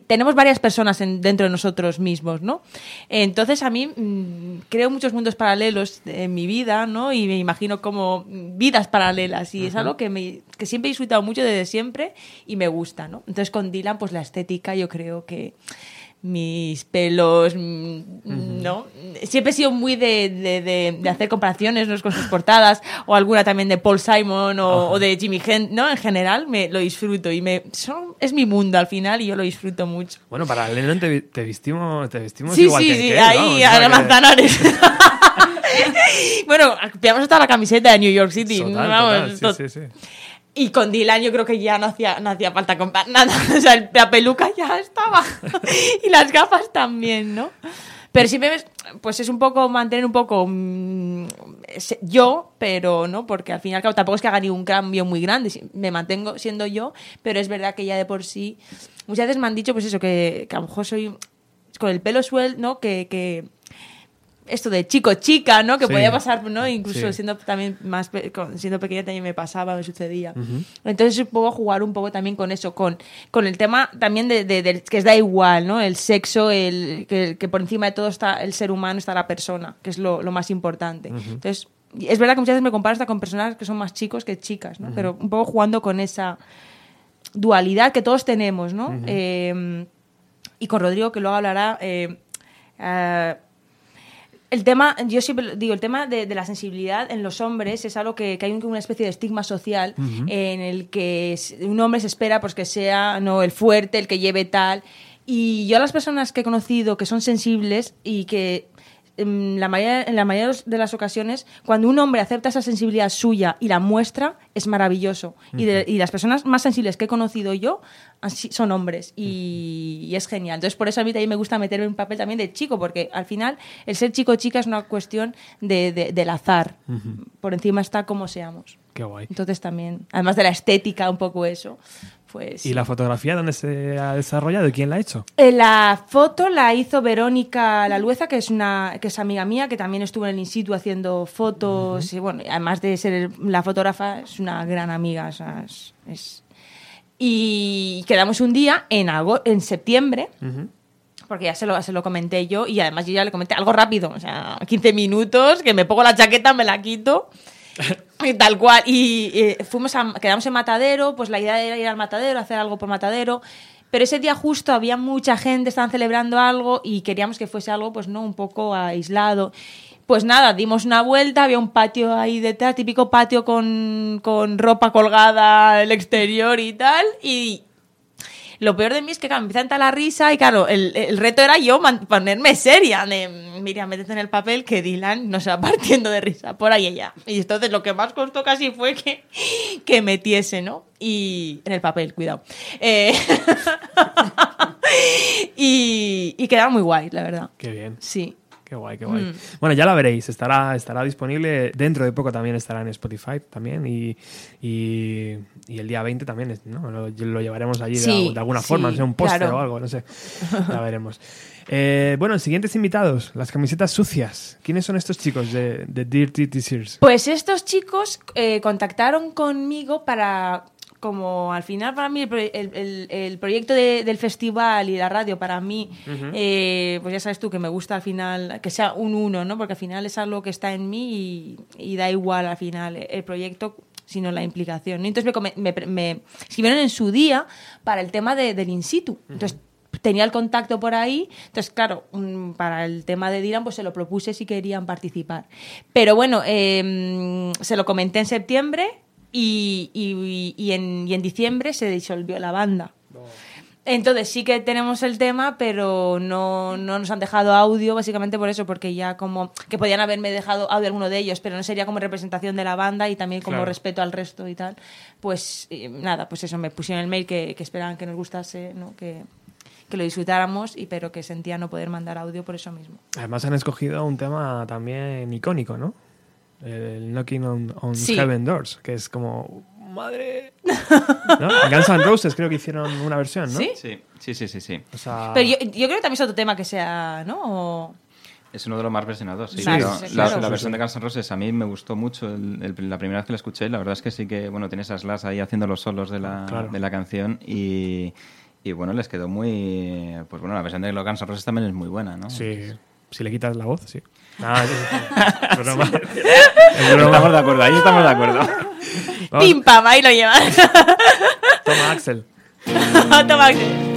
tenemos varias personas en- dentro de nosotros mismos, ¿no? Entonces a mí mm, creo muchos mundos paralelos en mi vida, ¿no? Y me imagino como vidas paralelas y es algo que, me, que siempre he disfrutado mucho desde siempre y me gusta, ¿no? Entonces con Dylan, pues la estética yo creo que mis pelos, mm, ¿no? Siempre he sido muy de, de- de- de hacer comparaciones ¿no? con sus portadas, o alguna también de Paul Simon o, o de Jimmy Hendrix, ¿no? En general me lo disfruto y me son, es mi mundo al final y yo lo disfruto mucho. Bueno, para Lennon te, te vestimos, te vestimos Sí, igual sí, que, sí, que él, ahí a la Manzanares. bueno, pillamos hasta la camiseta de New York City. Total, vamos, total, sí, sí, sí. Y con Dylan yo creo que ya no hacía, no hacía falta comprar nada. O sea, la peluca ya estaba. y las gafas también, ¿no? Pero si me pues es un poco mantener un poco mm, yo, pero no, porque al final cabo, tampoco es que haga ningún cambio muy grande, me mantengo siendo yo, pero es verdad que ya de por sí, muchas veces me han dicho pues eso, que, que a lo mejor soy con el pelo suelto, ¿no? Que, que esto de chico chica, ¿no? Que Sí. podía pasar, ¿no? Incluso Sí. siendo también más pe- siendo pequeña también me pasaba, me sucedía. Entonces poco jugar un poco también con eso, con, con el tema también de, de- de- que es da igual, ¿no? El sexo, el que, que por encima de todo está el ser humano, está la persona, que es lo, lo más importante. Entonces, es verdad que muchas veces me comparo hasta con personas que son más chicos que chicas, ¿no? Pero un poco jugando con esa dualidad que todos tenemos, ¿no? Eh, y con Rodrigo, que luego hablará. eh, ah, el tema, yo siempre digo, el tema de, de la sensibilidad en los hombres es algo que, que hay un- una especie de estigma social en el que un hombre se espera pues que sea no el fuerte, el que lleve tal. Y yo a las personas que he conocido que son sensibles y que en la mayoría, en la mayoría de las ocasiones, cuando un hombre acepta esa sensibilidad suya y la muestra, es maravilloso. y, de- y las personas más sensibles que he conocido yo son hombres y, y es genial. Entonces, por eso a mí también me gusta meterme en un papel también de chico, porque al final el ser chico o chica es una cuestión de, de- del azar. Por encima está como seamos. Qué guay. Entonces también, además de la estética, un poco eso, pues... ¿Y la fotografía dónde se ha desarrollado y quién la ha hecho? Eh, La foto la hizo Verónica Lalueza, que es una que es amiga mía, que también estuvo en el in situ haciendo fotos. Y bueno, además de ser la fotógrafa, es una gran amiga. o sea, es- es- Y quedamos un día en, en septiembre, porque ya se lo, se lo comenté yo, y además yo ya le comenté algo rápido, o sea, 15 minutos, que me pongo la chaqueta, me la quito. Tal cual. Y eh, fuimos a, quedamos en Matadero, pues la idea era ir al Matadero, hacer algo por Matadero. Pero ese día justo había mucha gente, estaban celebrando algo y queríamos que fuese algo, pues no, un poco aislado. Pues nada, dimos una vuelta, había un patio ahí detrás, típico patio con, con ropa colgada al exterior y tal. Y lo peor de mí es que, claro, me empieza a entrar la risa y, claro, el, el reto era yo ponerme seria. De, Mira, métete en el papel que Dylan nos va partiendo de risa por ahí y allá. Y entonces lo que más costó casi fue que, que metiese, ¿no? Y en el papel, cuidado. Eh, y, y quedaba muy guay, la verdad. Qué bien. Sí. Qué guay, qué guay. Mm. Bueno, ya la veréis, estará, estará disponible, dentro de poco también estará en Spotify también y, y, y el día 20 también, ¿no? Lo, lo llevaremos allí de- Sí, de, alguna sí, forma, no sé, un póster claro. o algo, no sé, ya veremos. Eh, bueno, siguientes invitados, las camisetas sucias. ¿Quiénes son estos chicos de, de Dirty T-Shirts? Pues estos chicos eh, contactaron conmigo para, como al final para mí el, el- el- el proyecto de- del festival y la radio para mí, eh, pues ya sabes tú que me gusta al final que sea un uno, ¿no? Porque al final es algo que está en mí y, y da igual al final el proyecto sino la implicación. ¿no? Entonces me, me, me escribieron en su día para el tema de- del in situ. Entonces tenía el contacto por ahí. Entonces, claro, para el tema de Dylan, pues se lo propuse si querían participar. Pero bueno, eh, se lo comenté en septiembre y, y- y en, y en diciembre se disolvió la banda. Entonces sí que tenemos el tema, pero no, no nos han dejado audio, básicamente por eso, porque ya como que podían haberme dejado audio alguno de ellos, pero no sería como representación de la banda y también como Claro. respeto al resto y tal. Pues eh, nada, pues eso, me pusieron el mail que, que esperaban que nos gustase, ¿no? que, que lo disfrutáramos, y pero que sentía no poder mandar audio por eso mismo. Además han escogido un tema también icónico, ¿no? El Knocking on, on Sí. Heaven Doors, que es como... ¡Madre! ¿No? Guns N' Roses creo que hicieron una versión, ¿no? ¿Sí? Sí, sí, sí, sí. sí. O sea, Pero yo, yo creo que también es otro tema que sea, ¿no? O- Es uno de los más versionados, sí. Sí, pero sí, sí, la, claro. la versión de Guns N' Roses a mí me gustó mucho. el- el- la primera vez que la escuché, la verdad es que sí que, bueno, tiene esas las ahí haciendo los solos de la, Claro. de la canción y, y, bueno, les quedó muy... Pues bueno, la versión de los Guns N' Roses también es muy buena, ¿no? Sí, si le quitas la voz, sí. Nada, es broma. Es broma. Estamos de acuerdo, ahí estamos de acuerdo. Vamos, ¡Pim, pam! Ahí lo llevas. Toma, Axel. Toma, Axel.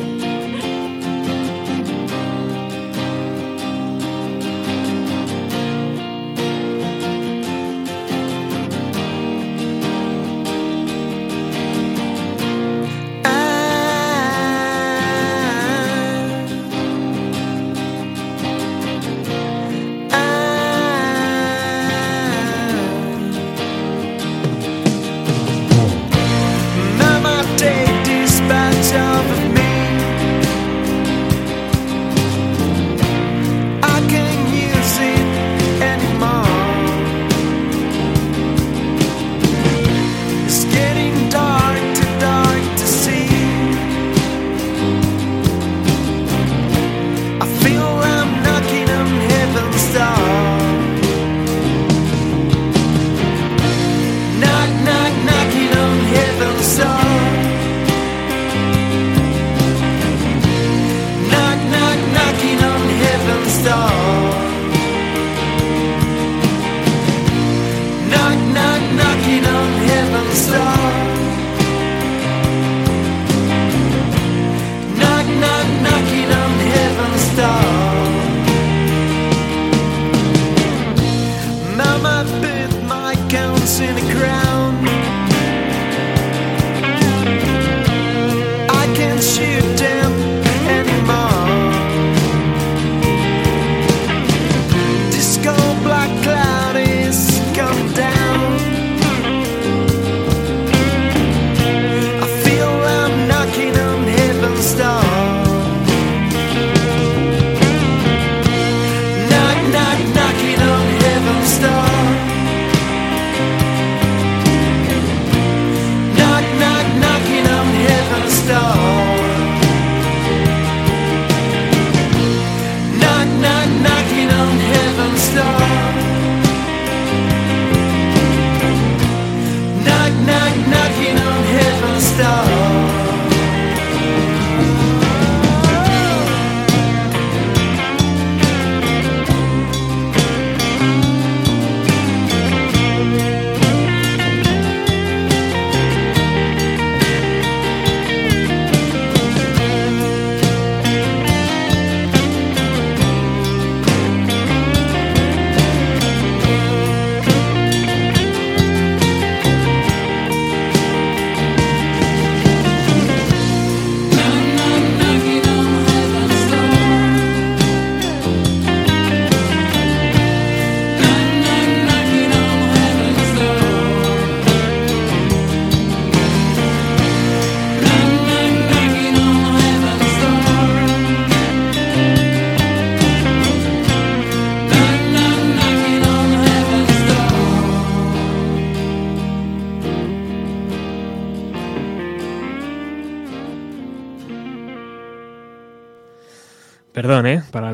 stars.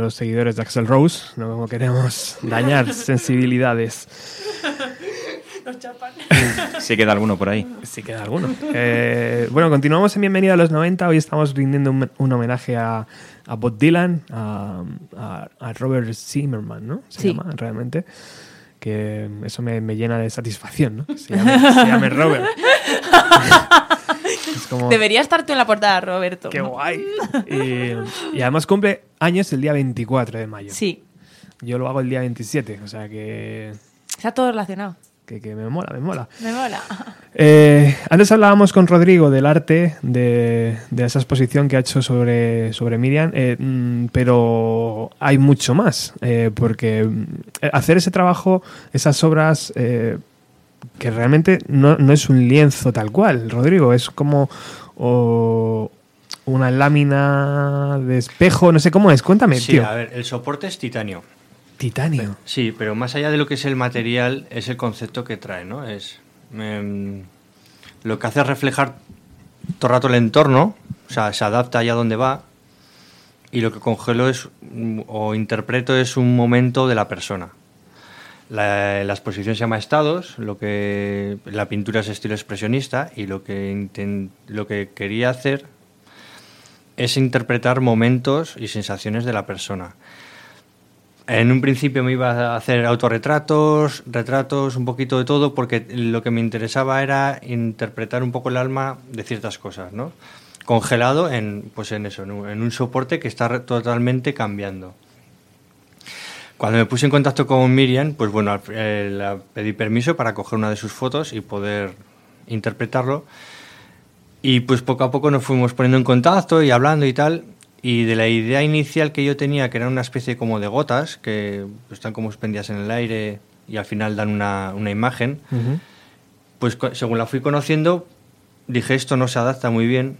Los seguidores de Axel Rose, no queremos dañar sensibilidades. Nos chapan. Sí queda alguno por ahí. Sí queda alguno. Eh, bueno, continuamos en Bienvenida a los 90. Hoy estamos rindiendo un, un homenaje a, a Bob Dylan, a, a- a Robert Zimmerman, ¿no? Se Sí. llama realmente. Que eso me, me llena de satisfacción, ¿no? Se llame, se llame Robert. Es como... Debería estar tú en la portada, Roberto. Qué guay. Y, y además cumple años el día 24 de mayo. Sí, Yo lo hago el día 27, o sea que, está todo relacionado. que, que me mola, me mola. Me mola. Eh, antes hablábamos con Rodrigo del arte, de, de esa exposición que ha hecho sobre, sobre Miriam, eh, mm, pero hay mucho más, eh, porque mm, hacer ese trabajo, esas obras, que realmente no, no es un lienzo tal cual, Rodrigo, es como una lámina de espejo, no sé cómo es, cuéntame, Sí, tío. a ver, el soporte es titanio. Titanio. Sí, pero más allá de lo que es el material, es el concepto que trae, ¿no? Es em, lo que hace es reflejar todo el rato el entorno, o sea, se adapta allá donde va, y lo que congelo es, o interpreto es un momento de la persona. La, exposición se llama Estados, lo que la pintura es estilo expresionista y lo que inten- lo que quería hacer es interpretar momentos y sensaciones de la persona. En un principio me iba a hacer autorretratos, retratos, un poquito de todo, porque lo que me interesaba era interpretar un poco el alma de ciertas cosas, ¿no? Congelado en, pues en eso, en un, soporte que está totalmente cambiando. Cuando me puse en contacto con Miriam, pues bueno, al- eh, le pedí permiso para coger una de sus fotos y poder interpretarlo. Y pues poco a poco nos fuimos poniendo en contacto y hablando y tal. Y de la idea inicial que yo tenía, que era una especie como de gotas, que están como suspendidas en el aire y al final dan una, una imagen, pues co- según la fui conociendo, dije esto no se adapta muy bien.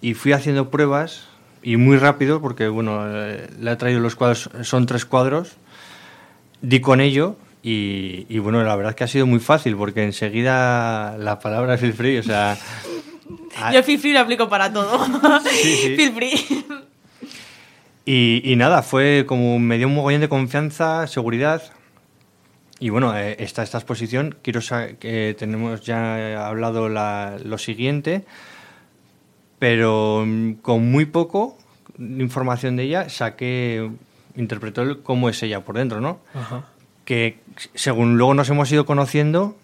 Y fui haciendo pruebas y muy rápido, porque bueno, eh, le he traído los cuadros, son tres cuadros, di con ello y, y, bueno, la verdad es que ha sido muy fácil, porque enseguida la palabra feel free, o sea... a- Yo feel free lo aplico para todo. Sí, sí. Feel free. Y, y nada, fue como me dio un mogollón de confianza, seguridad. Y bueno, eh, está esta exposición. Quiero que tenemos ya hablado la- lo siguiente, pero mm, con muy poco información de ella saqué, interpretó cómo es ella por dentro, ¿no? Ajá. que según luego nos hemos ido conociendo,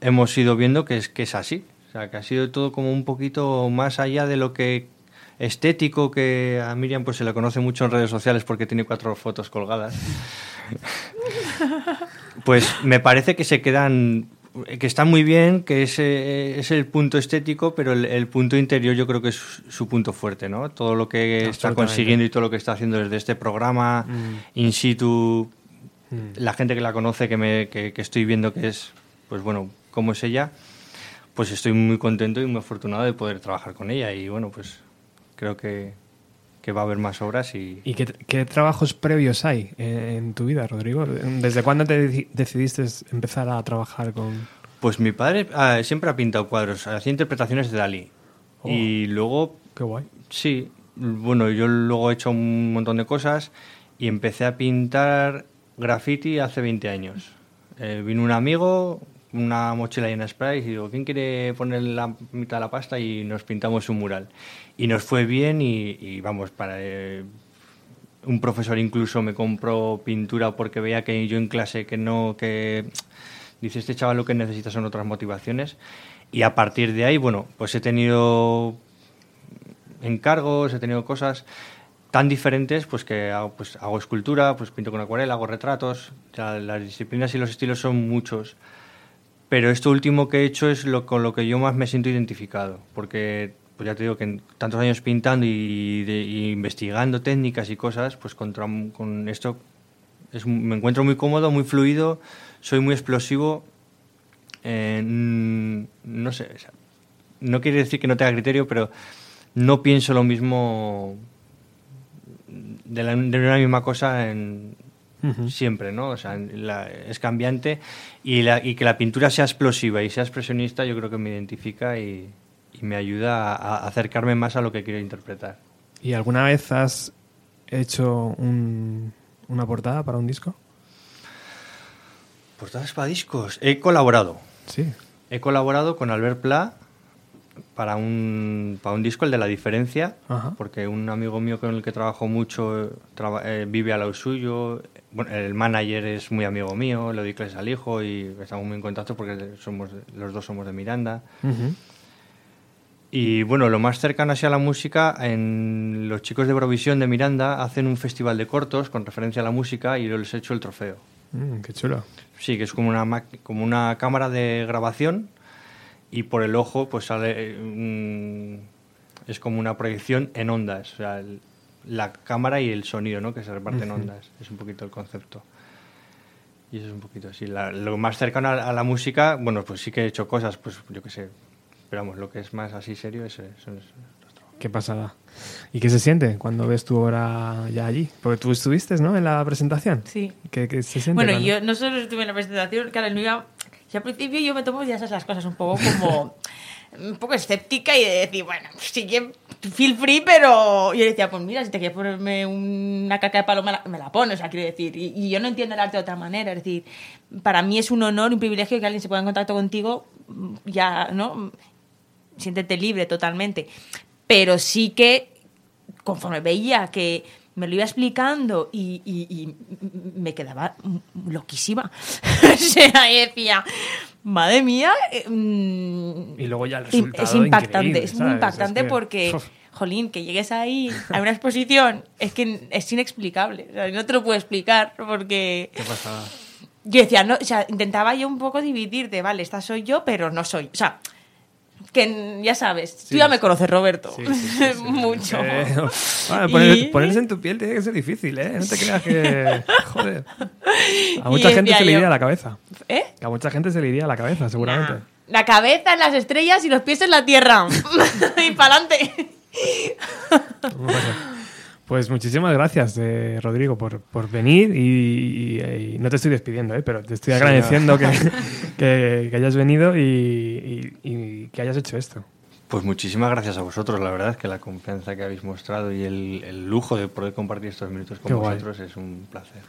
hemos ido viendo que es, que es así. O sea, que ha sido todo como un poquito más allá de lo que estético, que a Miriam pues se le conoce mucho en redes sociales porque tiene cuatro fotos colgadas. Pues me parece que se quedan, que está muy bien, que es, eh, es el punto estético, pero el, el punto interior yo creo que es su, punto fuerte, ¿no? Todo lo que está consiguiendo y todo lo que está haciendo desde este programa, Mm. in situ, Mm. la gente que la conoce, que, me, que, que estoy viendo que es, pues bueno, cómo es ella, pues estoy muy contento y muy afortunado de poder trabajar con ella y bueno, pues creo que, que va a haber más obras y... ¿Y qué, qué trabajos previos hay en, en tu vida, Rodrigo? ¿Desde cuándo te deci- decidiste empezar a trabajar con...? Pues mi padre ah, siempre ha pintado cuadros, hacía interpretaciones de Dalí. Oh. Y luego... Qué guay. Sí, bueno, yo luego he hecho un montón de cosas y empecé a pintar graffiti hace 20 años. Eh, vino un amigo, una mochila llena de sprays y digo, ¿quién quiere poner la mitad de la pasta? Y nos pintamos un mural. Y nos fue bien y, y vamos, para... eh, un profesor incluso me compró pintura porque veía que yo en clase que no, que dice este chaval lo que necesita son otras motivaciones. Y a partir de ahí, bueno, pues he tenido encargos, he tenido cosas tan diferentes, pues que hago, pues, hago escultura, pues pinto con acuarela, hago retratos, ya las disciplinas y los estilos son muchos. Pero esto último que he hecho es lo con lo que yo más me siento identificado, porque pues ya te digo que tantos años pintando y, de- investigando técnicas y cosas, pues contra, con esto es, me encuentro muy cómodo, muy fluido, soy muy explosivo, eh, no sé, no quiere decir que no tenga criterio, pero no pienso lo mismo de, de una misma cosa en, Siempre, ¿no? O sea, la- es cambiante y, la- y que la pintura sea explosiva y sea expresionista yo creo que me identifica y, y me ayuda a, a acercarme más a lo que quiero interpretar. ¿Y alguna vez has hecho un- una portada para un disco? Portadas para discos. He colaborado. Sí. He colaborado con Albert Pla para un, para un disco, el de La Diferencia, Ajá. porque un amigo mío con el que trabajo mucho eh, traba- eh, vive a lo suyo. Bueno, el manager es muy amigo mío, le doy clases al hijo y estamos muy en contacto porque somos los dos somos de Miranda. Y bueno, lo más cercano así a la música, en los chicos de Eurovisión de Miranda hacen un festival de cortos con referencia a la música y yo les he hecho el trofeo. Mm, qué chulo. Sí, que es como una, como una cámara de grabación y por el ojo pues sale... mm, es como una proyección en ondas, o sea, el- la cámara y el sonido, ¿no? Que se reparten Ujú. ondas. Es un poquito el concepto. Y eso es un poquito así. La- lo más cercano a, a la música, bueno, pues sí que he hecho cosas, pues yo qué sé. Pero vamos, lo que es más así serio es... eso es- Qué pasada. ¿Y qué se siente cuando ves tu obra ya allí? Porque tú estuviste, ¿no? En la presentación. Sí. ¿Qué, qué se siente? Bueno, cuando- yo no solo estuve en la presentación, claro, no iba... si al principio yo me tomo ya esas las cosas un poco como... un poco escéptica y de decir, bueno, sí que feel free, pero yo decía, pues mira, si te quieres ponerme una caca de paloma, me la pones, o sea, quiero decir. Y, yo no entiendo el arte de otra manera, es decir, para mí es un honor, un privilegio que alguien se ponga en contacto contigo, ya, ¿no? Siéntete libre totalmente. Pero sí que, conforme veía que me lo iba explicando y, y- y me quedaba loquísima. o sea, y decía, madre mía. eh, mm, Y luego ya el resultado Es impactante, es muy impactante Es que- porque, Uf. jolín, que llegues ahí a una exposición es que es inexplicable. O sea, no te lo puedo explicar porque Qué pasada. yo decía, no, o sea, intentaba yo un poco dividirte, vale, esta soy yo, pero no soy. O sea, que ya sabes, tú ya me conoces, Roberto. Sí, sí. Mucho. Eh, bueno, poner- Y- Ponerse en tu piel tiene que ser difícil, ¿eh? No te creas que... Joder. A mucha Y gente se le iría a la cabeza. ¿Eh? A mucha gente se le iría a la cabeza, seguramente. La cabeza en las estrellas y los pies en la tierra. y para adelante. Pues muchísimas gracias, eh, Rodrigo, por, por venir y, y- y no te estoy despidiendo, ¿eh? pero te estoy Sí, agradeciendo no. que, que- que hayas venido y, que hayas hecho esto. Pues muchísimas gracias a vosotros, la verdad, que la confianza que habéis mostrado y el, el lujo de poder compartir estos minutos con Qué guay. vosotros es un placer.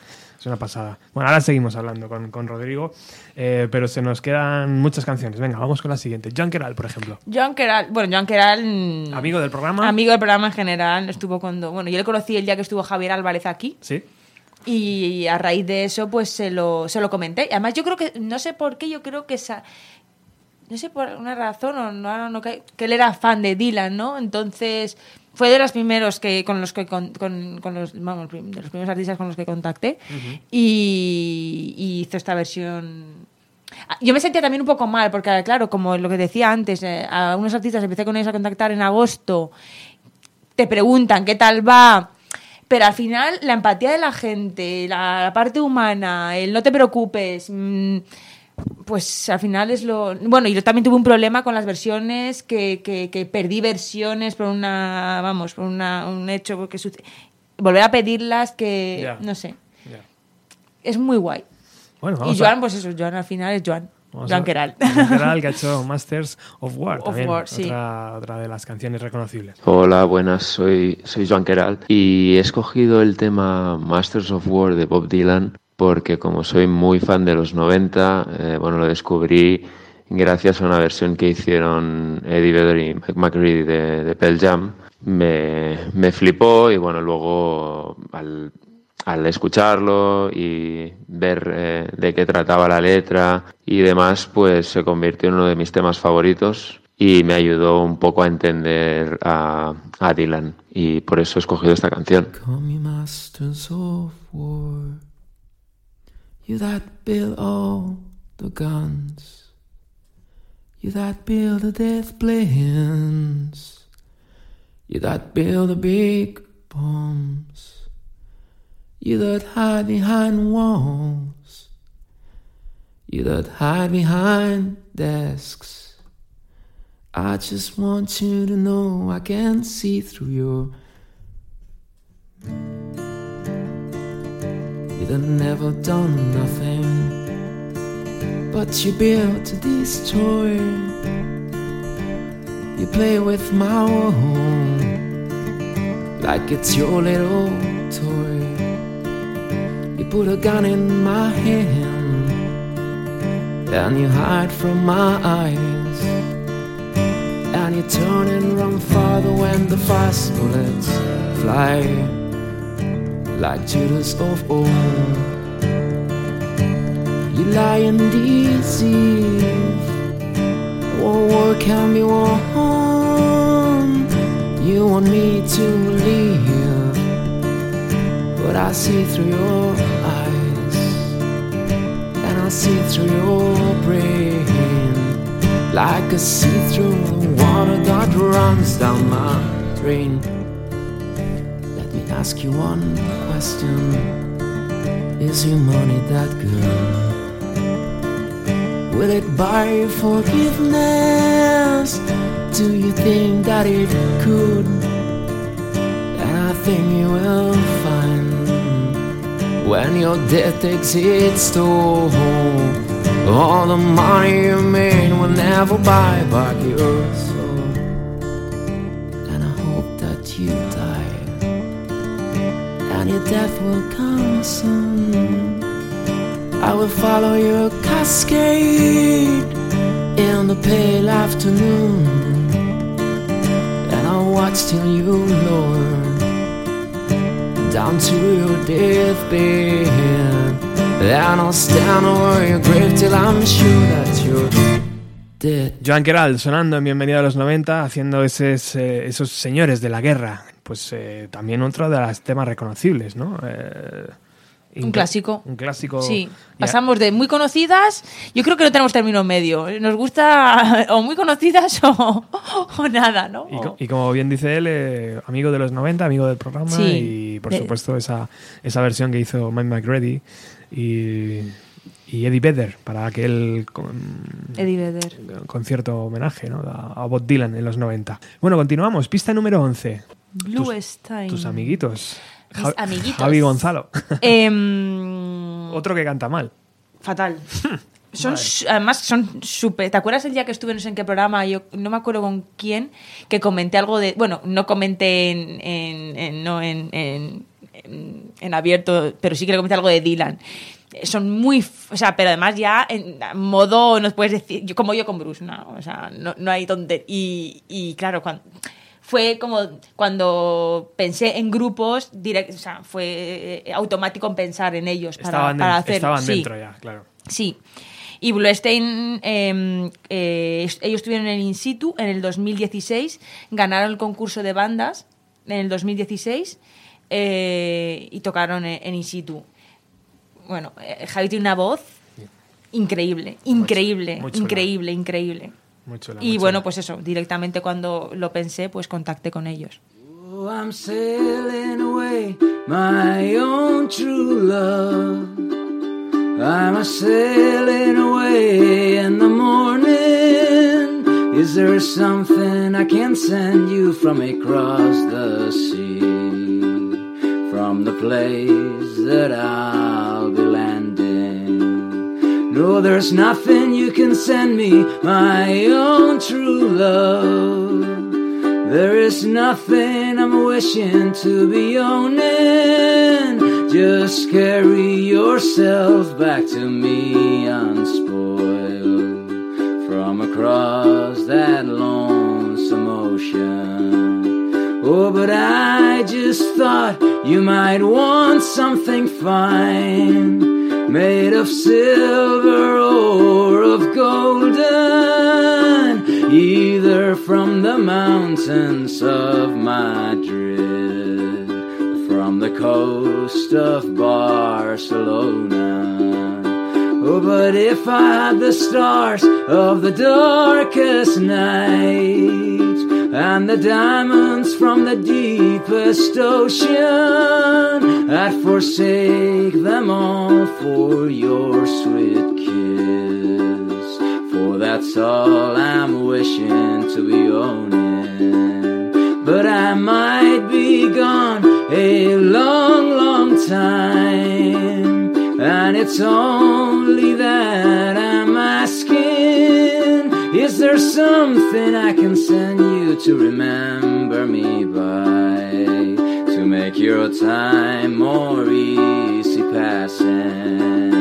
Es una pasada. Bueno, ahora seguimos hablando con, con Rodrigo, eh, pero se nos quedan muchas canciones. Venga, vamos con la siguiente. John Keral, por ejemplo. Joan Keral, bueno, Joan Keral... mm, Amigo del programa. Amigo del programa en general, estuvo cuando... Bueno, yo le conocí el día que estuvo Javier Álvarez aquí. Sí. Y a raíz de eso, pues se lo, se lo comenté. Además, yo creo que, no sé por qué, yo creo que esa. No sé por una razón, o no, no que él era fan de Dylan, ¿no? Entonces, fue de los primeros que con los que con, con- con los, vamos, de los primeros artistas con los que contacté. y, y hizo esta versión. Ah, Yo me sentía también un poco mal, porque claro, como lo que decía antes, eh, a unos artistas empecé con ellos a contactar en agosto, te preguntan qué tal va, pero al final la empatía de la gente, la, la parte humana, el no te preocupes, mm, pues al final es lo... Bueno, y yo también tuve un problema con las versiones, que, que- que perdí versiones por una, vamos, por una, un hecho que sucede. Volver a pedirlas que, no sé, es muy guay. Bueno, y Joan, a- pues eso, Joan al final es Joan. Vamos Joan a- Keral. Joan Keral, que ha hecho Masters of War Of también. War, sí. otra, otra de las canciones reconocibles. Hola, buenas, soy, soy Joan Keral y he escogido el tema Masters of War de Bob Dylan porque como soy muy fan de los 90, eh, bueno, lo descubrí gracias a una versión que hicieron Eddie Vedder y Mike McCready de, de Pearl Jam. Me, me flipó y bueno, luego al, al escucharlo y ver eh, de qué trataba la letra y demás, pues se convirtió en uno de mis temas favoritos y me ayudó un poco a entender a, a Dylan y por eso he escogido esta canción. You that build all the guns. You that build the death planes. You that build the big bombs. You that hide behind walls. You that hide behind desks. I just want you to know I can see through your Have never done nothing, but you built to destroy. You play with my world like it's your little toy. You put a gun in my hand, and you hide from my eyes. And you turn and run farther when the fast bullets fly like Judas of old. You lie and deceive. One war can be won. You want me to leave, but I see through your eyes, and I see through your brain, like a see-through water that runs down my drain. Ask you one question: Is your money that good? Will it buy forgiveness? Do you think that it could? And I think you will find when your death takes its toll, all the money you made will never buy back your your death will come soon. I will follow your cascade in the pale afternoon, and I'll watch till you lower down to your deathbed. And I'll stand over your grave till I'm sure that you're. Joan Queral sonando en Bienvenido a los 90, haciendo esos, eh, esos señores de la guerra. Pues eh, también otro de los temas reconocibles, ¿no? Eh, Un clásico. Un clásico. Sí, Ya. pasamos de muy conocidas, yo creo que no tenemos término medio. Nos gusta o muy conocidas o, o nada, ¿no? Y, co- y como bien dice él, eh, amigo de los 90, amigo del programa Sí. y por De- supuesto esa, esa versión que hizo Mike McReady y, y Eddie Vedder para aquel con- Eddie Vedder. concierto homenaje ¿no? a, a Bob Dylan en los 90. Bueno, continuamos. Pista número 11. Blue Stein. Tus amiguitos. Mis Ja- amiguitos. Javi Gonzalo. Em, Otro que canta mal. fatal. Son, además, son súper. ¿Te acuerdas el día que estuve no sé en qué programa? Yo no me acuerdo con quién, que comenté algo de. Bueno, no comenté en. en- en- no en, en, abierto, pero sí que le comenté algo de Dylan. Eh, Son muy. O sea, pero además ya en modo. Nos puedes decir. yo- como yo con Bruce, ¿no? O sea, no, no hay tontería. Y, y claro, cuando. Fue como cuando pensé en grupos, direct, o sea, fue eh, automático en pensar en ellos para, estaban para hacerlo. estaban Sí. dentro ya, claro. Sí. Y Bluestein, eh, eh, ellos estuvieron en In situ en el 2016, ganaron el concurso de bandas en el 2016 eh, y tocaron en, en In situ. Bueno, eh, Javi tiene una voz increíble, increíble, increíble, increíble. Muy chula, y muy bueno, chula. pues eso, directamente cuando lo pensé, pues contacté con ellos. Oh, I'm sailing away, my own true love. I'm a sailing away in the morning. Is there something I can send you from across the sea? From the place that I'll be. No, there's nothing you can send me, my own true love. There is nothing I'm wishing to be owning. Just carry yourself back to me unspoiled from across that lonesome ocean. Oh, but I just thought you might want something fine, made of silver or of golden, either from the mountains of Madrid, from the coast of Barcelona. Oh, but if I had the stars of the darkest night and the diamonds from the deepest ocean, I'd forsake them all for your sweet kiss. For that's all I'm wishing to be owning. But I might be gone a long, long time. And it's only there something I can send you to remember me by? To make your time more easy passing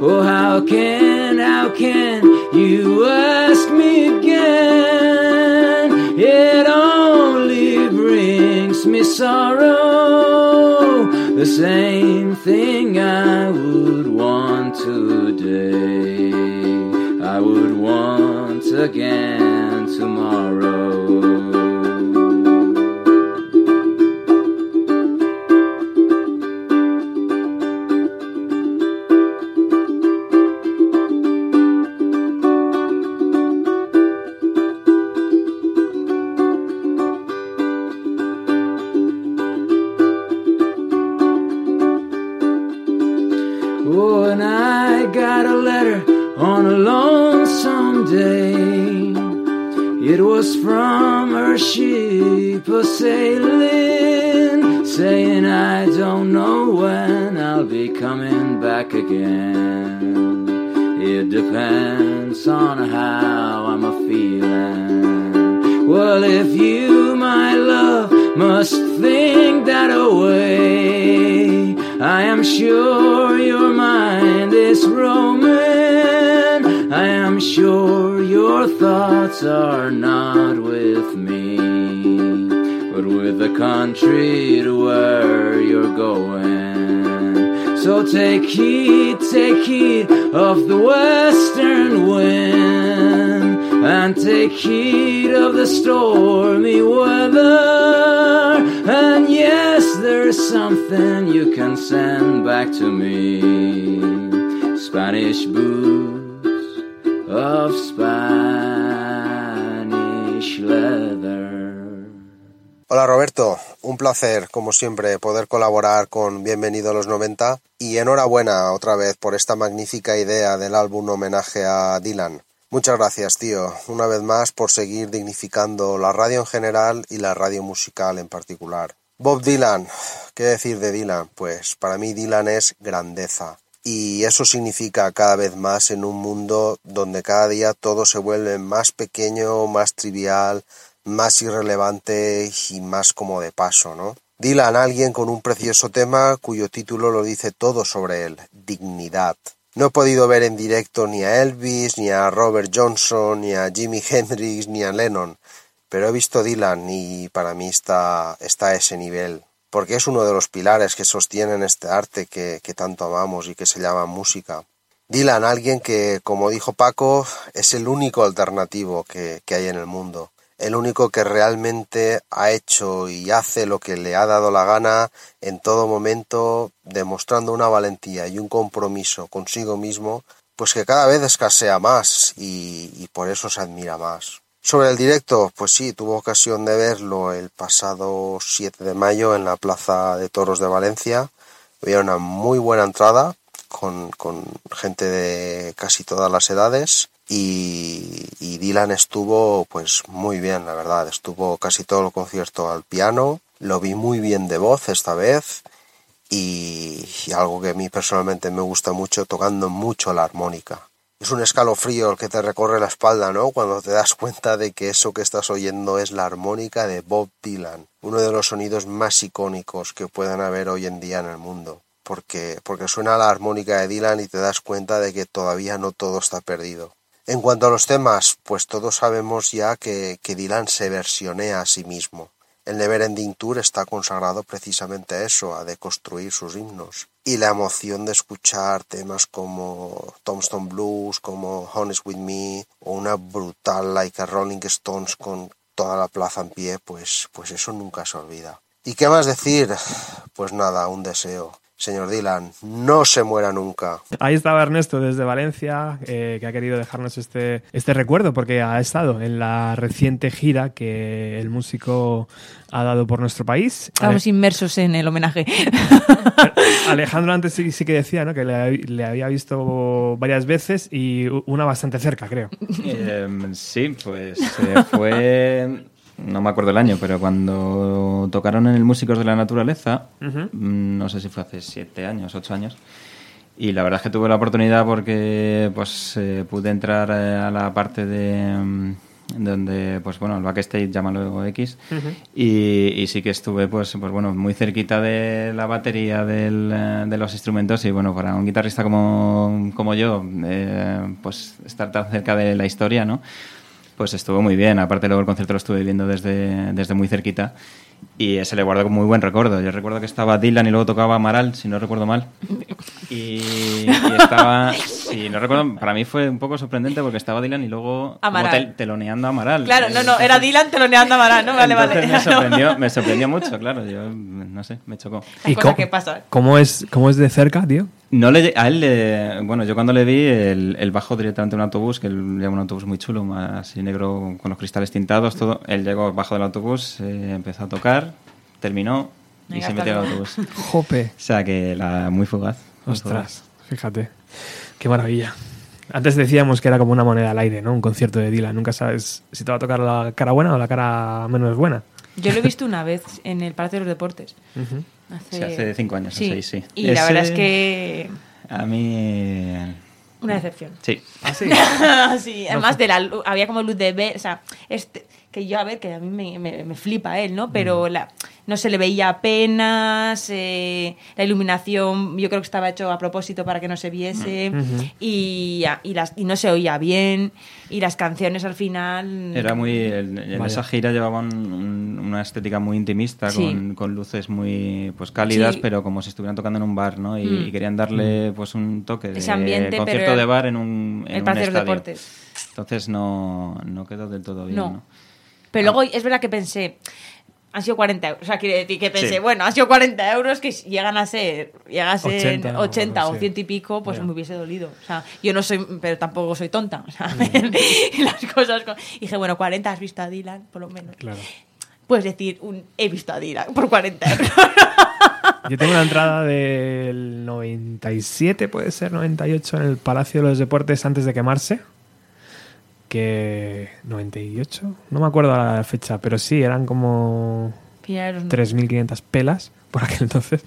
Oh, how can, how can you ask me again? It only brings me sorrow The same thing I would want today I would again tomorrow can send back to me Spanish boots of Spanish leather. Hola Roberto, un placer como siempre poder colaborar con Bienvenido a los 90 y enhorabuena otra vez por esta magnífica idea del álbum homenaje a Dylan. Muchas gracias tío, una vez más por seguir dignificando la radio en general y la radio musical en particular. Bob Dylan, ¿qué decir de Dylan? Pues para mí Dylan es grandeza y eso significa cada vez más en un mundo donde cada día todo se vuelve más pequeño, más trivial, más irrelevante y más como de paso, ¿no? Dylan, alguien con un precioso tema cuyo título lo dice todo sobre él, dignidad. No he podido ver en directo ni a Elvis, ni a Robert Johnson, ni a Jimi Hendrix, ni a Lennon, pero he visto Dylan y para mí está, está a ese nivel, porque es uno de los pilares que sostienen este arte que, que tanto amamos y que se llama música. Dylan, alguien que, como dijo Paco, es el único alternativo que, que hay en el mundo, el único que realmente ha hecho y hace lo que le ha dado la gana en todo momento, demostrando una valentía y un compromiso consigo mismo, pues que cada vez escasea más y, y por eso se admira más. Sobre el directo, pues sí, tuvo ocasión de verlo el pasado 7 de mayo en la Plaza de Toros de Valencia. Había una muy buena entrada con, gente de casi todas las edades y, Dylan estuvo pues muy bien, la verdad. Estuvo casi todo el concierto al piano, lo vi muy bien de voz esta vez y algo que a mí personalmente me gusta mucho, tocando mucho la armónica es un escalofrío el que te recorre la espalda, ¿no? Cuando te das cuenta de que eso que estás oyendo es la armónica de Bob Dylan, uno de los sonidos más icónicos que puedan haber hoy en día en el mundo. Porque, porque suena la armónica de Dylan y te das cuenta de que todavía no todo está perdido. En cuanto a los temas, pues todos sabemos ya que, que Dylan se versionea a sí mismo. El Neverending Tour está consagrado precisamente a eso, a deconstruir sus himnos. Y la emoción de escuchar temas como Tombstone Blues, como Honest With Me, o una brutal Like a Rolling Stones con toda la plaza en pie, pues, pues eso nunca se olvida. ¿Y qué más decir? Pues nada, un deseo. Señor Dylan, no se muera nunca. Ahí estaba Ernesto desde Valencia, eh, que ha querido dejarnos este, este recuerdo, porque ha estado en la reciente gira que el músico ha dado por nuestro país. Estamos inmersos en el homenaje. Alejandro antes sí, sí que decía ¿no? que le, le había visto varias veces y una bastante cerca, creo. Eh, sí, pues eh, fue no me acuerdo el año, pero cuando tocaron en el Músicos de la Naturaleza, mm, no sé si fue hace siete años, ocho años, y la verdad es que tuve la oportunidad porque pues eh, pude entrar eh, a la parte de mm, donde, pues bueno, el backstage, llámalo X, Ujú. y, y sí que estuve, pues, pues bueno, muy cerquita de la batería del, eh, de los instrumentos y bueno, para un guitarrista como, como yo, eh, pues estar tan cerca de la historia, ¿no? Pues estuvo muy bien. Aparte luego el concierto lo estuve viendo desde, desde muy cerquita y se le guardó con muy buen recuerdo. Yo recuerdo que estaba Dylan y luego tocaba Amaral, si no recuerdo mal. Y, y estaba, si no recuerdo, para mí fue un poco sorprendente porque estaba Dylan y luego Amaral. tel- teloneando a Amaral. Claro, no, no, era Dylan teloneando a Marán, ¿no? Vale, Entonces vale. Me sorprendió, me sorprendió mucho, claro. Yo no sé, me chocó. Las cosas que pasan. ¿Cómo es, ¿Cómo es de cerca, tío? No le, a él, le- bueno, yo cuando le vi, el, el bajó directamente en un autobús, que él lleva un autobús muy chulo, más así negro, con los cristales tintados, todo. Él llegó bajo del autobús, eh, empezó a tocar, terminó y se metió al autobús. Jope. O sea que la, muy fugaz. muy Ostras. Fíjate, qué maravilla. Antes decíamos que era como una moneda al aire, ¿no? Un concierto de Dylan. Nunca sabes si te va a tocar la cara buena o la cara menos buena. Yo lo he visto una vez en el Palacio de los Deportes. Hace, Sí, hace cinco años o Sí. seis, sí. Y la verdad es que A mí... una decepción. Sí. ¿Ah, sí? sí, además de la lu- había como luz de ver, o sea, este, que yo a ver, que a mí me, me- me flipa él, ¿no? Pero Mm. la, no se le veía apenas, eh, la iluminación yo creo que estaba hecho a propósito para que no se viese Mm. Y, y, las, y no se oía bien y las canciones al final... Era muy. En, esa gira llevaban un- una estética muy intimista, Sí. con, con luces muy pues cálidas, Sí. pero como si estuvieran tocando en un bar, ¿no? Y, Mm. y querían darle pues un toque de Ese ambiente, concierto pero de bar en un, en el un Palacio de los estadio. Deportes. Entonces no, no quedó del todo bien, No. ¿no? Pero luego es verdad que pensé, han sido 40 euros. O sea, decir que pensé, Sí. bueno, han sido 40 euros que llegan a ser, llegan a ser 80 80, o o sí. 100 y pico, pues Ya. me hubiese dolido. O sea, yo no soy, pero tampoco soy tonta. O sea, y las cosas. y dije, bueno, 40 has visto a Dylan, por lo menos. Claro. Puedes decir, un, he visto a Dylan por 40 euros. Yo tengo una entrada del 97, puede ser, 98, en el Palacio de los Deportes antes de quemarse. Que. 98, no me acuerdo la fecha, pero sí, eran como Finales de los 3.500 pelas por aquel entonces.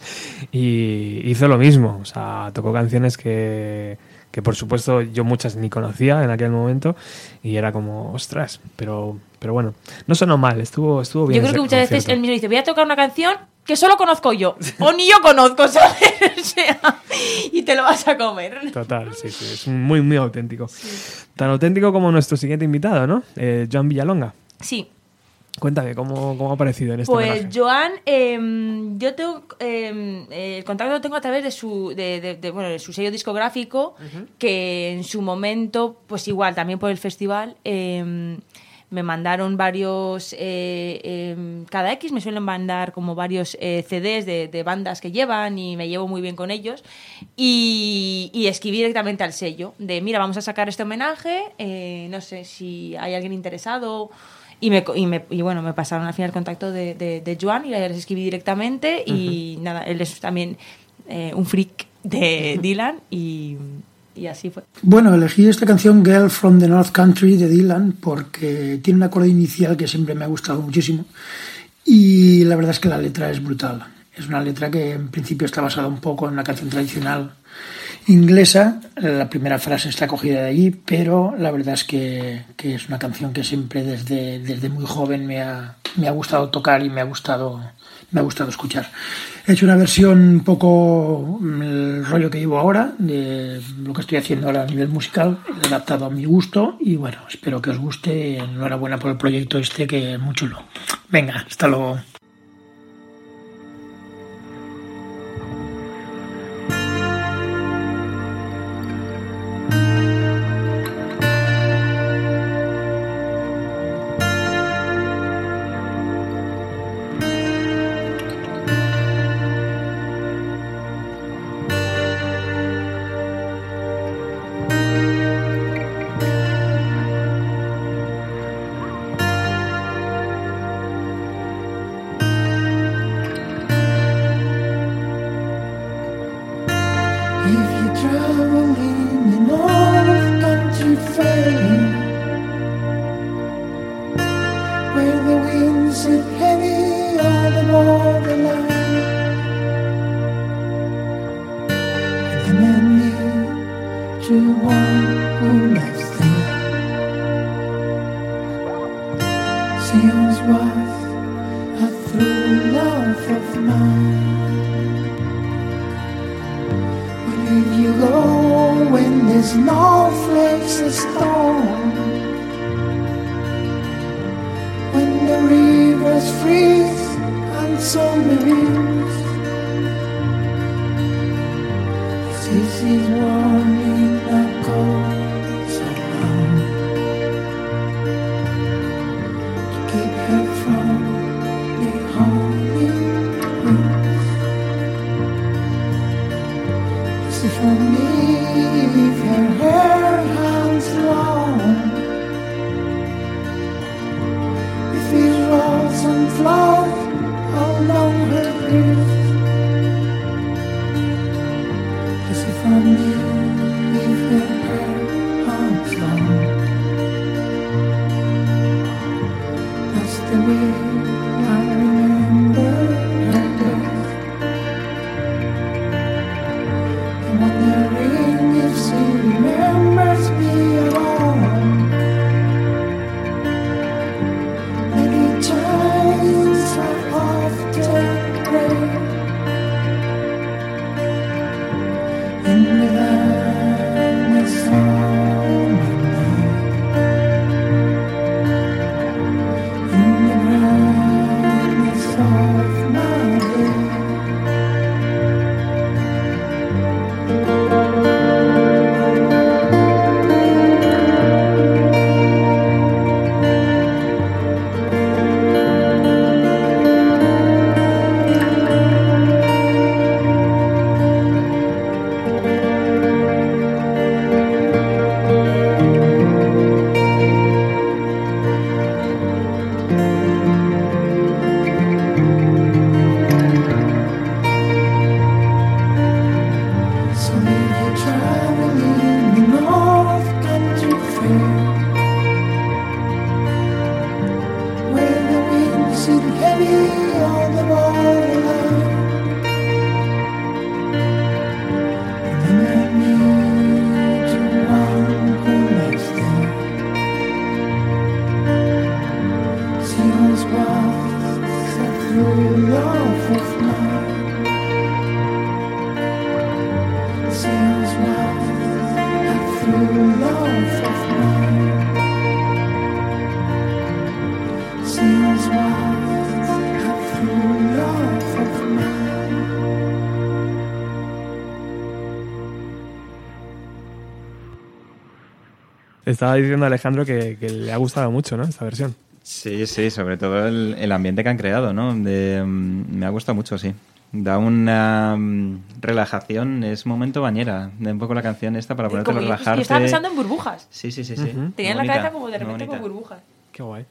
Y hizo lo mismo, o sea, tocó canciones que, que por supuesto yo muchas ni conocía en aquel momento. Y era como, ostras, pero, pero bueno, no sonó mal, estuvo, estuvo bien. Yo creo que muchas veces concierto. él mismo dice, voy a tocar una canción que solo conozco yo. O ni yo conozco, ¿sabes? O sea, y te lo vas a comer. Total, sí, sí, es muy, muy auténtico. Tan auténtico como nuestro siguiente invitado, ¿no? Eh, Joan Villalonga. Sí. Cuéntame, ¿cómo, cómo ha aparecido en este Pues homenaje? Joan, em, yo tengo em, eh, el contacto lo tengo a través de su, de, de- de, bueno, de su sello discográfico, que en su momento, pues igual, también por el festival, em, me mandaron varios, eh, em, cada X me suelen mandar como varios eh, CDs de, de bandas que llevan y me llevo muy bien con ellos. Y, y escribí directamente al sello de, mira, vamos a sacar este homenaje, eh, no sé si hay alguien interesado. Y, me, y, me- y bueno, me pasaron al final el contacto de, de, de Joan y les escribí directamente. Y nada, él es también eh, un freak de Dylan y, y así fue. Bueno, elegí esta canción Girl from the North Country de Dylan porque tiene un acorde inicial que siempre me ha gustado muchísimo y la verdad es que la letra es brutal. Es una letra que en principio está basada un poco en una canción tradicional inglesa. La primera frase está cogida de allí, pero la verdad es que, que es una canción que siempre desde, desde muy joven me ha, me ha gustado tocar y me ha gustado, me ha gustado escuchar. He hecho una versión un poco mm, el rollo que llevo ahora, de lo que estoy haciendo ahora a nivel musical, adaptado a mi gusto y bueno, espero que os guste. Enhorabuena por el proyecto este que es muy chulo. Venga, hasta luego. Memory to one who loves them seems worth a through love of mine. If you go when there's no flakes of stone, when the rivers freeze and submarines, Estaba diciendo Alejandro que, que le ha gustado mucho, ¿no? Esta versión. Sí, sí, sobre todo el, el ambiente que han creado, ¿no? De, mm, me ha gustado mucho, sí. Da una mm, relajación, es momento bañera. De un poco la canción esta para ponerte a relajarte. yo estaba pensando en burbujas. Sí, sí, sí. sí. Ujú. Tenía en la cabeza como de repente como burbujas. Qué guay.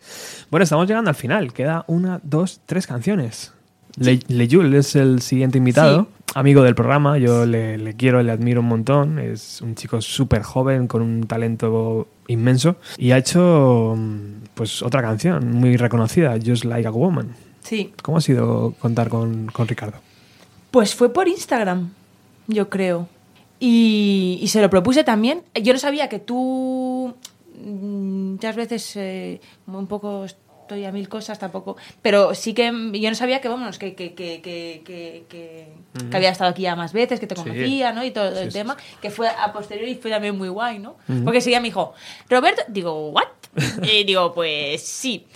Bueno, estamos llegando al final. Queda una, dos, tres canciones. Le, Leyul es el siguiente invitado, amigo del programa. Yo le, le quiero, le admiro un montón. Es un chico súper joven con un talento inmenso y ha hecho mm, pues otra canción muy reconocida, Just Like a Woman. Sí. ¿Cómo ha sido contar con, con Ricardo? Pues fue por Instagram, yo creo. Y, y se lo propuse también. Yo no sabía que tú mm, muchas veces eh, un poco estoy a mil cosas tampoco. Pero sí que yo no sabía que vamos que que, que, que, que, que- Ujú. que había estado aquí ya más veces que te Sí. conocía no y todo Sí, el sí, tema que fue a posteriori fue también muy guay no porque seguía me dijo Roberto digo what y digo pues sí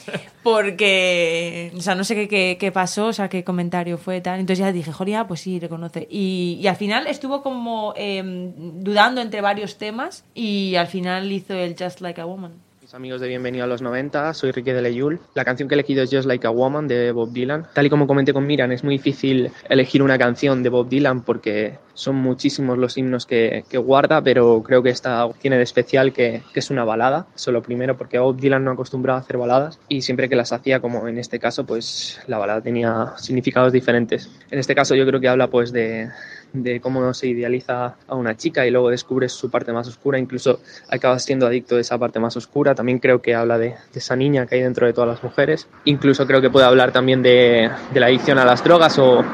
porque o sea no sé qué, qué, qué pasó o sea qué comentario fue tal. Entonces ya dije Joria pues sí reconoce y, y al final estuvo como eh, dudando entre varios temas y al final hizo el Just Like a Woman amigos de Bienvenido a los 90, soy Ricky de Leyul. La canción que he elegido es Just Like a Woman de Bob Dylan. Tal y como comenté con Miran, es muy difícil elegir una canción de Bob Dylan porque son muchísimos los himnos que, guarda, pero creo que esta tiene de especial que, que es una balada. Eso lo primero, porque Bob Dylan no acostumbraba a hacer baladas y siempre que las hacía, como en este caso, pues la balada tenía significados diferentes. En este caso yo creo que habla pues de, de cómo se idealiza a una chica y luego descubres su parte más oscura, incluso acabas siendo adicto de esa parte más oscura. También creo que habla de, esa niña que hay dentro de todas las mujeres. Incluso creo que puede hablar también de, la adicción a las drogas o,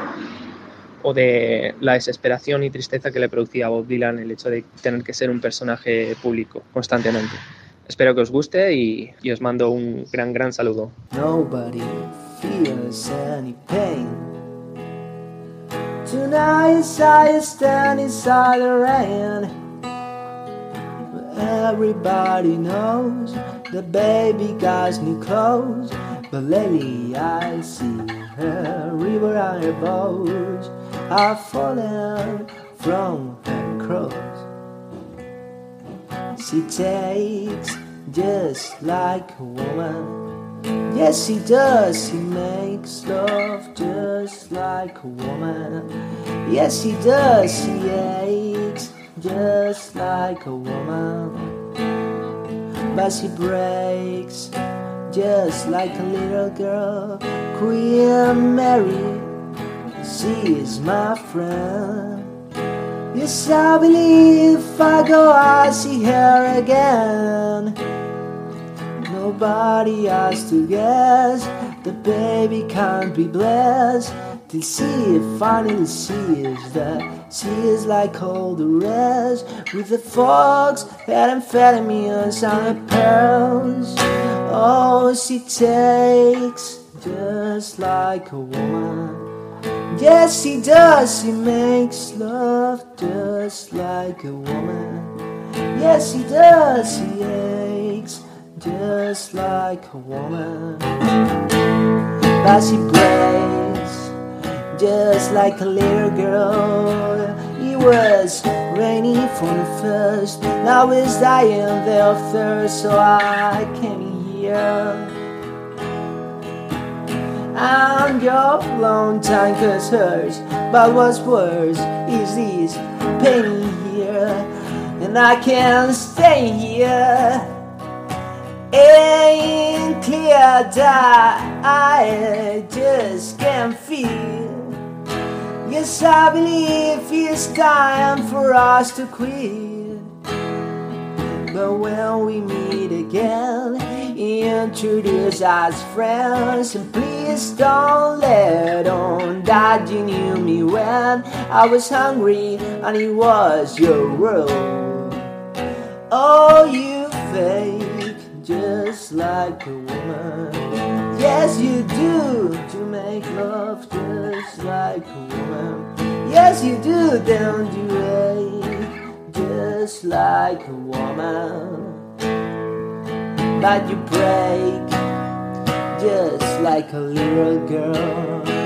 o de la desesperación y tristeza que le producía a Bob Dylan el hecho de tener que ser un personaje público constantemente. Espero que os guste y, os mando un gran, gran saludo. Tonight I stand inside the rain. Everybody knows the baby got new clothes. But lately I see her river and her boats are falling from her cross. She takes just like a woman. Yes, he does. He makes love just like a woman. Yes, he does. He aches just like a woman. But he breaks just like a little girl. Queen Mary, she is my friend. Yes, I believe if I go, I'll see her again. Nobody has to guess the baby can't be blessed till she finally sees that she is like all the rest with the fox amphetamines and her pearls. Oh, she takes just like a woman. Yes, she does. She makes love just like a woman. Yes, she does. She aches just like a woman. But she breaks just like a little girl. It was raining from the first. Now it's dying their thirst, so I came here. And your long time cause hers. But what's worse is this pain here. And I can't stay here. Ain't clear that I just can't feel. Yes, I believe it's time for us to quit. But when we meet again, introduce us friends. And please don't let on that you knew me when I was hungry and it was your world. Oh, you fake just like a woman. Yes, you do to make love just like a woman. Yes, you do, don't you? Hate just like a woman. But you break just like a little girl.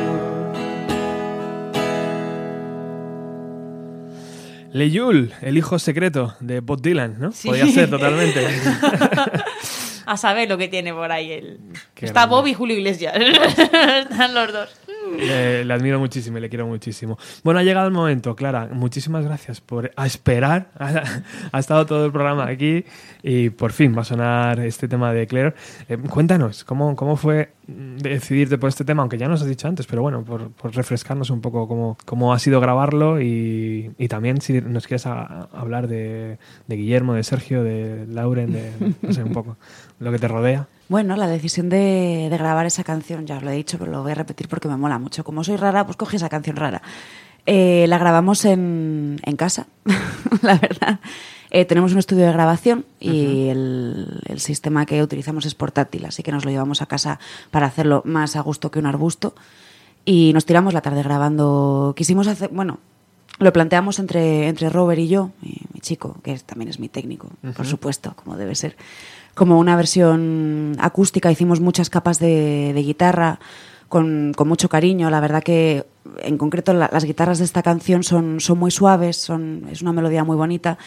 Leyul, el hijo secreto de Bob Dylan, ¿no? Podría ser totalmente. A saber lo que tiene por ahí él. Qué Está grande. Bob y Julio Iglesias. Están los dos. Le, admiro muchísimo y le quiero muchísimo. Bueno, ha llegado el momento, Clara. Muchísimas gracias por a esperar. Ha, estado todo el programa aquí y por fin va a sonar este tema de Claire. Eh, cuéntanos, ¿cómo, ¿cómo fue decidirte por este tema? Aunque ya nos has dicho antes, pero bueno, por, refrescarnos un poco cómo, cómo ha sido grabarlo y, y también si nos quieres hablar de, de Guillermo, de Sergio, de Lauren, de un poco lo que te rodea. Bueno, la decisión de, de grabar esa canción, ya os lo he dicho, pero lo voy a repetir porque me mola mucho. Como soy rara, pues cogí esa canción rara. Eh, la grabamos en, en casa, la verdad. Eh, tenemos un estudio de grabación y el, el sistema que utilizamos es portátil, así que nos lo llevamos a casa para hacerlo más a gusto que un arbusto. Y nos tiramos la tarde grabando. Quisimos hacer, bueno, lo planteamos entre, entre Robert y yo, mi, mi chico, que es- también es mi técnico, por supuesto, como debe ser. Como una versión acústica, hicimos muchas capas de, de guitarra con, con mucho cariño. La verdad que, en concreto, la- las guitarras de esta canción son, son muy suaves, son, es una melodía muy bonita.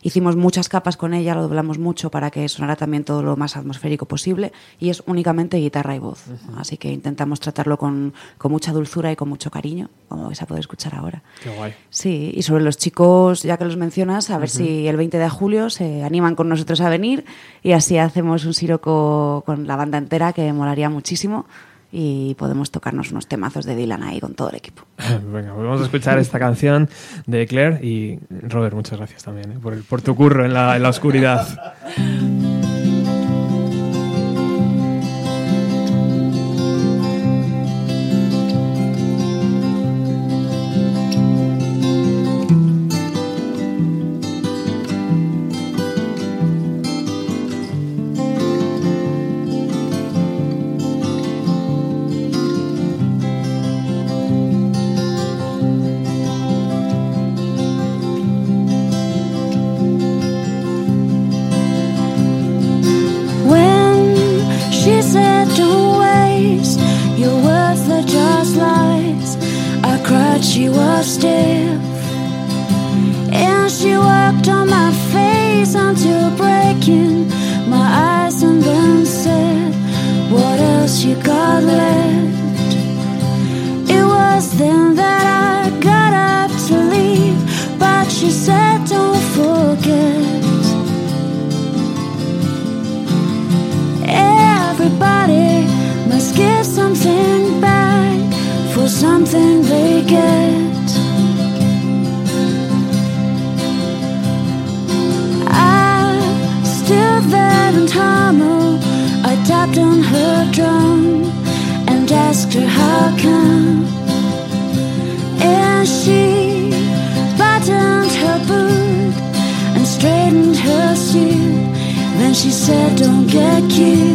Hicimos muchas capas con ella, lo doblamos mucho para que sonara también todo lo más atmosférico posible y es únicamente guitarra y voz. Así que intentamos tratarlo con, con mucha dulzura y con mucho cariño, como vais a poder escuchar ahora. Qué guay. Sí, y sobre los chicos, ya que los mencionas, a ver Ujú. si el 20 de julio se animan con nosotros a venir y así hacemos un siroco con la banda entera que molaría muchísimo y podemos tocarnos unos temazos de Dylan ahí con todo el equipo. Venga, pues vamos a escuchar esta canción de Claire y Robert, muchas gracias también ¿eh? por, el- por tu curro en la, en la oscuridad. something they get. I still there and Hamel, I tapped on her drum and asked her how come. And she buttoned her boot and straightened her suit. Then she said, Don't get cute.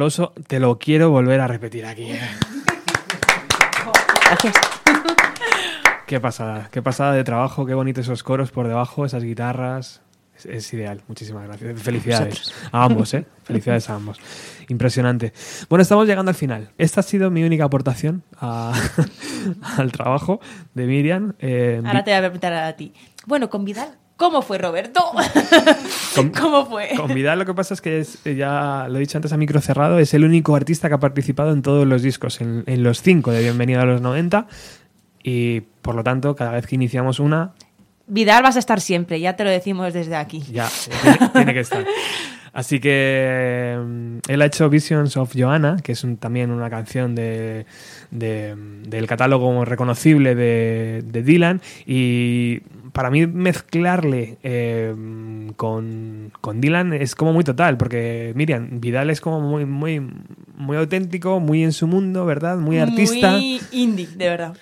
Aplauso, te lo quiero volver a repetir aquí. ¿eh? Gracias. Qué pasada, qué pasada de trabajo, qué bonitos esos coros por debajo, esas guitarras. Es, es ideal, muchísimas gracias. Felicidades a ambos, ¿eh? Felicidades a ambos. Impresionante. Bueno, estamos llegando al final. Esta ha sido mi única aportación a- al trabajo de Miriam. Eh, Ahora te voy a preguntar a ti. Bueno, con Vidal, ¿cómo fue Roberto? Con- ¿Cómo fue? Con Vidal lo que pasa es que es, eh, ya lo he dicho antes a micro cerrado, es el único artista que ha participado en todos los discos, en, en los cinco de Bienvenido a los 90 y por lo tanto cada vez que iniciamos una Vidal vas a estar siempre, ya te lo decimos desde aquí. ya eh, tiene, tiene que estar. Así que mm, él ha hecho Visions of Joanna, que es un- también una canción de, de- del catálogo reconocible de, de Dylan. Y para mí mezclarle eh, con, con Dylan es como muy total, porque Miriam, Vidal es como muy, muy, muy auténtico, muy en su mundo, ¿verdad? Muy artista. Muy indie, de verdad.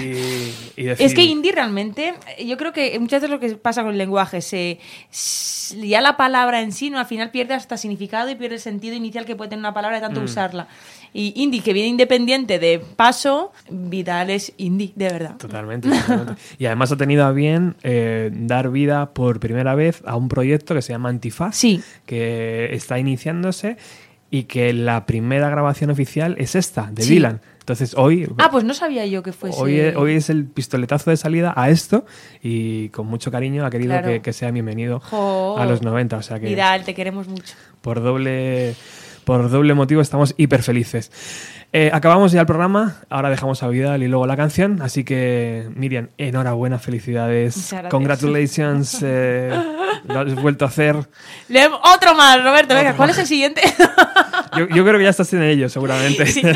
Y, y Es decir- que indie realmente, yo creo que muchas veces lo que pasa con el lenguaje, se, s- ya la palabra en sí, ¿no? al final pierde hasta significado y pierde el sentido inicial que puede tener una palabra de tanto Mm. usarla. Y indie, que viene independiente de paso, Vidal es indie, de verdad. Totalmente. totalmente. y además ha tenido a bien eh, dar vida por primera vez a un proyecto que se llama Antifaz, que está iniciándose y que la primera grabación oficial es esta, de Sí. Dylan. Entonces hoy, Ah, pues no sabía yo que fuese. hoy, es, hoy es el pistoletazo de salida a esto y con mucho cariño ha querido Claro. que, que sea bienvenido a los 90. O sea que Vidal, te queremos mucho. por doble, por doble motivo estamos hiper felices. Eh, acabamos ya el programa, ahora dejamos a Vidal y luego la canción, así que Miriam, enhorabuena, felicidades, congratulations, eh, lo has vuelto a hacer. Le- Otro más, Roberto, venga, ¿cuál es el siguiente? Yo, yo creo que ya estás en ello, seguramente. Sí.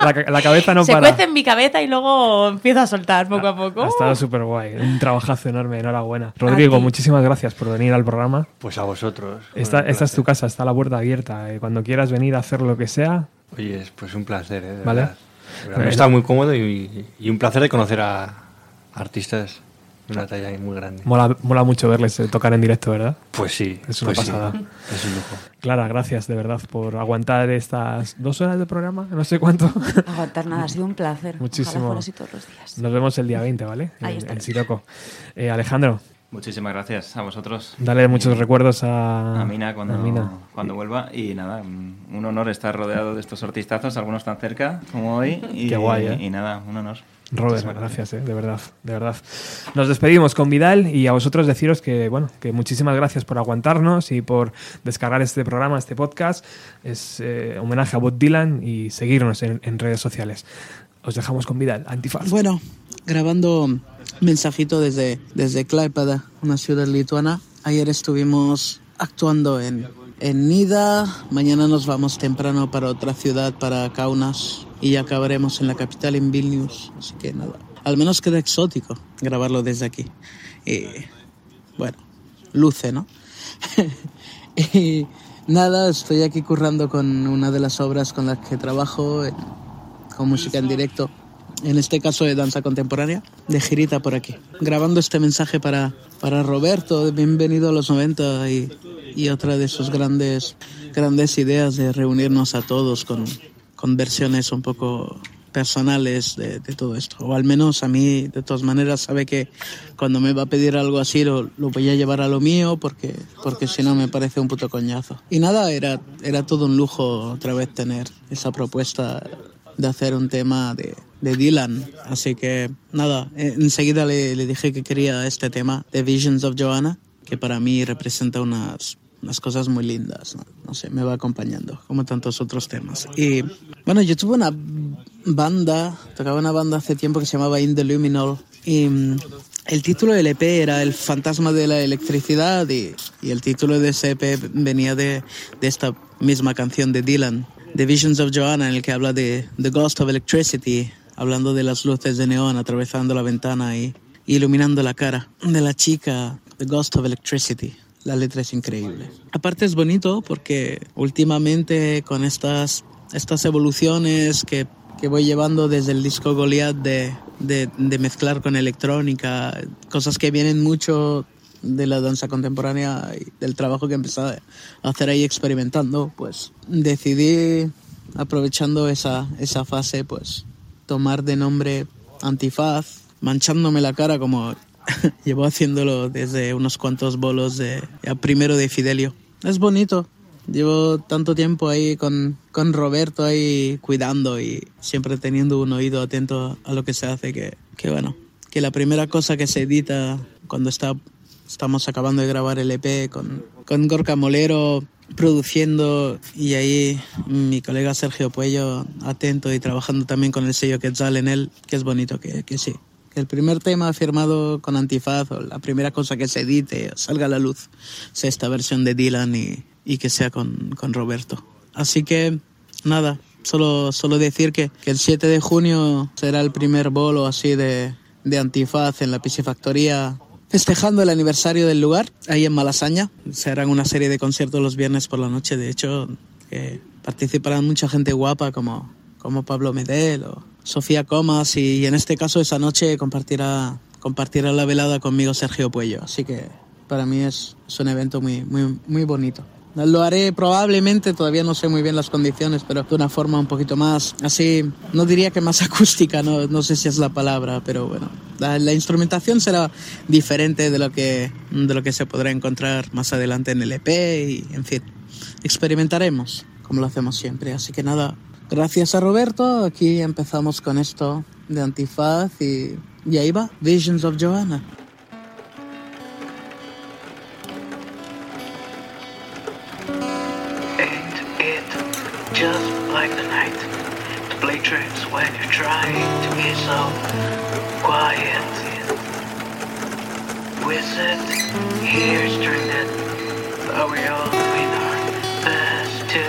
la, la cabeza no Se para. cuece en mi cabeza y luego empiezo a soltar poco a poco. Ha estado súper guay, un trabajazo enorme, enhorabuena. Rodrigo, muchísimas gracias por venir al programa. Pues a vosotros. Esta, esta es tu casa, está la puerta abierta. eh, Cuando quieras venir a hacer lo que sea, Oye, es pues un placer, ¿eh? De ¿Vale? verdad. Bueno. Está muy cómodo y, y un placer de conocer a artistas una talla ahí muy grande. Mola, mola mucho verles eh, tocar en directo, ¿verdad? Pues sí, Es una pues sí. pasada. Es un lujo. Clara, gracias de verdad por aguantar estas dos horas de programa, no sé cuánto. Aguantar nada, ha sido un placer. Muchísimo. Ojalá todos los días. Nos vemos el día 20, ¿vale? Ahí En- en. Siroco. Eh, Alejandro, Muchísimas gracias a vosotros. dale muchos recuerdos a, a Mina cuando, a Mina. cuando vuelva. Y nada, un honor estar rodeado de estos artistazos, algunos tan cerca como hoy. Y, Qué guay, ¿eh? Y nada, un honor. Robert, gracias, eh, de verdad, de verdad. Nos despedimos con Vidal y a vosotros deciros que, bueno, que muchísimas gracias por aguantarnos y por descargar este programa, este podcast. Es eh, homenaje a Bob Dylan y seguirnos en, en redes sociales. Os dejamos con Vidal, Antifaz. Bueno, grabando mensajito desde, desde Klaipeda, una ciudad lituana. Ayer estuvimos actuando en, en Nida, mañana nos vamos temprano para otra ciudad, para Kaunas, y ya acabaremos en la capital, en Vilnius. Así que nada, al menos queda exótico grabarlo desde aquí. Y bueno, luce, ¿no? y nada, estoy aquí currando con una de las obras con las que trabajo, con música en directo en este caso de danza contemporánea, de girita por aquí. Grabando este mensaje para, para Roberto, bienvenido a los 90 y, y otra de sus grandes, grandes ideas de reunirnos a todos con, con versiones un poco personales de, todo esto. O al menos a mí, de todas maneras, sabe que cuando me va a pedir algo así lo, voy a llevar a lo mío porque, porque si no me parece un puto coñazo. Y nada, era, era todo un lujo otra vez tener esa propuesta de hacer un tema de, de Dylan. Así que nada, eh, enseguida le, le dije que quería este tema de Visions of Joanna, que para mí representa unas, unas cosas muy lindas. ¿no? No sé, me va acompañando, como tantos otros temas. Y bueno, yo tuve una banda, tocaba una banda hace tiempo que se llamaba In the Luminol. Y mm, el título del EP era El fantasma de la electricidad y, el título de ese EP venía de, de esta misma canción de Dylan, The Visions of Joanna, en el que habla de The Ghost of Electricity, hablando de las luces de neón atravesando la ventana y iluminando la cara de la chica, The Ghost of Electricity. La letra es increíble. Aparte es bonito porque últimamente con estas, estas evoluciones que, que voy llevando desde el disco Goliath de, de, mezclar con electrónica, cosas que vienen mucho de la danza contemporánea y del trabajo que empecé a hacer ahí experimentando, pues decidí, aprovechando esa, esa fase, pues tomar de nombre Antifaz, manchándome la cara como llevo haciéndolo desde unos cuantos bolos de primero de Fidelio. Es bonito. Llevo tanto tiempo ahí con, con Roberto ahí cuidando y siempre teniendo un oído atento a lo que se hace que, que bueno, que la primera cosa que se edita cuando está, estamos acabando de grabar el EP con, con Gorka Molero produciendo y ahí mi colega Sergio Puello atento y trabajando también con el sello Quetzal en él, que es bonito que, que sí. El primer tema firmado con Antifaz o la primera cosa que se edite salga a la luz sea esta versión de Dylan y, y que sea con, con Roberto. Así que nada, solo, solo decir que, que el 7 de junio será el primer bolo así de, de Antifaz en la piscifactoría festejando el aniversario del lugar, ahí en Malasaña. Se harán una serie de conciertos los viernes por la noche, de hecho, que participarán mucha gente guapa como, como Pablo Medel o Sofía Comas y, en este caso esa noche compartirá, compartirá la velada conmigo Sergio Puello. Así que para mí es, un evento muy, muy, muy bonito. Lo haré probablemente, todavía no sé muy bien las condiciones, pero de una forma un poquito más, así, no diría que más acústica, no, no sé si es la palabra, pero bueno, la, la instrumentación será diferente de lo, que, de lo que se podrá encontrar más adelante en el EP y, en fin, experimentaremos como lo hacemos siempre. Así que nada, gracias a Roberto, aquí empezamos con esto de Antifaz y, y ahí va, Visions of Joanna.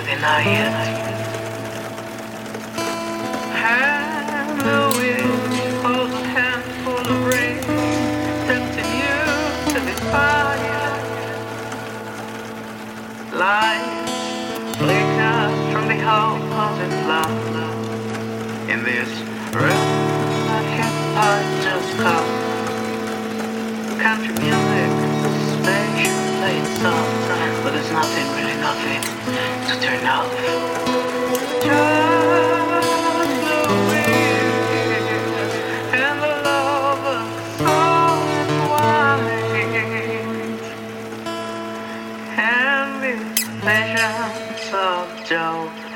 The night nothing, really nothing to turn off. Just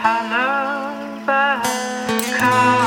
I love,